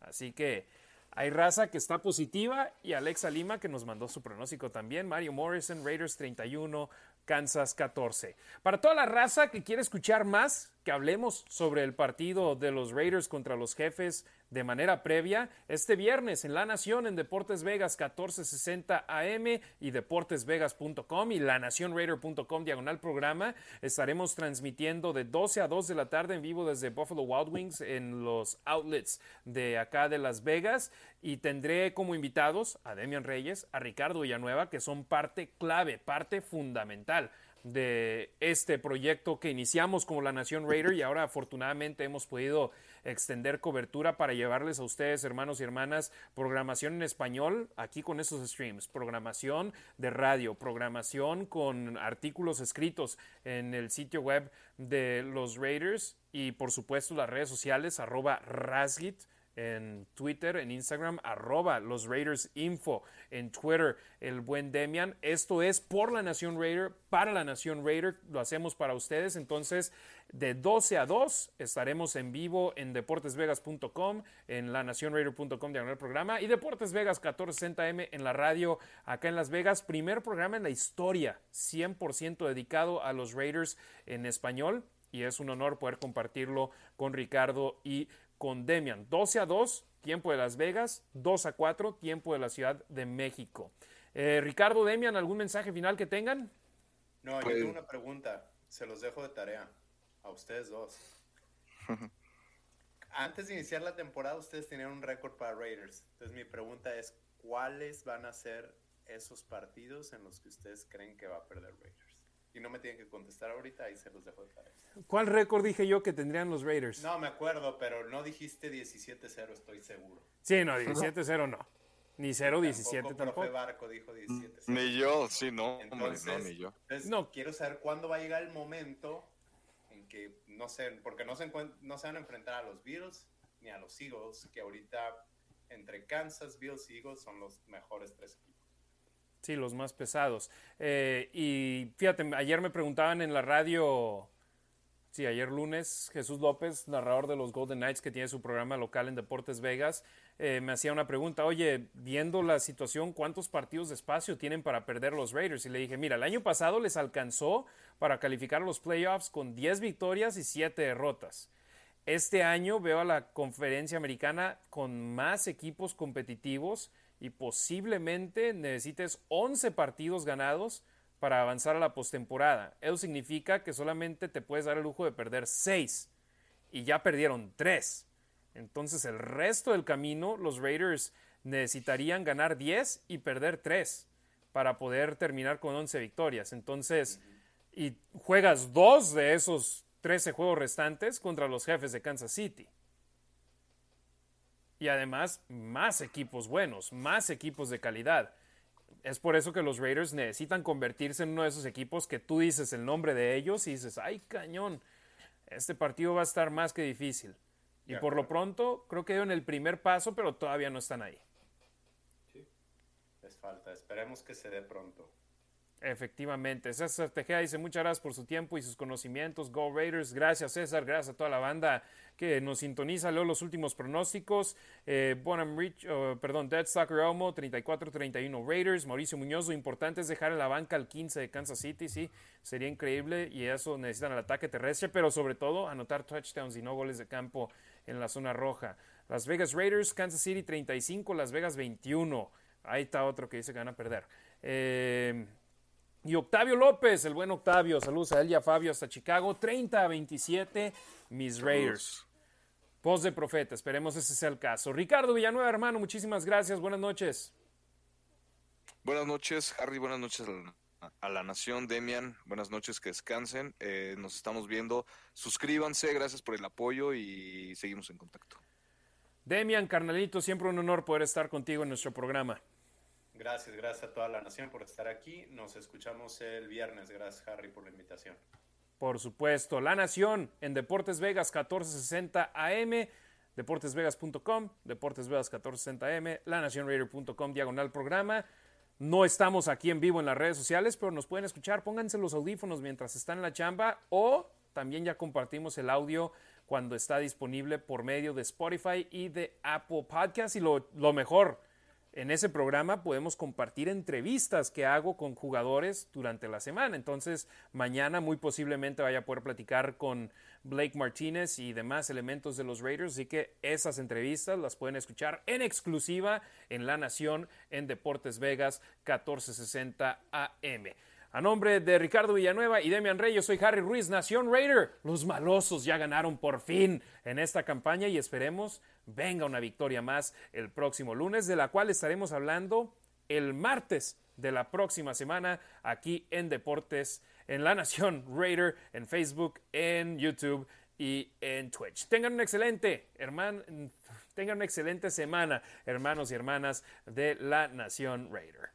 Así que hay raza que está positiva y Alexa Lima que nos mandó su pronóstico también. Mario Morrison, Raiders 31, Kansas 14. Para toda la raza que quiere escuchar más, que hablemos sobre el partido de los Raiders contra los jefes de manera previa, este viernes en La Nación, en Deportes Vegas 1460 AM y deportesvegas.com y lanacionraider.com diagonal programa, estaremos transmitiendo de 12 a 2 de la tarde en vivo desde Buffalo Wild Wings en los outlets de acá de Las Vegas y tendré como invitados a Demian Reyes, a Ricardo Villanueva, que son parte clave, parte fundamental de este proyecto que iniciamos como la Nación Raider y ahora afortunadamente hemos podido extender cobertura para llevarles a ustedes, hermanos y hermanas, programación en español aquí con esos streams, programación de radio, programación con artículos escritos en el sitio web de los Raiders y por supuesto las redes sociales arroba rasgit en Twitter, en Instagram, arroba los Raiders Info, en Twitter, el buen Demian. Esto es por la Nación Raider, para la Nación Raider, lo hacemos para ustedes. Entonces, de 12 a 2 estaremos en vivo en deportesvegas.com, en lanacionraider.com, diagonal programa, y Deportes Vegas 1460M en la radio acá en Las Vegas. Primer programa en la historia, 100% dedicado a los Raiders en español. Y es un honor poder compartirlo con Ricardo y con Demian. 12 a 2, tiempo de Las Vegas, 2 a 4, tiempo de la Ciudad de México. Eh, Ricardo, Demian, ¿algún mensaje final que tengan? No, yo tengo una pregunta, se los dejo de tarea a ustedes dos. Antes de iniciar la temporada, ustedes tenían un récord para Raiders. Entonces, mi pregunta es: ¿cuáles van a ser esos partidos en los que ustedes creen que va a perder Raiders? Y no me tienen que contestar ahorita y se los dejo de tarea. ¿Cuál récord dije yo que tendrían los Raiders? No me acuerdo, pero no dijiste 17-0, estoy seguro. Sí, no, 17-0 no. Ni 0-17 tampoco. Barco dijo 17 Ni yo, sí, no, entonces, no, ni yo. no. quiero saber cuándo va a llegar el momento en que, no sé, porque no se, no se van a enfrentar a los Bills ni a los Eagles, que ahorita entre Kansas, Bills y Eagles son los mejores tres equipos. Sí, los más pesados. Eh, y fíjate, ayer me preguntaban en la radio, sí, ayer lunes, Jesús López, narrador de los Golden Knights, que tiene su programa local en Deportes Vegas, eh, me hacía una pregunta, oye, viendo la situación, ¿cuántos partidos de espacio tienen para perder los Raiders? Y le dije, mira, el año pasado les alcanzó para calificar a los playoffs con 10 victorias y 7 derrotas. Este año veo a la conferencia americana con más equipos competitivos y posiblemente necesites 11 partidos ganados para avanzar a la postemporada. Eso significa que solamente te puedes dar el lujo de perder 6 y ya perdieron 3. Entonces el resto del camino los Raiders necesitarían ganar 10 y perder 3 para poder terminar con 11 victorias. Entonces, y juegas dos de esos 13 juegos restantes contra los jefes de Kansas City y además más equipos buenos, más equipos de calidad. Es por eso que los Raiders necesitan convertirse en uno de esos equipos que tú dices el nombre de ellos y dices, ay cañón, este partido va a estar más que difícil. Y por lo pronto creo que dieron el primer paso, pero todavía no están ahí. Sí, les falta. Esperemos que se dé pronto. Efectivamente, César Tejeda dice muchas gracias por su tiempo y sus conocimientos. Go Raiders, gracias César, gracias a toda la banda que nos sintoniza. Leo los últimos pronósticos. Eh, Bonham Rich, perdón, Dead Soccer Elmo, 34-31 Raiders. Mauricio Muñoz, lo importante es dejar en la banca al 15 de Kansas City, sí, sería increíble y eso necesitan el ataque terrestre, pero sobre todo anotar touchdowns y no goles de campo en la zona roja. Las Vegas Raiders, Kansas City 35, Las Vegas 21. Ahí está otro que dice que van a perder. Eh, y Octavio López, el buen Octavio, saludos a él y a Fabio hasta Chicago, 30 a 27, mis Raiders. Post de profeta, esperemos ese sea el caso. Ricardo Villanueva, hermano, muchísimas gracias, buenas noches. Buenas noches, Harry, buenas noches a la, nación, Demian, buenas noches, que descansen, eh, nos estamos viendo, suscríbanse, gracias por el apoyo y seguimos en contacto. Demian, carnalito, siempre un honor poder estar contigo en nuestro programa. Gracias, gracias a toda la nación por estar aquí. Nos escuchamos el viernes. Gracias, Harry, por la invitación. Por supuesto, La Nación en Deportes Vegas 1460 AM, deportesvegas.com, Deportes Vegas 1460 AM, lanacionraider.com, diagonal programa. No estamos aquí en vivo en las redes sociales, pero nos pueden escuchar. Pónganse los audífonos mientras están en la chamba o también ya compartimos el audio cuando está disponible por medio de Spotify y de Apple Podcast. Y lo mejor, en ese programa podemos compartir entrevistas que hago con jugadores durante la semana. Entonces, mañana muy posiblemente vaya a poder platicar con Blake Martínez y demás elementos de los Raiders. Así que esas entrevistas las pueden escuchar en exclusiva en La Nación en Deportes Vegas 1460 AM. A nombre de Ricardo Villanueva y Demian Rey, yo soy Harry Ruiz, Nación Raider. Los malosos ya ganaron por fin en esta campaña y esperemos venga una victoria más el próximo lunes, de la cual estaremos hablando el martes de la próxima semana aquí en Deportes, en La Nación Raider, en Facebook, en YouTube y en Twitch. Tengan un excelente, hermano, tengan una excelente semana, hermanos y hermanas de La Nación Raider.